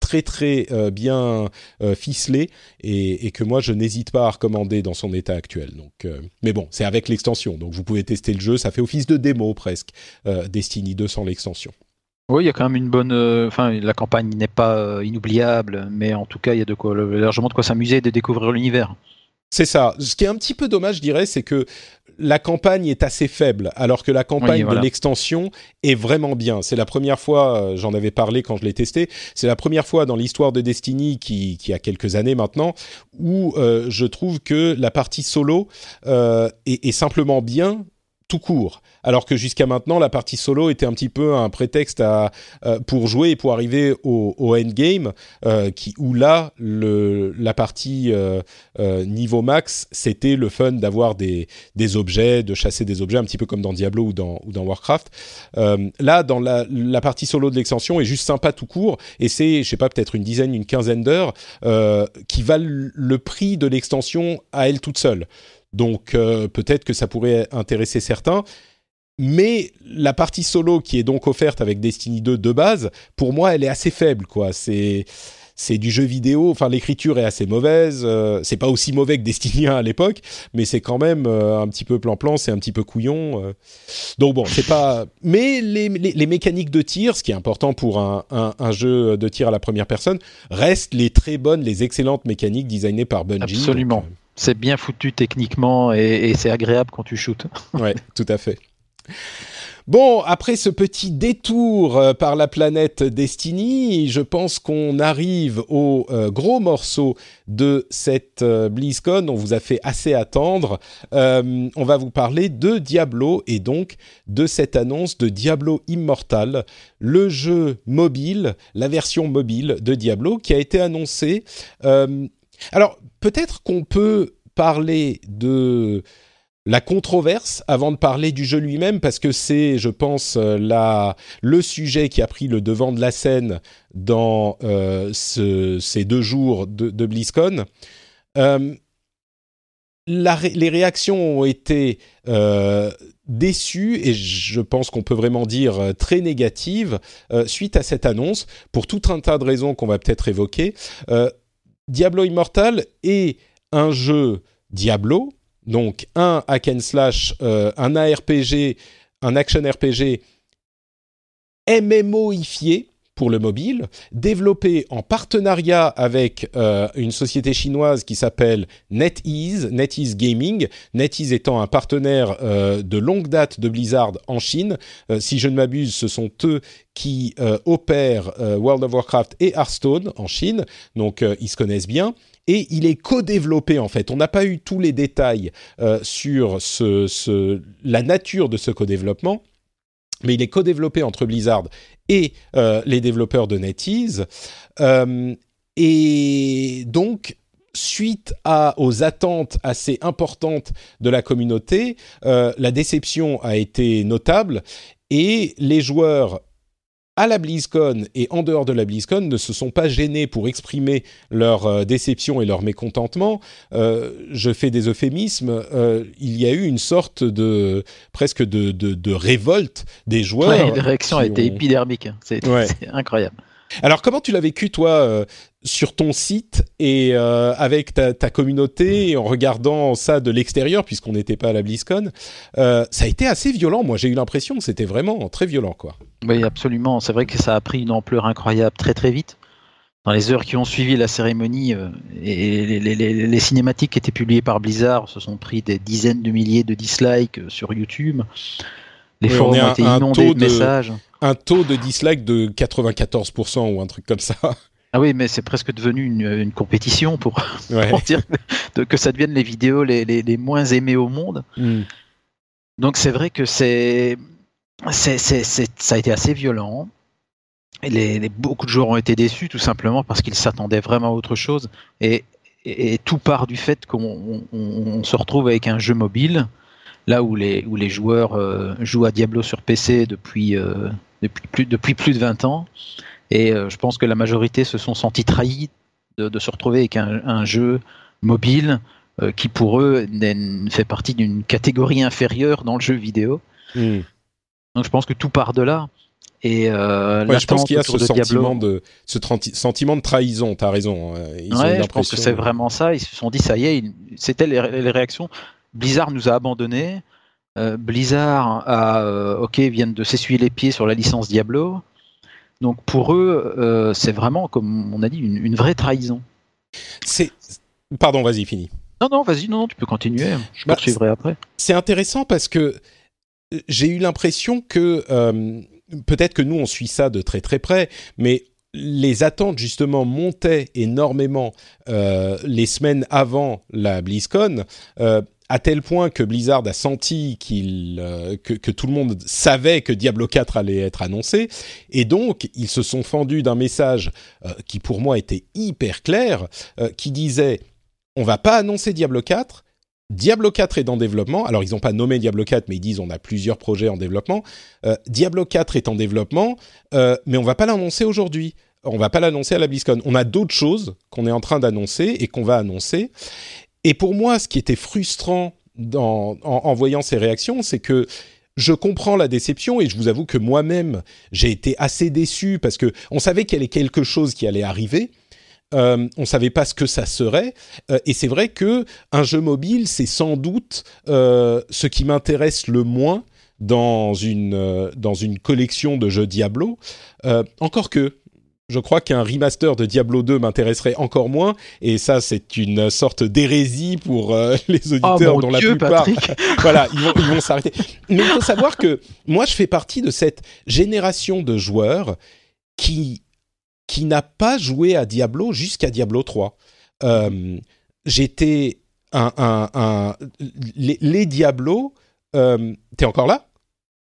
très très euh, bien euh, ficelé et, que moi je n'hésite pas à recommander dans son état actuel. Donc, euh, mais bon, c'est avec l'extension, donc vous pouvez tester le jeu. Ça fait office de démo presque, Destiny 2 sans l'extension. Oui, il y a quand même une bonne. Enfin, la campagne n'est pas inoubliable, mais en tout cas, il y a de quoi, largement de quoi s'amuser et de découvrir l'univers. C'est ça. Ce qui est un petit peu dommage, je dirais, c'est que la campagne est assez faible, alors que la campagne de l'extension est vraiment bien. C'est la première fois, euh, j'en avais parlé quand je l'ai testé, c'est la première fois dans l'histoire de Destiny, qui, a quelques années maintenant, où euh, je trouve que la partie solo euh, est, simplement bien, tout court. Alors que jusqu'à maintenant, la partie solo était un petit peu un prétexte à, euh, pour jouer et pour arriver au, au endgame, euh, qui, où là, le, la partie euh, niveau max, c'était le fun d'avoir des, objets, de chasser des objets, un petit peu comme dans Diablo ou dans, Warcraft. Là, dans la, la partie solo de l'extension est juste sympa tout court, et c'est, je sais pas, peut-être une dizaine, une quinzaine d'heures qui valent le prix de l'extension à elle toute seule. Donc euh, peut-être que ça pourrait intéresser certains. Mais la partie solo qui est donc offerte avec Destiny 2 de base, pour moi, elle est assez faible, quoi. C'est c'est du jeu vidéo. Enfin, l'écriture est assez mauvaise. Euh, c'est pas aussi mauvais que Destiny 1 à l'époque, mais c'est quand même euh, un petit peu plan-plan. C'est un petit peu couillon. euh. Donc bon, c'est pas. Mais les, les, les mécaniques de tir, ce qui est important pour un, un, un jeu de tir à la première personne, restent les très bonnes, les excellentes mécaniques designées par Bungie. Absolument. Donc, C'est bien foutu techniquement et, c'est agréable quand tu shootes. ouais, tout à fait. Bon, après ce petit détour euh, par la planète Destiny, je pense qu'on arrive au euh, gros morceau de cette euh, BlizzCon. On vous a fait assez attendre. Euh, on va vous parler de Diablo et donc de cette annonce de Diablo Immortal, le jeu mobile, la version mobile de Diablo qui a été annoncée. Alors, peut-être qu'on peut parler de la controverse avant de parler du jeu lui-même parce que c'est, je pense, euh, la, le sujet qui a pris le devant de la scène dans euh, ce- ces deux jours de, de BlizzCon. Euh, les réactions ont été déçues et je pense qu'on peut vraiment dire très négatives suite à cette annonce pour tout un tas de raisons qu'on va peut-être évoquer. Diablo Immortal est un jeu Diablo, donc un hack and slash, euh, un ARPG, un action RPG MMOifié pour le mobile, développé en partenariat avec euh, une société chinoise qui s'appelle NetEase, NetEase Gaming, NetEase étant un partenaire euh, de longue date de Blizzard en Chine. Euh, si je ne m'abuse, ce sont eux qui opèrent World of Warcraft et Hearthstone en Chine, donc ils se connaissent bien. Et il est co-développé en fait. On n'a pas eu tous les détails sur ce, ce, la nature de ce co-développement, mais il est co-développé entre Blizzard et euh, les développeurs de NetEase. Euh, et donc, suite aux attentes assez importantes de la communauté, euh, la déception a été notable et les joueurs à la BlizzCon et en dehors de la BlizzCon ne se sont pas gênés pour exprimer leur euh, déception et leur mécontentement. Euh, je fais des euphémismes. euh, il y a eu une sorte de presque de, de, de révolte des joueurs. Ouais, la réaction a été ont- épidermique. hein. C'est Ouais. incroyable. Alors, comment tu l'as vécu, toi, sur ton site et euh, avec ta, ta communauté, et en regardant ça de l'extérieur, puisqu'on n'était pas à la BlizzCon euh, Ça a été assez violent. Moi, j'ai eu l'impression que c'était vraiment très violent, quoi. Oui, absolument. C'est vrai que ça a pris une ampleur incroyable très très vite. Dans les heures qui ont suivi la cérémonie euh, et les, les- les- les cinématiques qui étaient publiées par Blizzard se sont pris des dizaines de milliers de dislikes sur YouTube. Les Oui, forums ont été inondés taux de de- messages. Un taux de dislike de 94% ou un truc comme ça. Ah oui, mais c'est presque devenu une, une compétition pour, Ouais. pour dire que, que ça devienne les vidéos les, les- les moins aimées au monde. Mm. Donc c'est vrai que c'est, c'est, ça a été assez violent. Et les, les- beaucoup de joueurs ont été déçus tout simplement parce qu'ils s'attendaient vraiment à autre chose. Et, et- et tout part du fait qu'on on- on se retrouve avec un jeu mobile, là où les, où les joueurs euh, jouent à Diablo sur PC depuis, euh, depuis, plus, depuis plus de 20 ans. Et euh, je pense que la majorité se sont sentis trahis de, de se retrouver avec un, un jeu mobile euh, qui pour eux fait partie d'une catégorie inférieure dans le jeu vidéo. Mm. Donc je pense que tout part de là. Et euh, Ouais, je pense qu'il y a ce de sentiment Diablo- de ce sentiment de trahison. T'as raison. euh, Ils ont Ouais, je pense que c'est vraiment ça. Ils se sont dit, ça y est, c'était les, les réactions. Blizzard nous a abandonnés. Euh, Blizzard a, euh, ok, viennent de s'essuyer les pieds sur la licence Diablo. Donc pour eux, euh, c'est vraiment, comme on a dit, une, une vraie trahison. C'est pardon, vas-y, fini. Non, non, vas-y, non, non, tu peux continuer. Je Bah, poursuivrai après. c'est intéressant parce que euh, j'ai eu l'impression que euh, peut-être que nous on suit ça de très très près, mais les attentes justement montaient énormément euh, les semaines avant la BlizzCon, euh, à tel point que Blizzard a senti qu'il que, tout le monde savait que Diablo 4 allait être annoncé, et donc ils se sont fendus d'un message qui pour moi était hyper clair, qui disait on va pas annoncer Diablo 4. Diablo 4 est en développement. Alors, ils n'ont pas nommé Diablo 4, mais ils disent on a plusieurs projets en développement. Euh, Diablo 4 est en développement, euh, mais on va pas l'annoncer aujourd'hui. On va pas l'annoncer à la BlizzCon. On a d'autres choses qu'on est en train d'annoncer et qu'on va annoncer. Et pour moi, ce qui était frustrant en, voyant ces réactions, c'est que je comprends la déception et je vous avoue que moi-même j'ai été assez déçu parce que on savait qu'il y avait quelque chose qui allait arriver euh, on savait pas ce que ça serait. Euh, et c'est vrai que un jeu mobile, c'est sans doute euh, ce qui m'intéresse le moins dans une dans une collection de jeux Diablo. encore que. Je crois qu'un remaster de Diablo 2 m'intéresserait encore moins, et ça c'est une sorte d'hérésie pour les oh, auditeurs dont la plupart, voilà, ils vont, ils vont s'arrêter. Mais il faut savoir que moi je fais partie de cette génération de joueurs qui qui n'a pas joué à Diablo jusqu'à Diablo 3. Euh, J'étais un, un, un, les, les Diablo. Euh, T'es encore là?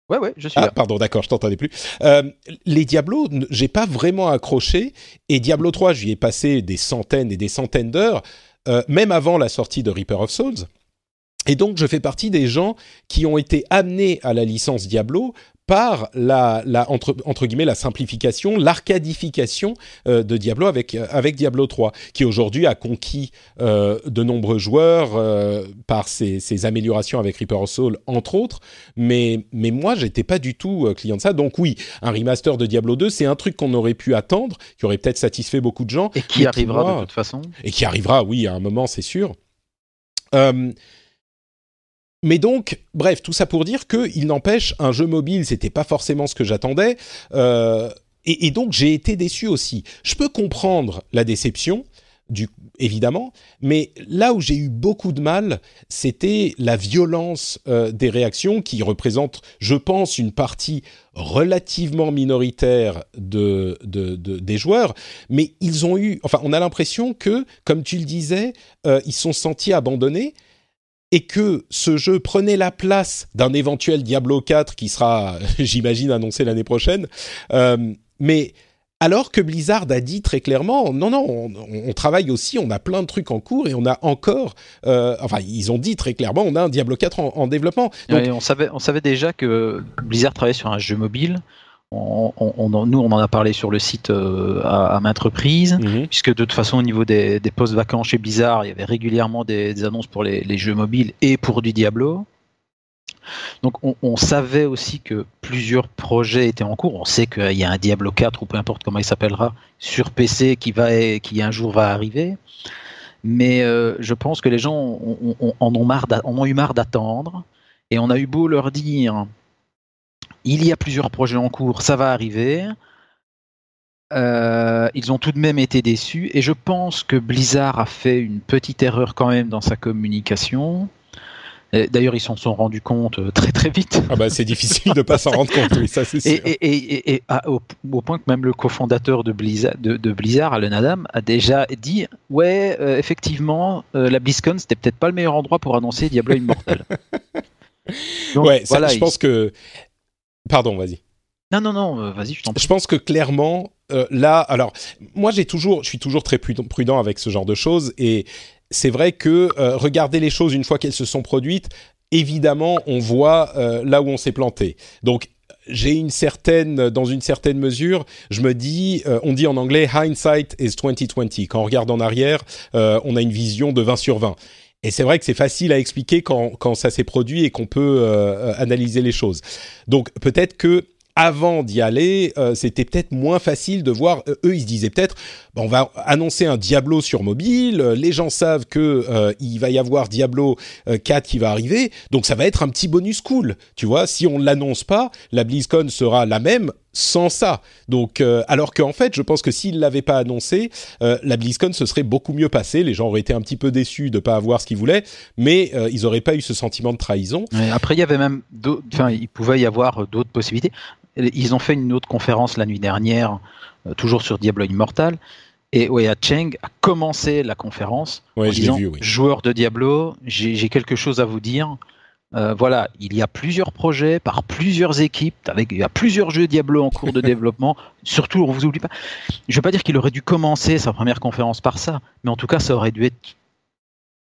Ouais, ouais, je suis ah, là. Pardon, d'accord, je t'entendais plus. Euh, les Diablo, j'ai pas vraiment accroché. Et Diablo 3, j'y ai passé des centaines et des centaines d'heures, euh, même avant la sortie de Reaper of Souls. Et donc, je fais partie des gens qui ont été amenés à la licence Diablo par la, la entre, entre, guillemets la simplification, l'arcadification euh, de Diablo avec euh, avec Diablo 3, qui aujourd'hui a conquis euh, de nombreux joueurs euh, par ses, ses, améliorations avec Reaper of Soul entre autres. Mais mais moi j'étais pas du tout client de ça. Donc oui, un remaster de Diablo 2, c'est un truc qu'on aurait pu attendre, qui aurait peut-être satisfait beaucoup de gens et qui arrivera qui, moi, de toute façon? Et qui arrivera, oui, à un moment, c'est sûr. Mais donc, bref, tout ça pour dire que il n'empêche, un jeu mobile, c'était pas forcément ce que j'attendais, euh, et, donc j'ai été déçu aussi. Je peux comprendre la déception, du, évidemment, mais là où j'ai eu beaucoup de mal, c'était la violence euh, des réactions qui représentent, je pense, une partie relativement minoritaire de, des joueurs, mais ils ont eu, enfin, on a l'impression que, comme tu le disais, euh, ils sont sentis abandonnés et que ce jeu prenait la place d'un éventuel Diablo 4 qui sera, j'imagine, annoncé l'année prochaine. Euh, mais alors que Blizzard a dit très clairement, non, non, on, on, travaille aussi, on a plein de trucs en cours et on a encore, euh, enfin, ils ont dit très clairement, on a un Diablo 4 en, en développement. Donc, ouais, on, savait, on savait déjà que Blizzard travaillait sur un jeu mobile. On, on, nous, on en a parlé sur le site euh, à, à, maintes reprises, -hmm. puisque de toute façon, au niveau des, des postes vacants chez Blizzard, il y avait régulièrement des, des annonces pour les, les, jeux mobiles et pour du Diablo. Donc, on, on, savait aussi que plusieurs projets étaient en cours. On sait qu'il y a un Diablo 4 ou peu importe comment il s'appellera sur PC qui, va, qui un jour va arriver. Mais euh, je pense que les gens en ont, marre en ont eu marre d'attendre. Et on a eu beau leur dire il y a plusieurs projets en cours, ça va arriver. Euh, ils ont tout de même été déçus et je pense que Blizzard a fait une petite erreur quand même dans sa communication. D'ailleurs, ils s'en sont rendus compte euh, très très vite. Ah bah c'est difficile de pas s'en rendre compte, oui, ça c'est sûr. Et, et, et, et à, au, au, point que même le cofondateur de Blizzard, de, de Blizzard, Alan Adam, a déjà dit ouais, euh, effectivement, euh, la BlizzCon c'était peut-être pas le meilleur endroit pour annoncer Diablo Immortal. Donc, ouais, ça, je pense que Pardon, vas-y. Non, non, non, euh, vas-y, je t'en prie. Je pense que clairement, euh, là, alors, moi, j'ai toujours, je suis toujours très prudent avec ce genre de choses, et c'est vrai que euh, regarder les choses une fois qu'elles se sont produites, évidemment, on voit euh, là où on s'est planté. Donc, j'ai une certaine, dans une certaine mesure, je me dis, euh, on dit en anglais hindsight is 2020. Quand on regarde en arrière, euh, on a une vision de 20 sur 20. Et c'est vrai que c'est facile à expliquer quand, quand ça s'est produit et qu'on peut euh, analyser les choses. Donc peut-être que avant d'y aller, euh, c'était peut-être moins facile de voir. Euh, eux, ils se disaient peut-être, bon, on va annoncer un Diablo sur mobile. Euh, les gens savent que euh, il va y avoir Diablo 4 qui va arriver, donc ça va être un petit bonus cool. Tu vois, si on l'annonce pas, la BlizzCon sera la même sans ça. Donc, euh, alors qu'en fait, je pense que s'ils l'avaient pas annoncé, euh, la BlizzCon se serait beaucoup mieux passée. Les gens auraient été un petit peu déçus de pas avoir ce qu'ils voulaient, mais euh, ils auraient pas eu ce sentiment de trahison. Ouais, après, il y avait même, enfin, il pouvait y avoir d'autres possibilités. Ils ont fait une autre conférence la nuit dernière, toujours sur Diablo Immortal. Et Wei Cheng a commencé la conférence Ouais, en disant vu, oui. joueur de Diablo, j'ai j'ai quelque chose à vous dire. Euh, voilà, il y a plusieurs projets par plusieurs équipes, avec il y a plusieurs jeux Diablo en cours de développement. Surtout, on vous oublie pas. Je veux pas dire qu'il aurait dû commencer sa première conférence par ça, mais en tout cas, ça aurait dû être.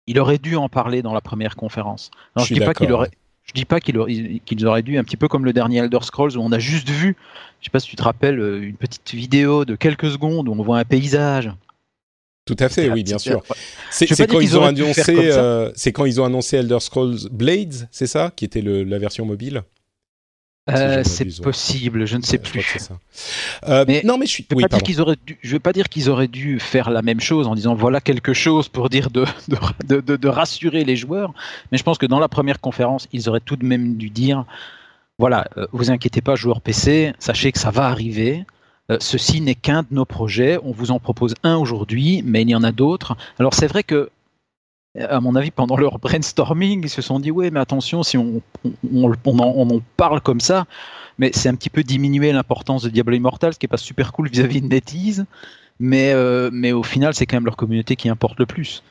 Il aurait dû en parler dans la première conférence. Alors, Je suis dis pas qu'il aurait. Je dis pas qu'ils auraient dû, un petit peu comme le dernier Elder Scrolls où on a juste vu, je sais pas si tu te rappelles, euh, une petite vidéo de quelques secondes où on voit un paysage. Tout à fait, oui, bien sûr. C'est quand ils ont annoncé, euh, c'est quand ils ont annoncé Elder Scrolls Blades, c'est ça, qui était le- la version mobile? Euh, c'est possible, je ne sais Ouais, plus. ça. Euh, Mais non, mais je suis. Je ne Oui, veux, pas dire pardon. qu'ils auraient dû- veux pas dire qu'ils auraient dû faire la même chose en disant voilà quelque chose pour dire de, de, de- de- de rassurer les joueurs, mais je pense que dans la première conférence, ils auraient tout de même dû dire voilà, euh, vous inquiétez pas, joueurs PC, sachez que ça va arriver. Euh, ceci n'est qu'un de nos projets. On vous en propose un aujourd'hui, mais il y en a d'autres. Alors c'est vrai que, à mon avis, pendant leur brainstorming, ils se sont dit ouais, mais attention, si on, on, on- en, parle comme ça, mais c'est un petit peu diminuer l'importance de Diablo Immortal, ce qui est pas super cool vis-à-vis de NetEase. Euh, mais au final, c'est quand même leur communauté qui importe le plus.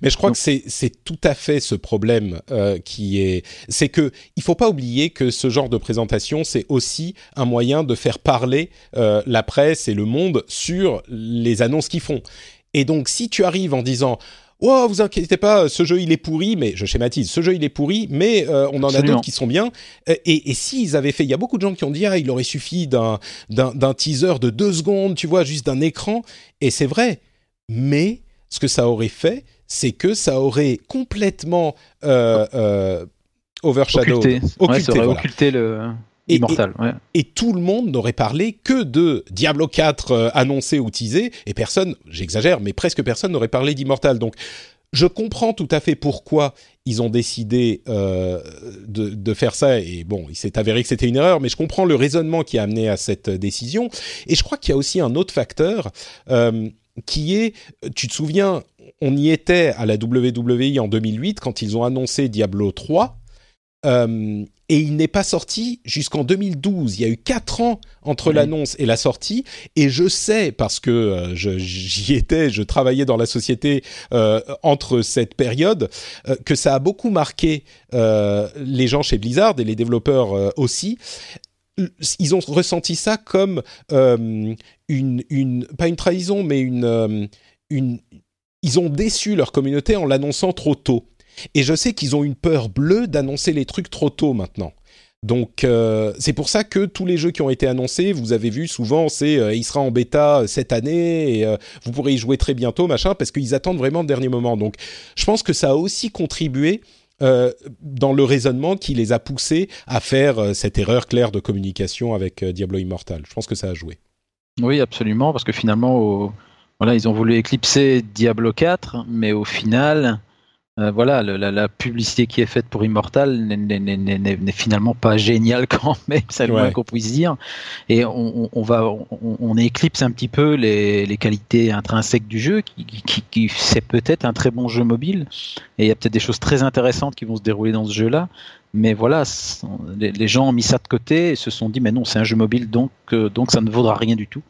Mais je crois Donc- que c'est tout à fait ce problème euh, qui est, c'est que il faut pas oublier que ce genre de présentation c'est aussi un moyen de faire parler euh, la presse et le monde sur les annonces qu'ils font. Et donc si tu arrives en disant Oh, vous inquiétez pas, ce jeu il est pourri, mais je schématise, ce jeu il est pourri, mais euh, on en a d'autres qui sont bien. Et, et s'ils avaient fait, il y a beaucoup de gens qui ont dit ah il aurait suffi d'un teaser de deux secondes, tu vois, juste d'un écran. Et c'est vrai, mais ce que ça aurait fait, c'est que ça aurait complètement euh, euh, overshadowed, Occulté. Ouais, occulté, ça aurait voilà. occulté le Et- Immortal. ouais. Et tout le monde n'aurait parlé que de Diablo 4 euh, annoncé ou teasé, et personne, j'exagère, mais presque personne n'aurait parlé d'Immortal. Donc, je comprends tout à fait pourquoi ils ont décidé euh, de, de faire ça. Et bon, il s'est avéré que c'était une erreur, mais je comprends le raisonnement qui a amené à cette décision. Et je crois qu'il y a aussi un autre facteur euh, qui est, tu te souviens, on y était à la WWE en 2008 quand ils ont annoncé Diablo 3. Euh, et il n'est pas sorti jusqu'en 2012. Il y a eu quatre ans entre Oui. l'annonce et la sortie. Et je sais, parce que euh, j'y étais, je travaillais dans la société euh, entre cette période, que ça a beaucoup marqué les gens chez Blizzard et les développeurs aussi. Ils ont ressenti ça comme euh, une, pas une trahison, mais une, euh, une. Ils ont déçu leur communauté en l'annonçant trop tôt. Et je sais qu'ils ont une peur bleue d'annoncer les trucs trop tôt maintenant. Donc euh, c'est pour ça que tous les jeux qui ont été annoncés, vous avez vu souvent, c'est euh, il sera en bêta cette année et euh, vous pourrez y jouer très bientôt, machin, parce qu'ils attendent vraiment le dernier moment. Donc je pense que ça a aussi contribué euh, dans le raisonnement qui les a poussés à faire euh, cette erreur claire de communication avec euh, Diablo Immortal. Je pense que ça a joué. Oui, absolument, parce que finalement, au- voilà, ils ont voulu éclipser Diablo 4, mais au final, euh, voilà, le- la, la publicité qui est faite pour Immortal n'est- finalement pas géniale quand même, c'est le Ouais. moins qu'on puisse dire. Et on, on- va, on, on éclipse un petit peu les, les qualités intrinsèques du jeu, qui, qui, qui- qui- c'est peut-être un très bon jeu mobile, et il y a peut-être des choses très intéressantes qui vont se dérouler dans ce jeu-là. Mais voilà, les, gens ont mis ça de côté et se sont dit, mais non, c'est un jeu mobile, donc, euh, donc ça ne vaudra rien du tout.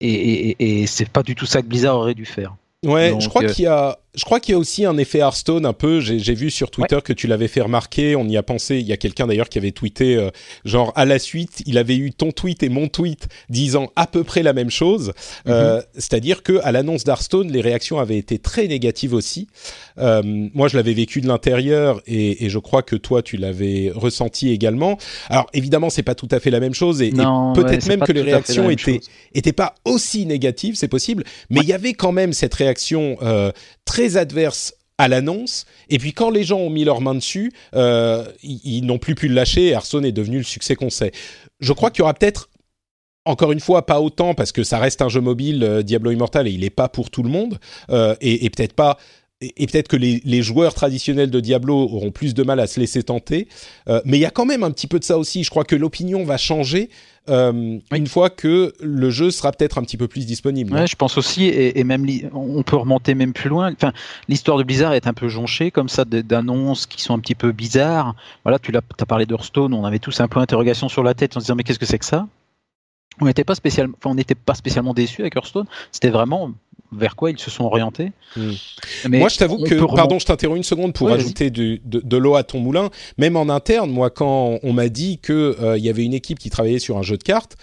Et, et- et c'est pas du tout ça que Blizzard aurait dû faire. Ouais, Donc, je crois euh, qu'il y a, je crois qu'il y a aussi un effet Hearthstone un peu. J'ai j'ai vu sur Twitter que tu l'avais fait remarquer. On y a pensé. Il y a quelqu'un d'ailleurs qui avait tweeté euh, genre à la suite, il avait eu ton tweet et mon tweet disant à peu près la même chose. Euh, C'est-à-dire que à l'annonce d'Hearthstone, les réactions avaient été très négatives aussi. Euh, moi, je l'avais vécu de l'intérieur et, et je crois que toi, tu l'avais ressenti également. Alors évidemment, c'est pas tout à fait la même chose et, et Non, ouais, peut-être même que les réactions étaient chose. était pas aussi négative, c'est possible, mais il y avait quand même cette réaction euh, très adverse à l'annonce. Et puis quand les gens ont mis leurs mains dessus, euh, ils, n'ont plus pu le lâcher. Hearthstone est devenu le succès qu'on sait. Je crois qu'il y aura peut-être encore une fois, pas autant parce que ça reste un jeu mobile, euh, Diablo Immortal, et il n'est pas pour tout le monde, et peut-être pas. Et, et peut-être que les, les joueurs traditionnels de Diablo auront plus de mal à se laisser tenter, Euh, mais il y a quand même un petit peu de ça aussi. Je crois que l'opinion va changer euh, une fois que le jeu sera peut-être un petit peu plus disponible. Ouais, je pense aussi, et, et même on peut remonter même plus loin. Enfin, l'histoire de Blizzard est un peu jonchée comme ça d'annonces qui sont un petit peu bizarres. Voilà, tu as parlé d'Hearthstone, on avait tous un peu interrogation sur la tête en se disant mais qu'est-ce que c'est que ça? On n'était pas spécialement, enfin, on n'était pas spécialement déçus avec Hearthstone. C'était vraiment vers quoi ils se sont orientés. Hmm. moi, je t'avoue que, pardon, je t'interromps une seconde pour ajouter de, de l'eau à ton moulin. Même en interne, moi, quand on m'a dit qu'il euh, y avait une équipe qui travaillait sur un jeu de cartes,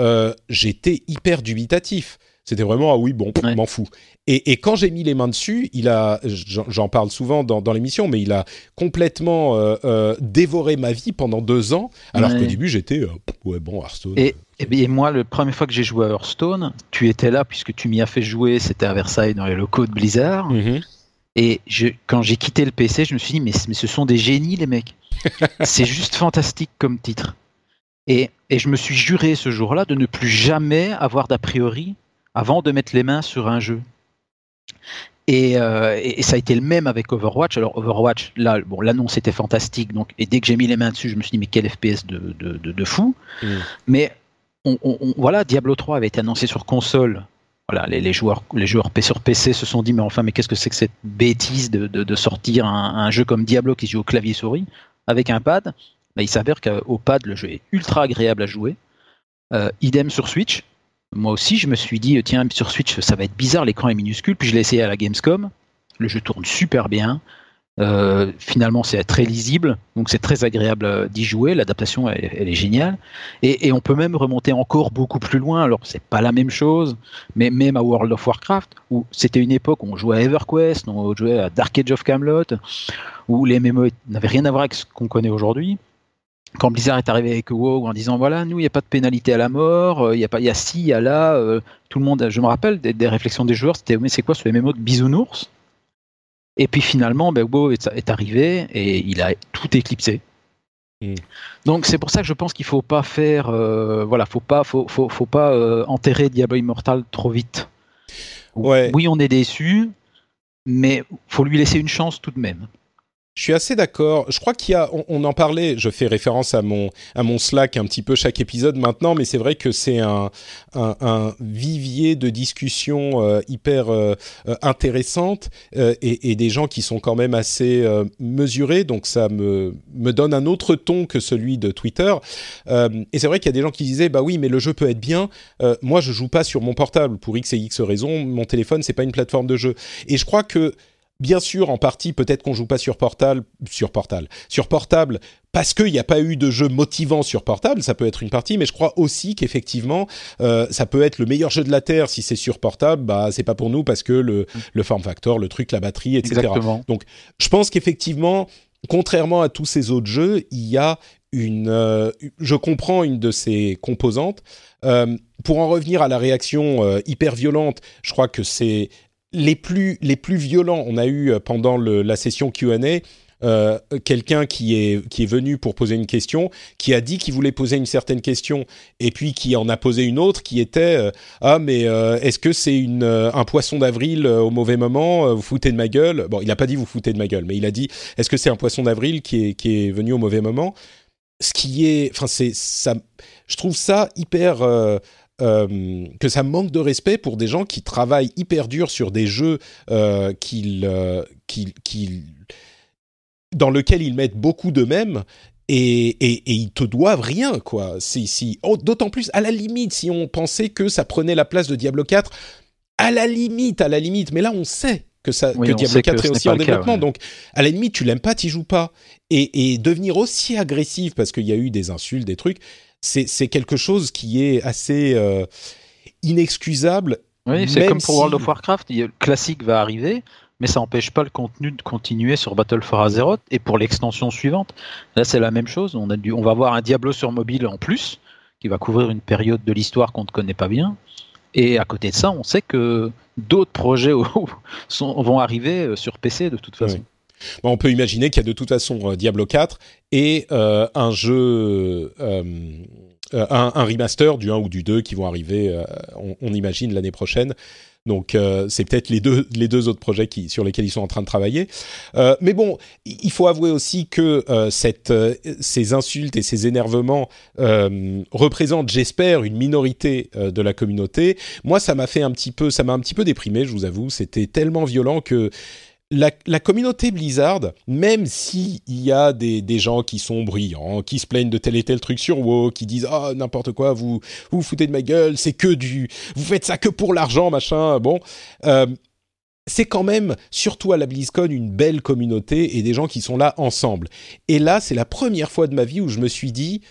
euh, j'étais hyper dubitatif. C'était vraiment ah oui bon, m'en fous. Et, et, quand j'ai mis les mains dessus, il a, j'en parle souvent dans, dans l'émission, mais il a complètement euh, euh, dévoré ma vie pendant deux ans, alors qu'au début j'étais euh, ouais bon Hearthstone. Et, et, moi, la première fois que j'ai joué à Hearthstone, tu étais là puisque tu m'y as fait jouer, c'était à Versailles dans les locaux de Blizzard. Mhm. Et je, quand j'ai quitté le PC, je me suis dit mais, mais ce sont des génies les mecs. C'est juste fantastique comme titre. Et, et, je me suis juré ce jour-là de ne plus jamais avoir d'a priori avant de mettre les mains sur un jeu. Euh, et, ça a été le même avec Overwatch. Alors Overwatch, là, bon, l'annonce était fantastique. Donc, et dès que j'ai mis les mains dessus, je me suis dit mais quel FPS de, de, de, fou. Mm. Mais on, voilà, Diablo 3 avait été annoncé sur console. Voilà, les, joueurs, les joueurs sur PC se sont dit mais enfin mais qu'est-ce que c'est que cette bêtise de, sortir un, jeu comme Diablo qui joue au clavier souris avec un pad? Bah, il s'avère qu'au pad le jeu est ultra agréable à jouer. Euh, idem sur Switch moi aussi, je me suis dit, tiens, sur Switch, ça va être bizarre, l'écran est minuscule. Puis je l'ai essayé à la Gamescom. Le jeu tourne super bien. Euh, finalement, c'est très lisible, donc c'est très agréable euh, d'y jouer. L'adaptation, elle, est géniale. Et, on peut même remonter encore beaucoup plus loin. Alors, c'est pas la même chose, mais même à World of Warcraft, où c'était une époque où on jouait à EverQuest, on jouait à Dark Age of Camelot, où les MMO n'avaient rien à voir avec ce qu'on connaît aujourd'hui quand Blizzard est arrivé avec WoW en disant voilà nous il n'y a pas de pénalité à la mort, euh, il y a pas il ci, il y a là, tout le monde, je me rappelle des, réflexions des joueurs, c'était mais c'est quoi ce MMO de bisounours? Et puis finalement ben, est, arrivé et il a tout éclipsé. Donc c'est pour ça que je pense qu'il faut pas faire euh, voilà faut pas faut, faut, faut pas enterrer Diablo Immortal trop vite. Ouais. Oui on est déçu, mais faut lui laisser une chance tout de même. Je suis assez d'accord. Je crois qu'il y a, on, en parlait. Je fais référence à mon à mon Slack un petit peu chaque épisode maintenant, mais c'est vrai que c'est un, un, un vivier de discussions euh, hyper euh, euh, intéressantes et, et, des gens qui sont quand même assez mesurés. Donc ça me me donne un autre ton que celui de Twitter. et c'est vrai qu'il y a des gens qui disaient bah oui, mais le jeu peut être bien. moi, je joue pas sur mon portable pour x et x raisons. Mon téléphone, c'est pas une plateforme de jeu. Et je crois que Bien sûr, en partie, peut-être qu'on joue pas sur portable, sur portable, sur portable, parce qu'il n'y a pas eu de jeu motivant sur portable. Ça peut être une partie, mais je crois aussi qu'effectivement, euh, ça peut être le meilleur jeu de la terre si c'est sur portable. Bah, c'est pas pour nous parce que le, le form factor, le truc, la batterie, etc. Exactement. Donc, je pense qu'effectivement, contrairement à tous ces autres jeux, il y a une. Euh, je comprends une de ces composantes. Euh, pour en revenir à la réaction euh, hyper violente, je crois que c'est les plus, les plus violents, on a eu euh, pendant la session Q&A, euh, quelqu'un qui est, qui est venu pour poser une question, qui a dit qu'il voulait poser une certaine question, et puis qui en a posé une autre qui était euh, Ah, mais est-ce que c'est un poisson d'avril au mauvais moment Vous foutez de ma gueule? Bon, il n'a pas dit vous foutez de ma gueule, mais il a dit Est-ce que c'est un poisson d'avril qui est, qui est venu au mauvais moment? Ce qui est. Enfin, c'est. Ça, je trouve ça hyper. Euh, que ça manque de respect pour des gens qui travaillent hyper dur sur des jeux euh, euh, dans lesquels ils mettent beaucoup d'eux-mêmes et, et, ils te doivent rien, quoi. Si, si, oh, D'autant plus, à la limite, si on pensait que ça prenait la place de Diablo 4, à la limite, à la limite, mais là on sait que, ça, que Diablo 4 est aussi en développement, donc à la limite, tu l'aimes pas, tu joues pas. Et, et, devenir aussi agressif, parce qu'il y a eu des insultes, des trucs, c'est quelque chose qui est assez euh, inexcusable. Oui, c'est comme pour World of Warcraft, le classique va arriver, mais ça n'empêche pas le contenu de continuer sur Battle for Azeroth et pour l'extension suivante. Là, c'est la même chose. On, a on va avoir un Diablo sur mobile en plus, qui va couvrir une période de l'histoire qu'on ne connaît pas bien. Et à côté de ça, on sait que d'autres projets vont arriver euh, sur PC de toute façon on peut imaginer qu'il y a de toute façon euh, Diablo 4 et euh, un jeu, euh, un, remaster du 1 ou du 2 qui vont arriver, on, imagine, l'année prochaine. Donc c'est peut-être les deux, les deux autres projets qui, sur lesquels ils sont en train de travailler. mais bon, il faut avouer aussi que cette, ces insultes et ces énervements représentent, j'espère, une minorité de la communauté. Moi, ça m'a fait un petit peu, ça m'a un petit peu déprimé, je vous avoue. C'était tellement violent que la, communauté Blizzard, même s'il y a des, gens qui sont brillants, qui se plaignent de tel et tel truc sur WoW, qui disent ah oh, n'importe quoi, vous, vous vous foutez de ma gueule, c'est que du, vous faites ça que pour l'argent, machin. Bon, euh, c'est quand même, surtout à la BlizzCon, une belle communauté et des gens qui sont là ensemble. Et là, c'est la première fois de ma vie où je me suis dit,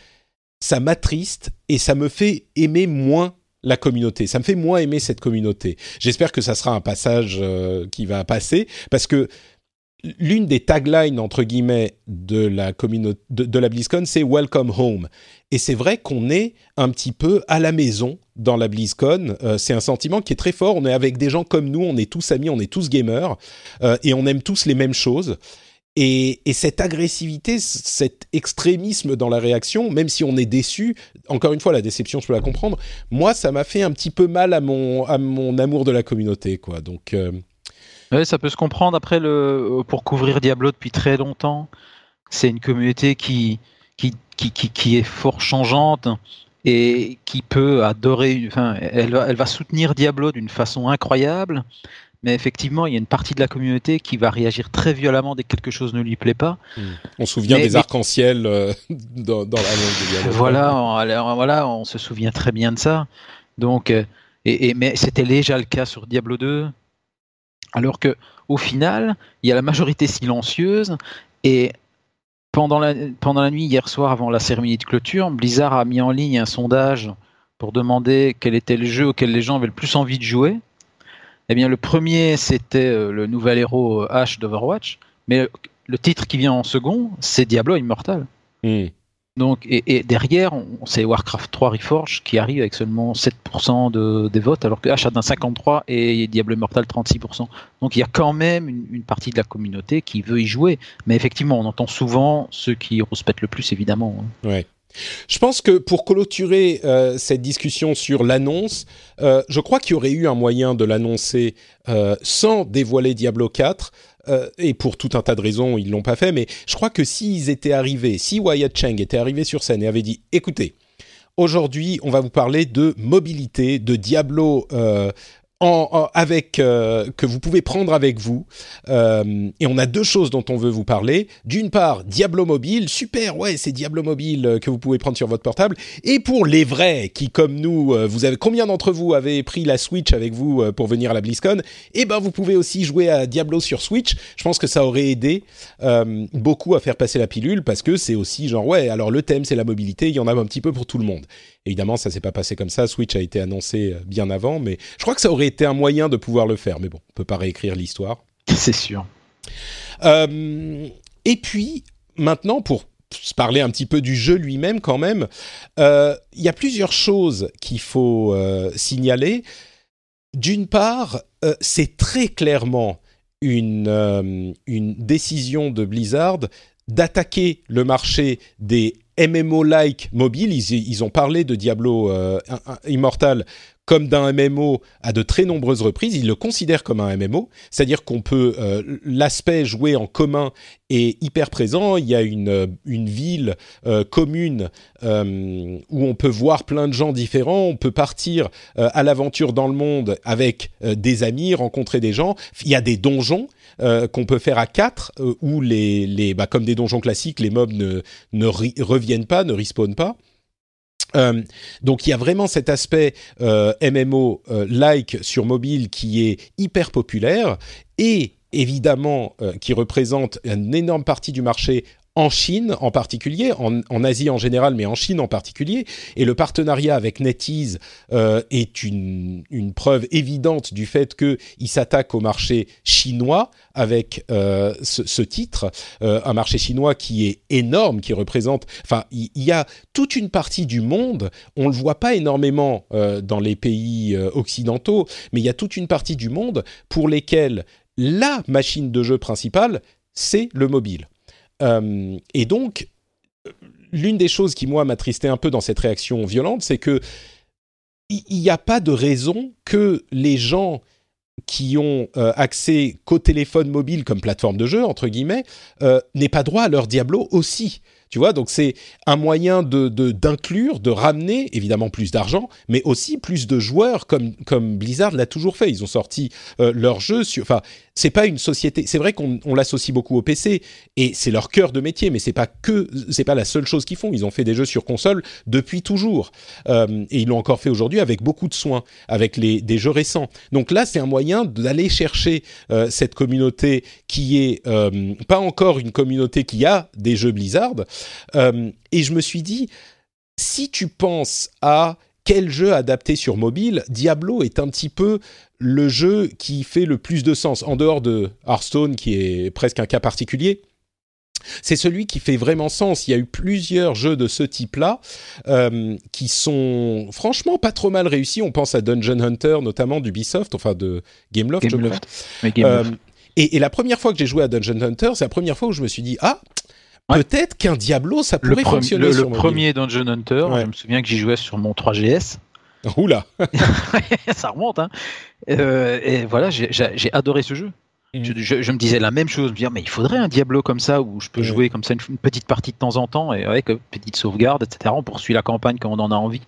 ça m'attriste et ça me fait aimer moins la communauté. Ça me fait moins aimer cette communauté. J'espère que ça sera un passage euh, qui va passer parce que l'une des taglines entre guillemets de la communauté de, la BlizzCon, c'est Welcome Home. Et c'est vrai qu'on est un petit peu à la maison dans la BlizzCon. Euh, c'est un sentiment qui est très fort. On est avec des gens comme nous, on est tous amis, on est tous gamers euh, et on aime tous les mêmes choses. Et, cette agressivité, cet extrémisme dans la réaction, même si on est déçu, encore une fois, la déception, je peux la comprendre. Moi, ça m'a fait un petit peu mal à mon, à mon amour de la communauté, quoi. Donc. Euh, ça peut se comprendre. Après, le, pour couvrir Diablo depuis très longtemps, c'est une communauté qui, qui, qui, qui, est fort changeante et qui peut adorer. Enfin, elle va soutenir Diablo d'une façon incroyable, mais effectivement, il y a une partie de la communauté qui va réagir très violemment dès que quelque chose ne lui plaît pas. Hmm. On se souvient des arcs-en-ciel euh, dans, dans, la de Diablo. Voilà, on, voilà, on se souvient très bien de ça. Donc, euh, et, mais c'était déjà le cas sur Diablo 2. Alors que, au final, il y a la majorité silencieuse et pendant la, pendant la nuit hier soir, avant la cérémonie de clôture, Blizzard a mis en ligne un sondage pour demander quel était le jeu auquel les gens avaient le plus envie de jouer. Eh bien, le premier, c'était euh, le nouvel héros Ash d'Overwatch, mais le titre qui vient en second, c'est Diablo Immortal. Hmm. Donc, et, derrière, c'est Warcraft 3 Reforged qui arrive avec seulement 7% de, des votes, alors que H a 53 et Diablo Immortal 36%. Donc il y a quand même une, partie de la communauté qui veut y jouer. Mais effectivement, on entend souvent ceux qui respectent le plus, évidemment. Hein. Ouais. Je pense que pour clôturer euh, cette discussion sur l'annonce, euh, je crois qu'il y aurait eu un moyen de l'annoncer euh, sans dévoiler Diablo 4. Euh, et pour tout un tas de raisons, ils l'ont pas fait. Mais je crois que s'ils étaient arrivés, si Wyatt Cheng était arrivé sur scène et avait dit, écoutez, aujourd'hui, on va vous parler de mobilité, de Diablo euh, avec euh, que vous pouvez prendre avec vous. Euh, et on a deux choses dont on veut vous parler. D'une part, Diablo Mobile, super, ouais, c'est Diablo Mobile euh, que vous pouvez prendre sur votre portable. Et pour les vrais qui, comme nous, vous avez combien d'entre vous avez pris la Switch avec vous pour venir à la BlizzCon? Eh ben, vous pouvez aussi jouer à Diablo sur Switch. Je pense que ça aurait aidé beaucoup à faire passer la pilule parce que c'est aussi genre ouais. Alors le thème c'est la mobilité, il y en a un petit peu pour tout le monde. Évidemment, ça s'est pas passé comme ça. Switch a été annoncé bien avant, mais je crois que ça aurait été un moyen de pouvoir le faire. Mais bon, on peut pas réécrire l'histoire. C'est sûr. Euh, et puis, maintenant, pour se parler un petit peu du jeu lui-même quand même, euh, il y a plusieurs choses qu'il faut euh, signaler. D'une part, c'est très clairement une, une décision de Blizzard d'attaquer le marché des MMO-like mobiles. Ils, ont parlé de Diablo Immortal comme d'un MMO à de très nombreuses reprises. Ils le considèrent comme un MMO, c'est-à-dire qu'on peut euh, l'aspect joué en commun est hyper présent. Il y a une, euh, ville euh, commune où on peut voir plein de gens différents. On peut partir à l'aventure dans le monde avec des amis, rencontrer des gens. Il y a des donjons. Qu'on peut faire à quatre, où les, les bah, comme des donjons classiques, les mobs ne, ne reviennent pas, ne respawnent pas. Euh, donc il y a vraiment cet aspect euh, MMO euh, like sur mobile qui est hyper populaire et évidemment qui représente une énorme partie du marché en Chine en particulier, en, Asie en général, mais en Chine en particulier. Et le partenariat avec NetEase euh, est une, une, preuve évidente du fait qu'il s'attaque au marché chinois avec euh, ce, ce, titre, euh, un marché chinois qui est énorme, qui représente... Enfin, il y, a toute une partie du monde, on le voit pas énormément euh, dans les pays euh, occidentaux, mais il y a toute une partie du monde pour lesquels la machine de jeu principale, c'est le mobile. Euh, et donc, l'une des choses qui, moi, m'attristait un peu dans cette réaction violente, c'est que il n'y a pas de raison que les gens qui ont euh, accès qu'au téléphone mobile comme plateforme de jeu, entre guillemets, euh, n'aient pas droit à leur Diablo aussi. Tu vois, donc c'est un moyen de d'inclure, de, ramener évidemment plus d'argent, mais aussi plus de joueurs comme comme Blizzard l'a toujours fait. Ils ont sorti leur jeu enfin, c'est pas une société. C'est vrai qu'on l'associe beaucoup au PC et c'est leur cœur de métier, mais c'est pas que, c'est pas la seule chose qu'ils font. Ils ont fait des jeux sur console depuis toujours euh, et ils l'ont encore fait aujourd'hui avec beaucoup de soin, avec les des jeux récents. Donc là, c'est un moyen d'aller chercher euh, cette communauté qui est euh, pas encore une communauté qui a des jeux Blizzard. et je me suis dit, si tu penses à quel jeu adapté sur mobile, Diablo est un petit peu le jeu qui fait le plus de sens, en dehors de Hearthstone, qui est presque un cas particulier. C'est celui qui fait vraiment sens. Il y a eu plusieurs jeux de ce type-là euh, qui sont franchement pas trop mal réussis. On pense à Dungeon Hunter, notamment d'Ubisoft, enfin de Gameloft, je crois. Euh, et, la première fois que j'ai joué à Dungeon Hunter, c'est la première fois où je me suis dit ah Peut-être qu'un Diablo, ça pourrait fonctionner. Le, le premier Dungeon Hunter, je me souviens que j'y jouais sur mon 3GS. Oula Ça remonte, hein euh, Et voilà, j'ai adoré ce jeu. Mm. Je, me disais la même chose, me dire mais il faudrait un Diablo comme ça où je peux jouer comme ça une, petite partie de temps en temps et avec une petite sauvegarde, etc. On poursuit la campagne quand on en a envie.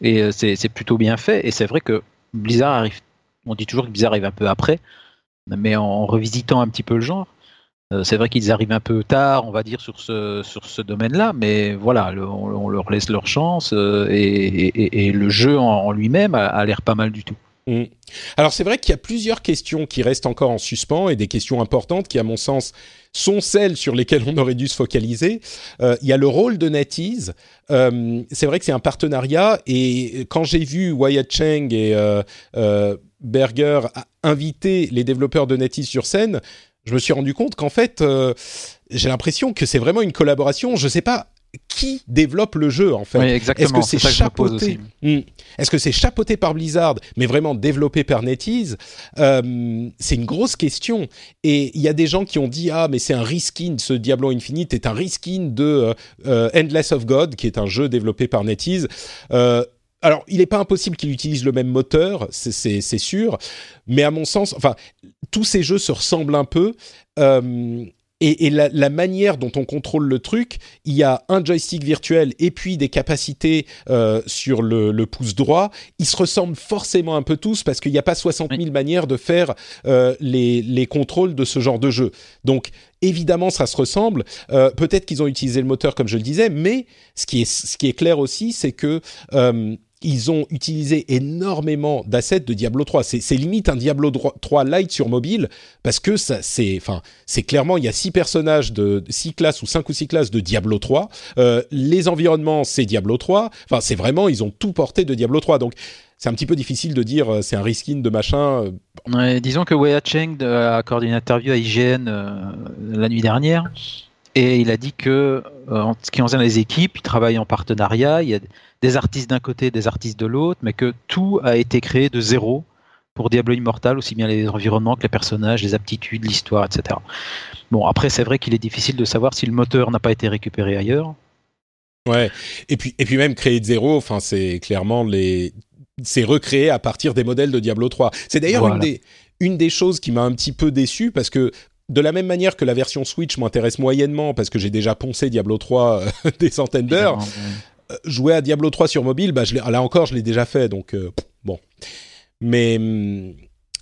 Et euh, c'est plutôt bien fait. Et c'est vrai que Blizzard arrive, on dit toujours que Blizzard arrive un peu après, mais en revisitant un petit peu le genre, euh, c'est vrai qu'ils arrivent un peu tard, on va dire, sur ce, sur ce domaine-là, mais voilà, on, leur laisse leur chance euh, et, le jeu en, lui-même a, l'air pas mal du tout. Mm. Alors c'est vrai qu'il y a plusieurs questions qui restent encore en suspens et des questions importantes qui, à mon sens, sont celles sur lesquelles on aurait dû se focaliser. Euh, il y a le rôle de NetEase. c'est vrai que c'est un partenariat et quand j'ai vu Wyatt Cheng et Berger inviter les développeurs de NetEase sur scène, je me suis rendu compte qu'en fait, euh, j'ai l'impression que c'est vraiment une collaboration. Je ne sais pas qui développe le jeu en fait. Oui, Est-ce que c'est chapeauté hmm. Est-ce que c'est chapeauté par Blizzard, mais vraiment développé par NetEase euh, C'est une grosse question. Et il y a des gens qui ont dit ah mais c'est un reskin, ce Diablo Infinite est un reskin de euh, Endless of God, qui est un jeu développé par NetEase. Alors, il n'est pas impossible qu'il utilise le même moteur, c'est sûr, mais à mon sens, enfin, tous ces jeux se ressemblent un peu. Euh, et, la, manière dont on contrôle le truc, il y a un joystick virtuel et puis des capacités euh, sur le, pouce droit. Ils se ressemblent forcément un peu tous parce qu'il n'y a pas 60 000 manières de faire euh, les, contrôles de ce genre de jeu. Donc évidemment, ça se ressemble. Peut-être qu'ils ont utilisé le moteur comme je le disais, mais ce qui est, ce qui est clair aussi, c'est que ils ont utilisé énormément d'assets de Diablo 3. C'est limite un Diablo 3 light sur mobile parce que c'est, enfin, clairement il y a six personnages de six classes ou cinq ou six classes de Diablo 3. Euh, les environnements, c'est Diablo 3. Enfin, c'est vraiment ils ont tout porté de Diablo 3. Donc c'est un petit peu difficile de dire euh, c'est un reskin de machin. Euh. disons que Wei Cheng a accordé une interview à IGN la nuit dernière et il a dit que en ce qui concerne les équipes, ils travaillent en partenariat. Il y a des artistes d'un côté, des artistes de l'autre, mais que tout a été créé de zéro pour Diablo Immortal, aussi bien les environnements que les personnages, les aptitudes, l'histoire, etc. Bon, après, c'est vrai qu'il est difficile de savoir si le moteur n'a pas été récupéré ailleurs. Ouais, et puis, et puis même créer de zéro, enfin, c'est clairement les. C'est recréé à partir des modèles de Diablo 3. C'est d'ailleurs une, des, une des choses qui m'a un petit peu déçu parce que de la même manière que la version Switch m'intéresse moyennement parce que j'ai déjà poncé Diablo 3 euh, des centaines d'heures, euh, jouer à Diablo 3 sur mobile, bah, je là encore, je l'ai déjà fait, donc euh, bon. Mais,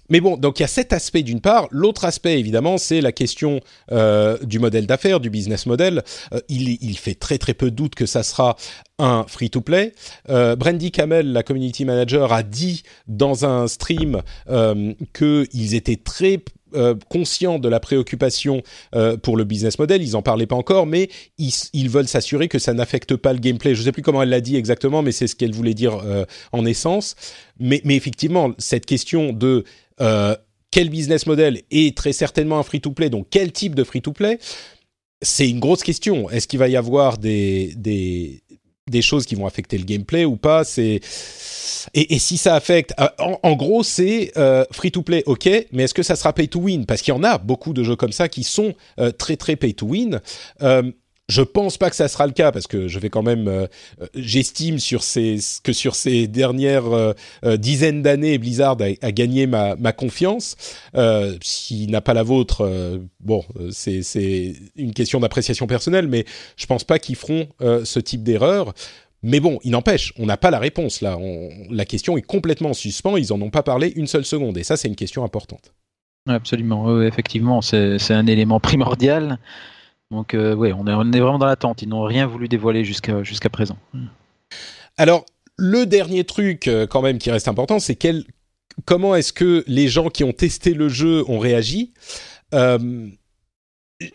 mais bon, donc il y a cet aspect d'une part. L'autre aspect, évidemment, c'est la question euh, du modèle d'affaires, du business model. il, il, fait très très peu de doute que ça sera un free-to-play. Brandy Camel, la community manager, a dit dans un stream qu'ils étaient très euh, conscients de la préoccupation euh, pour le business model. Ils en parlaient pas encore, mais ils, veulent s'assurer que ça n'affecte pas le gameplay. Je sais plus comment elle l'a dit exactement, mais c'est ce qu'elle voulait dire euh, en essence. Mais, effectivement, cette question de quel business model est très certainement un free-to-play, donc quel type de free-to-play, c'est une grosse question. Est-ce qu'il va y avoir des, des choses qui vont affecter le gameplay ou pas C'est et, si ça affecte, euh, en, gros, c'est euh, free to play, ok, mais est-ce que ça sera pay to win Parce qu'il y en a beaucoup de jeux comme ça qui sont euh, très très pay to win. Je pense pas que ça sera le cas parce que je vais quand même, euh, euh, j'estime que sur ces dernières euh, dizaines d'années, Blizzard a, gagné ma, confiance. S'il n'a pas la vôtre, bon, c'est c'est une question d'appréciation personnelle, mais je pense pas qu'ils feront ce type d'erreur. Mais bon, il n'empêche, on n'a pas la réponse là. la question est complètement en suspens. Ils en ont pas parlé une seule seconde, et ça, c'est une question importante. Absolument, effectivement, c'est un élément primordial. Donc euh, oui, on est, on est, vraiment dans l'attente. Ils n'ont rien voulu dévoiler jusqu'à présent. Alors, le dernier truc euh, quand même qui reste important, c'est quel, comment est-ce que les gens qui ont testé le jeu ont réagi euh,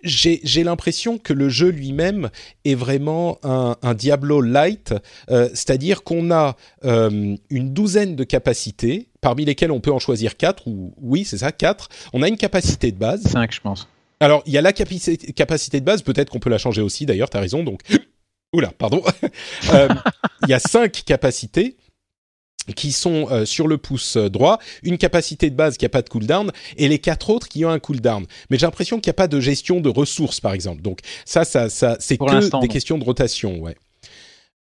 j'ai l'impression que le jeu lui-même est vraiment un, un Diablo light, c'est-à-dire qu'on a une douzaine de capacités, parmi lesquelles on peut en choisir quatre, ou oui, c'est ça, quatre. On a une capacité de base. Cinq, je pense. Alors, il y a la capacité de base, peut-être qu'on peut la changer aussi, d'ailleurs, tu as raison. Donc, oula, pardon. Euh, il y a cinq capacités qui sont euh, sur le pouce droit, une capacité de base qui n'a pas de cooldown, et les quatre autres qui ont un cooldown. Mais j'ai l'impression qu'il n'y a pas de gestion de ressources, par exemple. Donc ça, ça, ça c'est que des questions de rotation, ouais.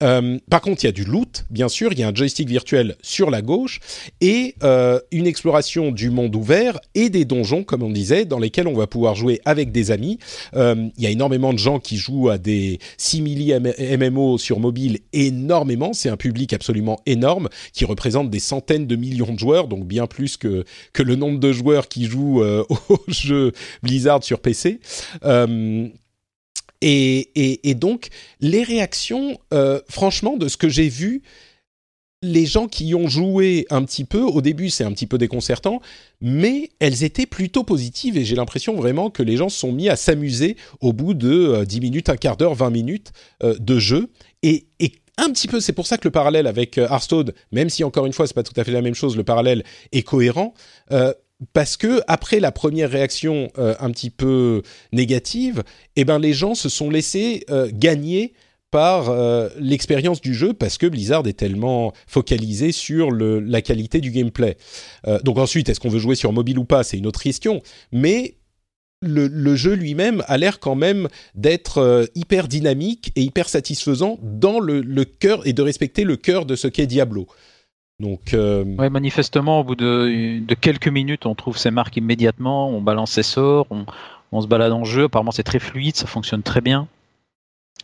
Euh, par contre, il y a du loot, bien sûr, il y a un joystick virtuel sur la gauche et euh, une exploration du monde ouvert et des donjons, comme on disait, dans lesquels on va pouvoir jouer avec des amis. Euh, il y a énormément de gens qui jouent à des simili MMO sur mobile, énormément. C'est un public absolument énorme qui représente des centaines de millions de joueurs, donc bien plus que que le nombre de joueurs qui jouent au jeu Blizzard sur PC. Et, donc, les réactions, euh, franchement, de ce que j'ai vu, les gens qui y ont joué un petit peu, au début c'est un petit peu déconcertant, mais elles étaient plutôt positives et j'ai l'impression vraiment que les gens se sont mis à s'amuser au bout de 10 euh, minutes, un quart d'heure, 20 minutes euh, de jeu. Et, un petit peu, c'est pour ça que le parallèle avec Hearthstone, même si encore une fois c'est pas tout à fait la même chose, le parallèle est cohérent parce que après la première réaction euh, un petit peu négative, eh ben les gens se sont laissés euh, gagner par euh, l'expérience du jeu parce que Blizzard est tellement focalisé sur la qualité du gameplay. donc ensuite, est-ce qu'on veut jouer sur mobile ou pas, c'est une autre question. Mais le, jeu lui-même a l'air quand même d'être hyper dynamique et hyper satisfaisant dans le cœur et de respecter le cœur de ce qu'est Diablo. Donc, euh... ouais, manifestement, au bout de, quelques minutes, on trouve ses marques immédiatement, on balance ses sorts, on, se balade en jeu. Apparemment, c'est très fluide, ça fonctionne très bien.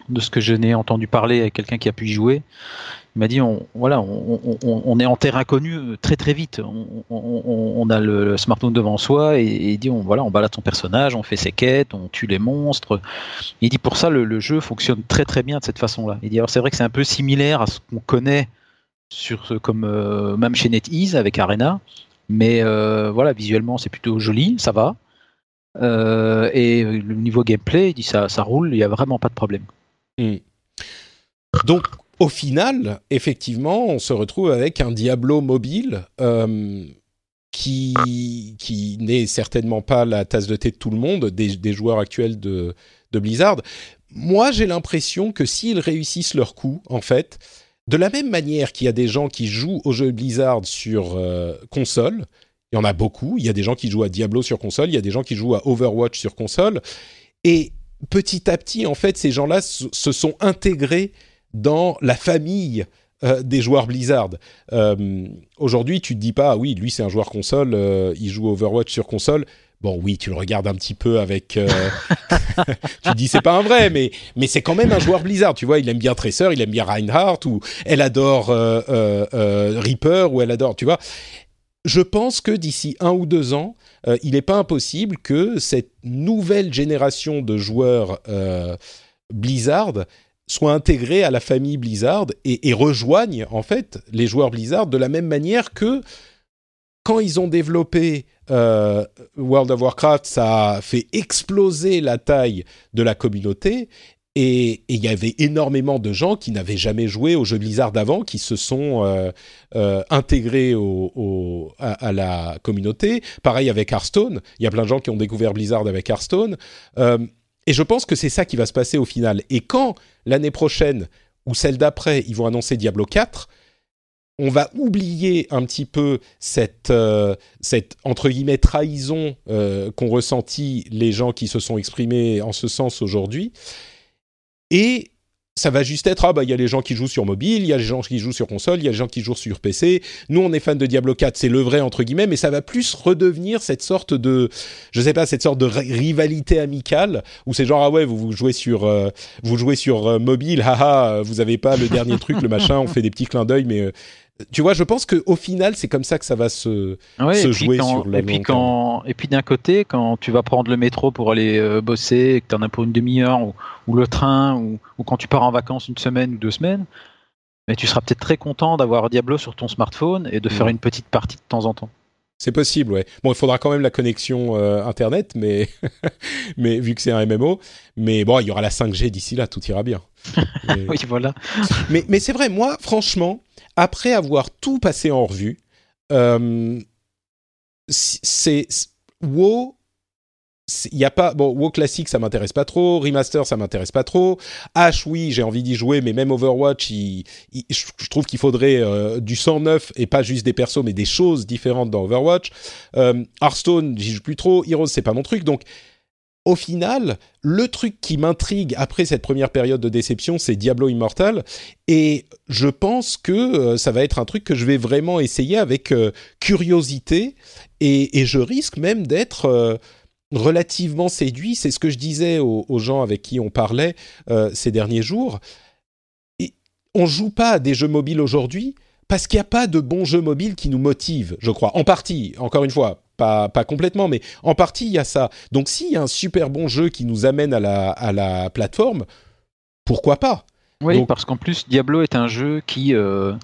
De ce que je n'ai entendu parler avec quelqu'un qui a pu y jouer, il m'a dit on, voilà, on, est en terre inconnue très très vite. On, a le, smartphone devant soi et, il dit on, voilà, on balade son personnage, on fait ses quêtes, on tue les monstres. Il dit pour ça le, le jeu fonctionne très très bien de cette façon-là. Il dit alors c'est vrai que c'est un peu similaire à ce qu'on connaît comme euh, même chez NetEase avec Arena, mais euh, voilà visuellement c'est plutôt joli, ça va. Euh, et le niveau gameplay, dit ça, roule, il n'y a vraiment pas de problème. Hmm. Donc au final, effectivement, on se retrouve avec un Diablo mobile qui, qui n'est certainement pas la tasse de thé de tout le monde, des, des joueurs actuels de, de Blizzard. Moi, j'ai l'impression que s'ils réussissent leur coup, en fait, de la même manière qu'il y a des gens qui jouent aux jeux Blizzard sur euh, console, il y en a beaucoup, il y a des gens qui jouent à Diablo sur console, il y a des gens qui jouent à Overwatch sur console, et petit à petit, en fait, ces gens-là se sont intégrés dans la famille euh, des joueurs Blizzard. Euh, aujourd'hui, tu te dis pas, ah oui, lui c'est un joueur console, il joue Overwatch sur console. Bon, oui, tu le regardes un petit peu avec. Euh, tu dis c'est pas un vrai, mais mais c'est quand même un joueur Blizzard. Tu vois, il aime bien Tracer, il aime bien Reinhardt, ou elle adore euh, euh, Reaper, ou elle adore. Tu vois. Je pense que d'ici un ou deux ans, il n'est pas impossible que cette nouvelle génération de joueurs Blizzard soit intégrée à la famille Blizzard et, et en fait les joueurs Blizzard de la même manière que quand ils ont développé euh, World of Warcraft, ça a fait exploser la taille de la communauté. Et il y avait énormément de gens qui n'avaient jamais joué au jeu Blizzard avant, qui se sont euh, euh, intégrés au, à, la communauté. Pareil avec Hearthstone, il y a plein de gens qui ont découvert Blizzard avec Hearthstone. et je pense que c'est ça qui va se passer au final. Et quand l'année prochaine ou celle d'après, ils vont annoncer Diablo 4, on va oublier un petit peu cette, euh, cette entre guillemets trahison euh, qu'ont ressenti les gens qui se sont exprimés en ce sens aujourd'hui. et ça va juste être ah bah il y a les gens qui jouent sur mobile, il y a les gens qui jouent sur console, il y a les gens qui jouent sur PC. Nous on est fans de Diablo 4, c'est le vrai entre guillemets, mais ça va plus redevenir cette sorte de je sais pas cette sorte de rivalité amicale où c'est genre ah ouais vous, vous jouez sur euh, vous jouez sur mobile, haha vous avez pas le dernier truc le machin, on fait des petits clins d'œil mais tu vois, je pense qu'au final, c'est comme ça que ça va se, se jouer sur le et puis quand Et puis d'un côté, quand tu vas prendre le métro pour aller euh, bosser, et que tu en as pour une demi-heure, ou, le train, ou, quand tu pars en vacances une semaine ou deux semaines, mais tu seras peut-être très content d'avoir Diablo sur ton smartphone et de faire une petite partie de temps en temps. C'est possible, ouais. Bon, il faudra quand même la connexion euh, Internet, mais, mais vu que c'est un MMO. Mais bon, il y aura la 5G d'ici là, tout ira bien. oui, voilà. mais, mais c'est vrai, moi, franchement, après avoir tout passé en revue, euh, c'est WoW il y a pas bon WoW classique ça m'intéresse pas trop. Remaster ça m'intéresse pas trop. H oui j'ai envie d'y jouer mais même Overwatch je trouve qu'il faudrait euh, du sang neuf et pas juste des persos mais des choses différentes dans Overwatch. Euh, Hearthstone j'y joue plus trop. Heroes c'est pas mon truc. Donc au final, le truc qui m'intrigue après cette première période de déception, c'est Diablo Immortal. Et je pense que euh, ça va être un truc que je vais vraiment essayer avec euh, curiosité. Et, je risque même d'être euh, relativement séduit. C'est ce que je disais aux, gens avec qui on parlait ces derniers jours. Et on joue pas à des jeux mobiles aujourd'hui parce qu'il n'y a pas de bons jeux mobiles qui nous motivent, je crois. En partie, encore une fois, pas, complètement, mais en partie, il y a ça. Donc, s'il y a un super bon jeu qui nous amène à la, à la plateforme, pourquoi pas? Oui, parce qu'en plus, Diablo est un jeu qui, euh,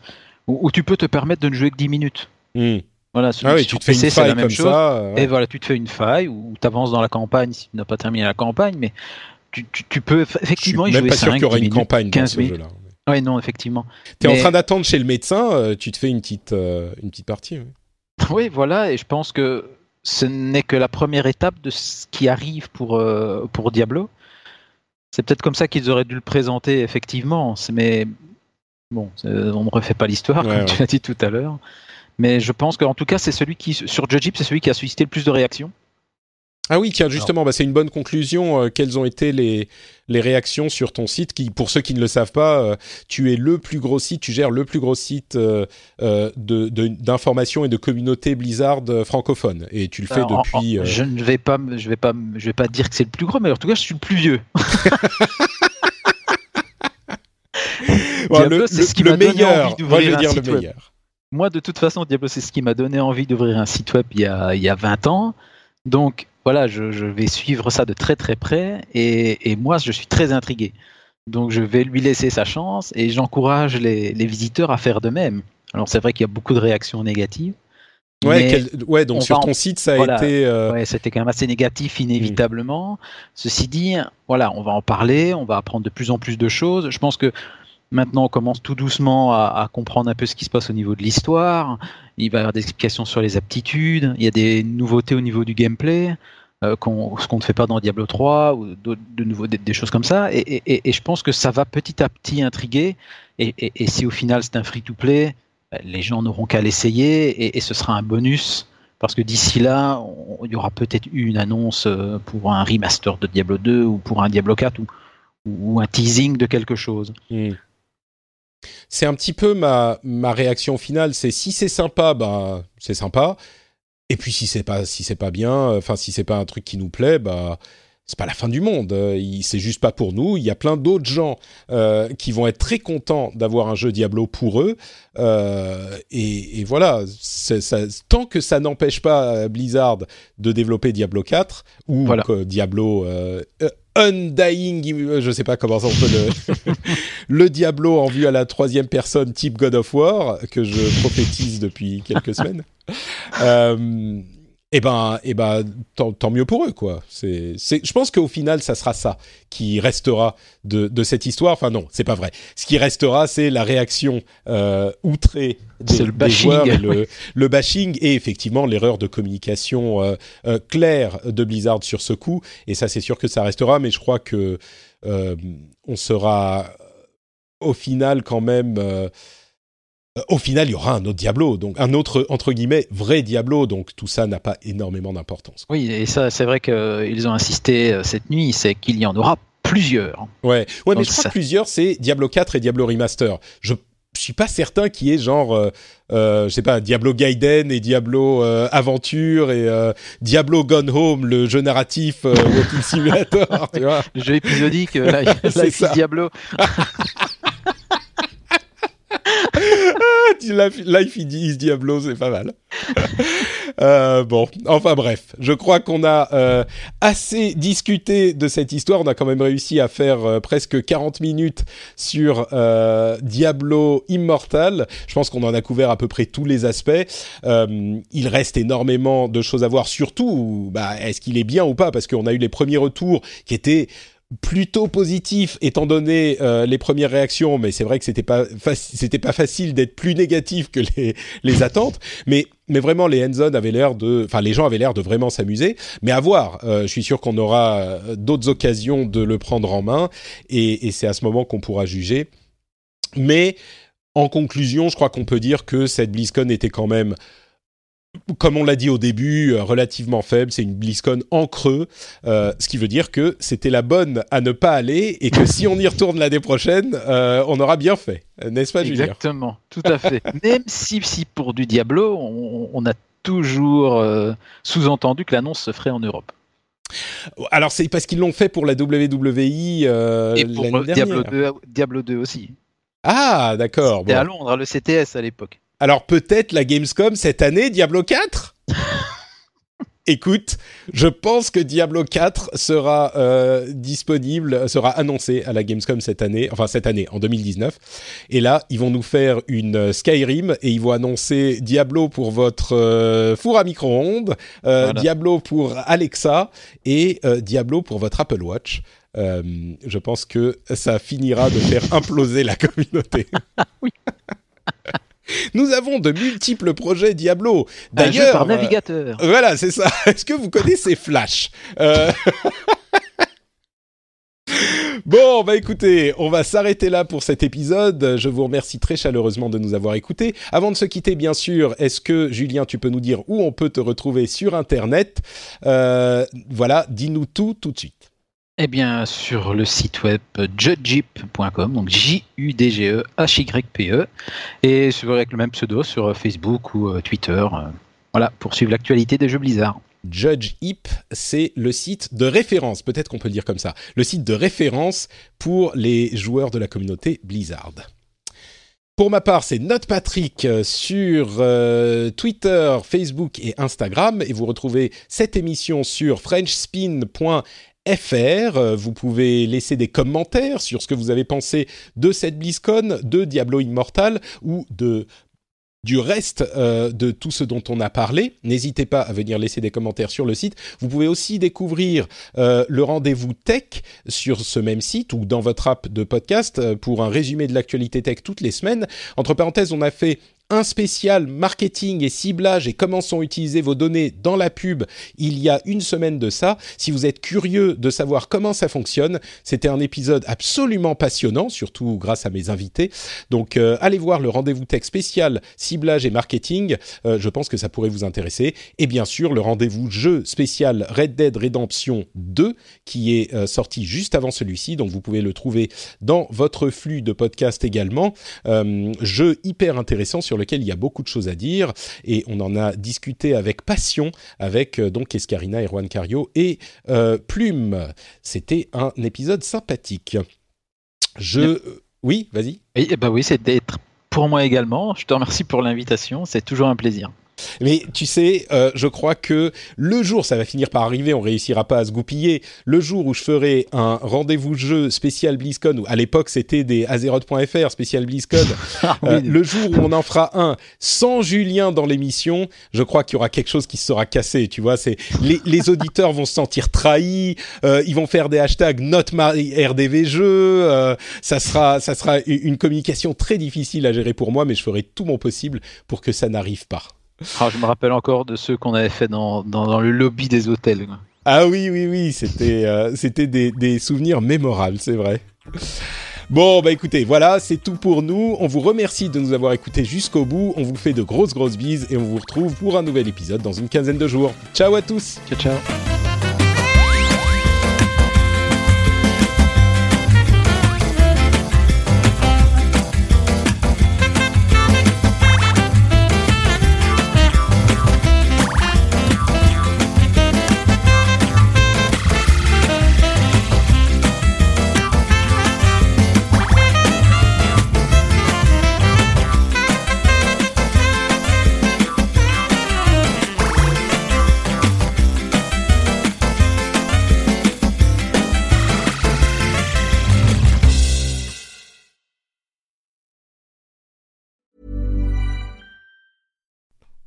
où, tu peux te permettre de ne jouer que 10 minutes. Hmm. Voilà, ah oui, tu te fais une faille comme ça. Et voilà, tu te fais une faille ou tu avances dans la campagne si tu n'as pas terminé la campagne, mais tu, tu, peux effectivement y jouer même pas sûr qu'il y aura une campagne dans ce jeu-là. Oui, non, effectivement. Tu es en train d'attendre chez le médecin, euh, tu te fais une petite, euh, une petite partie. Oui, voilà, et je pense que ce n'est que la première étape de ce qui arrive pour, euh, pour Diablo. C'est peut-être comme ça qu'ils auraient dû le présenter, effectivement, mais bon, on ne refait pas l'histoire, comme tu l'as dit tout à l'heure. Mais je pense qu'en tout cas, c'est celui qui, sur Judgip, c'est celui qui a suscité le plus de réactions. Ah oui, tiens, justement, bah, c'est une bonne conclusion. Euh, quelles ont été les, les réactions sur ton site qui, Pour ceux qui ne le savent pas, euh, tu es le plus gros site, tu gères le plus gros site euh, d'information et de communauté Blizzard francophone. Et tu le fais depuis... je ne vais pas, je vais pas, je vais pas dire que c'est le plus gros, mais en tout cas, je suis le plus vieux. Diablo, c'est ce qui m'a donné envie d'ouvrir un site web. Moi, de toute façon, Diablo, c'est ce qui m'a donné envie d'ouvrir un site web il y a, il y a 20 ans. Donc, voilà, je, vais suivre ça de très très près et, moi je suis très intrigué. Donc je vais lui laisser sa chance et j'encourage les, visiteurs à faire de même. Alors c'est vrai qu'il y a beaucoup de réactions négatives. Ouais, ouais donc sur ton site ça a été. Euh... Ouais, c'était quand même assez négatif inévitablement. Ceci dit, voilà, on va en parler, on va apprendre de plus en plus de choses. Je pense que Maintenant, on commence tout doucement à, comprendre un peu ce qui se passe au niveau de l'histoire. Il va y avoir des explications sur les aptitudes. Il y a des nouveautés au niveau du gameplay, euh, ce qu'on ne fait pas dans Diablo 3 ou de nouveau des, choses comme ça. Et, je pense que ça va petit à petit intriguer. Et, si au final c'est un free-to-play, ben, les gens n'auront qu'à l'essayer et, ce sera un bonus. Parce que d'ici là, il y aura peut-être eu une annonce euh, pour un remaster de Diablo 2 ou pour un Diablo 4 ou, un teasing de quelque chose. Hmm c'est un petit peu ma, ma réaction finale. C'est si c'est sympa, bah c'est sympa. Et puis si c'est pas si c'est pas bien, enfin si c'est pas un truc qui nous plaît, bah c'est pas la fin du monde. C'est juste pas pour nous. Il y a plein d'autres gens euh, qui vont être très contents d'avoir un jeu Diablo pour eux. Euh, et, voilà, tant que ça n'empêche pas Blizzard de développer Diablo 4 ou Diablo euh, Undying, euh, je sais pas comment ça on peut le, le Diablo en vue à la troisième personne type God of War que je prophétise depuis quelques semaines. Eh ben, eh ben tant, mieux pour eux, quoi. C'est, je pense qu'au final, ça sera ça qui restera de, de cette histoire. Enfin, non, c'est pas vrai. Ce qui restera, c'est la réaction euh, outrée des, le bashing, joueurs, le, bashing et effectivement l'erreur de communication euh, euh, claire de Blizzard sur ce coup. Et ça, c'est sûr que ça restera, mais je crois que euh, on sera au final quand même euh, au final, il y aura un autre Diablo, donc un autre entre guillemets vrai Diablo, donc tout ça n'a pas énormément d'importance. Oui, et ça, c'est vrai qu'ils ont insisté euh, cette nuit, c'est qu'il y en aura plusieurs. Ouais, ouais, mais je crois ça- que plusieurs, c'est Diablo 4 et Diablo Remaster. Je suis pas certain qu'il y ait genre, euh, euh, je sais pas, Diablo Gaiden et Diablo euh, Aventure et euh, Diablo Gone Home, le jeu narratif euh, Walking Simulator, tu vois. Le jeu épisodique, euh, Life, C'est. Diablo. Life, is Diablo, c'est pas mal. Euh, bon, enfin bref, je crois qu'on a euh, assez discuté de cette histoire. On a quand même réussi à faire euh, presque 40 minutes sur Diablo Immortal. Je pense qu'on en a couvert à peu près tous les aspects. Il reste énormément de choses à voir, surtout, bah, est-ce qu'il est bien ou pas? Parce qu'on a eu les premiers retours qui étaient plutôt positif étant donné euh, les premières réactions, mais c'est vrai que c'était pas c'était pas facile d'être plus négatif que les les attentes, mais mais vraiment les hands-on avaient l'air de, enfin les gens avaient l'air de vraiment s'amuser, mais à voir. Euh, je suis sûr qu'on aura euh, d'autres occasions de le prendre en main et, et c'est à ce moment qu'on pourra juger. Mais en conclusion, je crois qu'on peut dire que cette BlizzCon était quand même comme on l'a dit au début, euh, relativement faible. C'est une BlizzCon en creux, euh, ce qui veut dire que c'était la bonne à ne pas aller et que si on y retourne l'année prochaine, euh, on aura bien fait, n'est-ce pas, Julien? Exactement, tout à fait. Même si, si pour du Diablo, on, on a toujours sous-entendu que l'annonce se ferait en Europe. Alors c'est parce qu'ils l'ont fait pour la WWE euh, Et pour. Diablo 2, Diablo 2 aussi. Ah, d'accord. C'était bon. à Londres, le CTS à l'époque. Alors peut-être la Gamescom cette année, Diablo 4 Écoute, je pense que Diablo 4 sera euh, disponible, sera annoncé à la Gamescom cette année, enfin cette année, en 2019. Et là, ils vont nous faire une euh, Skyrim et ils vont annoncer Diablo pour votre euh, four à micro-ondes, euh, Voilà. Diablo pour Alexa et Diablo pour votre Apple Watch. Je pense que ça finira de faire imploser la communauté. Oui. Nous avons de multiples projets Diablo. D'ailleurs, par euh, navigateur. voilà, c'est ça. Est-ce que vous connaissez Flash Euh, Bon, bah écoutez, on va s'arrêter là pour cet épisode. Je vous remercie très chaleureusement de nous avoir écoutés. Avant de se quitter, bien sûr, est-ce que Julien, tu peux nous dire où on peut te retrouver sur Internet? Euh, Voilà, dis-nous tout tout de suite. Eh bien, sur le site web judgep.com, donc J-U-D-G-E-H-Y-P-E, E, et avec le même pseudo sur euh, Facebook ou euh, Twitter. euh, voilà, pour suivre l'actualité des jeux Blizzard. Judge Hip, c'est le site de référence, peut-être qu'on peut le dire comme ça, le site de référence pour les joueurs de la communauté Blizzard. Pour ma part, c'est Note Patrick euh, sur euh, Twitter, Facebook et Instagram. Et vous retrouvez cette émission sur frenchspin.fr. Euh, Vous pouvez laisser des commentaires sur ce que vous avez pensé de cette BlizzCon, de Diablo Immortal ou de du reste euh, de tout ce dont on a parlé. N'hésitez pas à venir laisser des commentaires sur le site. Vous pouvez aussi découvrir euh, le rendez-vous tech sur ce même site ou dans votre app de podcast pour un résumé de l'actualité tech toutes les semaines. Entre parenthèses, on a fait un spécial marketing et ciblage et comment sont utilisées vos données dans la pub il y a une semaine de ça. Si vous êtes curieux de savoir comment ça fonctionne, c'était un épisode absolument passionnant, surtout grâce à mes invités. Donc euh, allez voir le rendez-vous tech spécial ciblage et marketing, Euh, je pense que ça pourrait vous intéresser. Et bien sûr, le rendez-vous jeu spécial Red Dead Redemption 2 qui est euh, sorti juste avant celui-ci, donc vous pouvez le trouver dans votre flux de podcast également. Jeu hyper intéressant sur lequel il y a beaucoup de choses à dire et on en a discuté avec passion avec euh, donc Escarina, Erwan Cario et euh, Plume. C'était un épisode sympathique. Je... Euh, Oui, vas-y. Et, eh ben oui, c'est d'être pour moi également. Je te remercie pour l'invitation. C'est toujours un plaisir. Mais tu sais, euh, je crois que le jour, ça va finir par arriver, on réussira pas à se goupiller. Le jour où je ferai un rendez-vous jeu spécial BlizzCon, ou à l'époque c'était des Azeroth.fr spécial BlizzCon, Ah euh, le jour où on en fera un sans Julien dans l'émission, je crois qu'il y aura quelque chose qui se sera cassé. Tu vois, c'est les, les auditeurs vont se sentir trahis, euh, ils vont faire des hashtags not my RDV jeu. euh, ça sera, ça sera une communication très difficile à gérer pour moi, mais je ferai tout mon possible pour que ça n'arrive pas. Ah, je me rappelle encore de ceux qu'on avait fait dans, dans, dans le lobby des hôtels. Ah oui, oui, oui, c'était euh, c'était des, des souvenirs mémorables, c'est vrai. Bon, bah écoutez, voilà, c'est tout pour nous. On vous remercie de nous avoir écoutés jusqu'au bout. On vous fait de grosses, grosses bises et on vous retrouve pour un nouvel épisode dans une quinzaine de jours. Ciao à tous Ciao, ciao.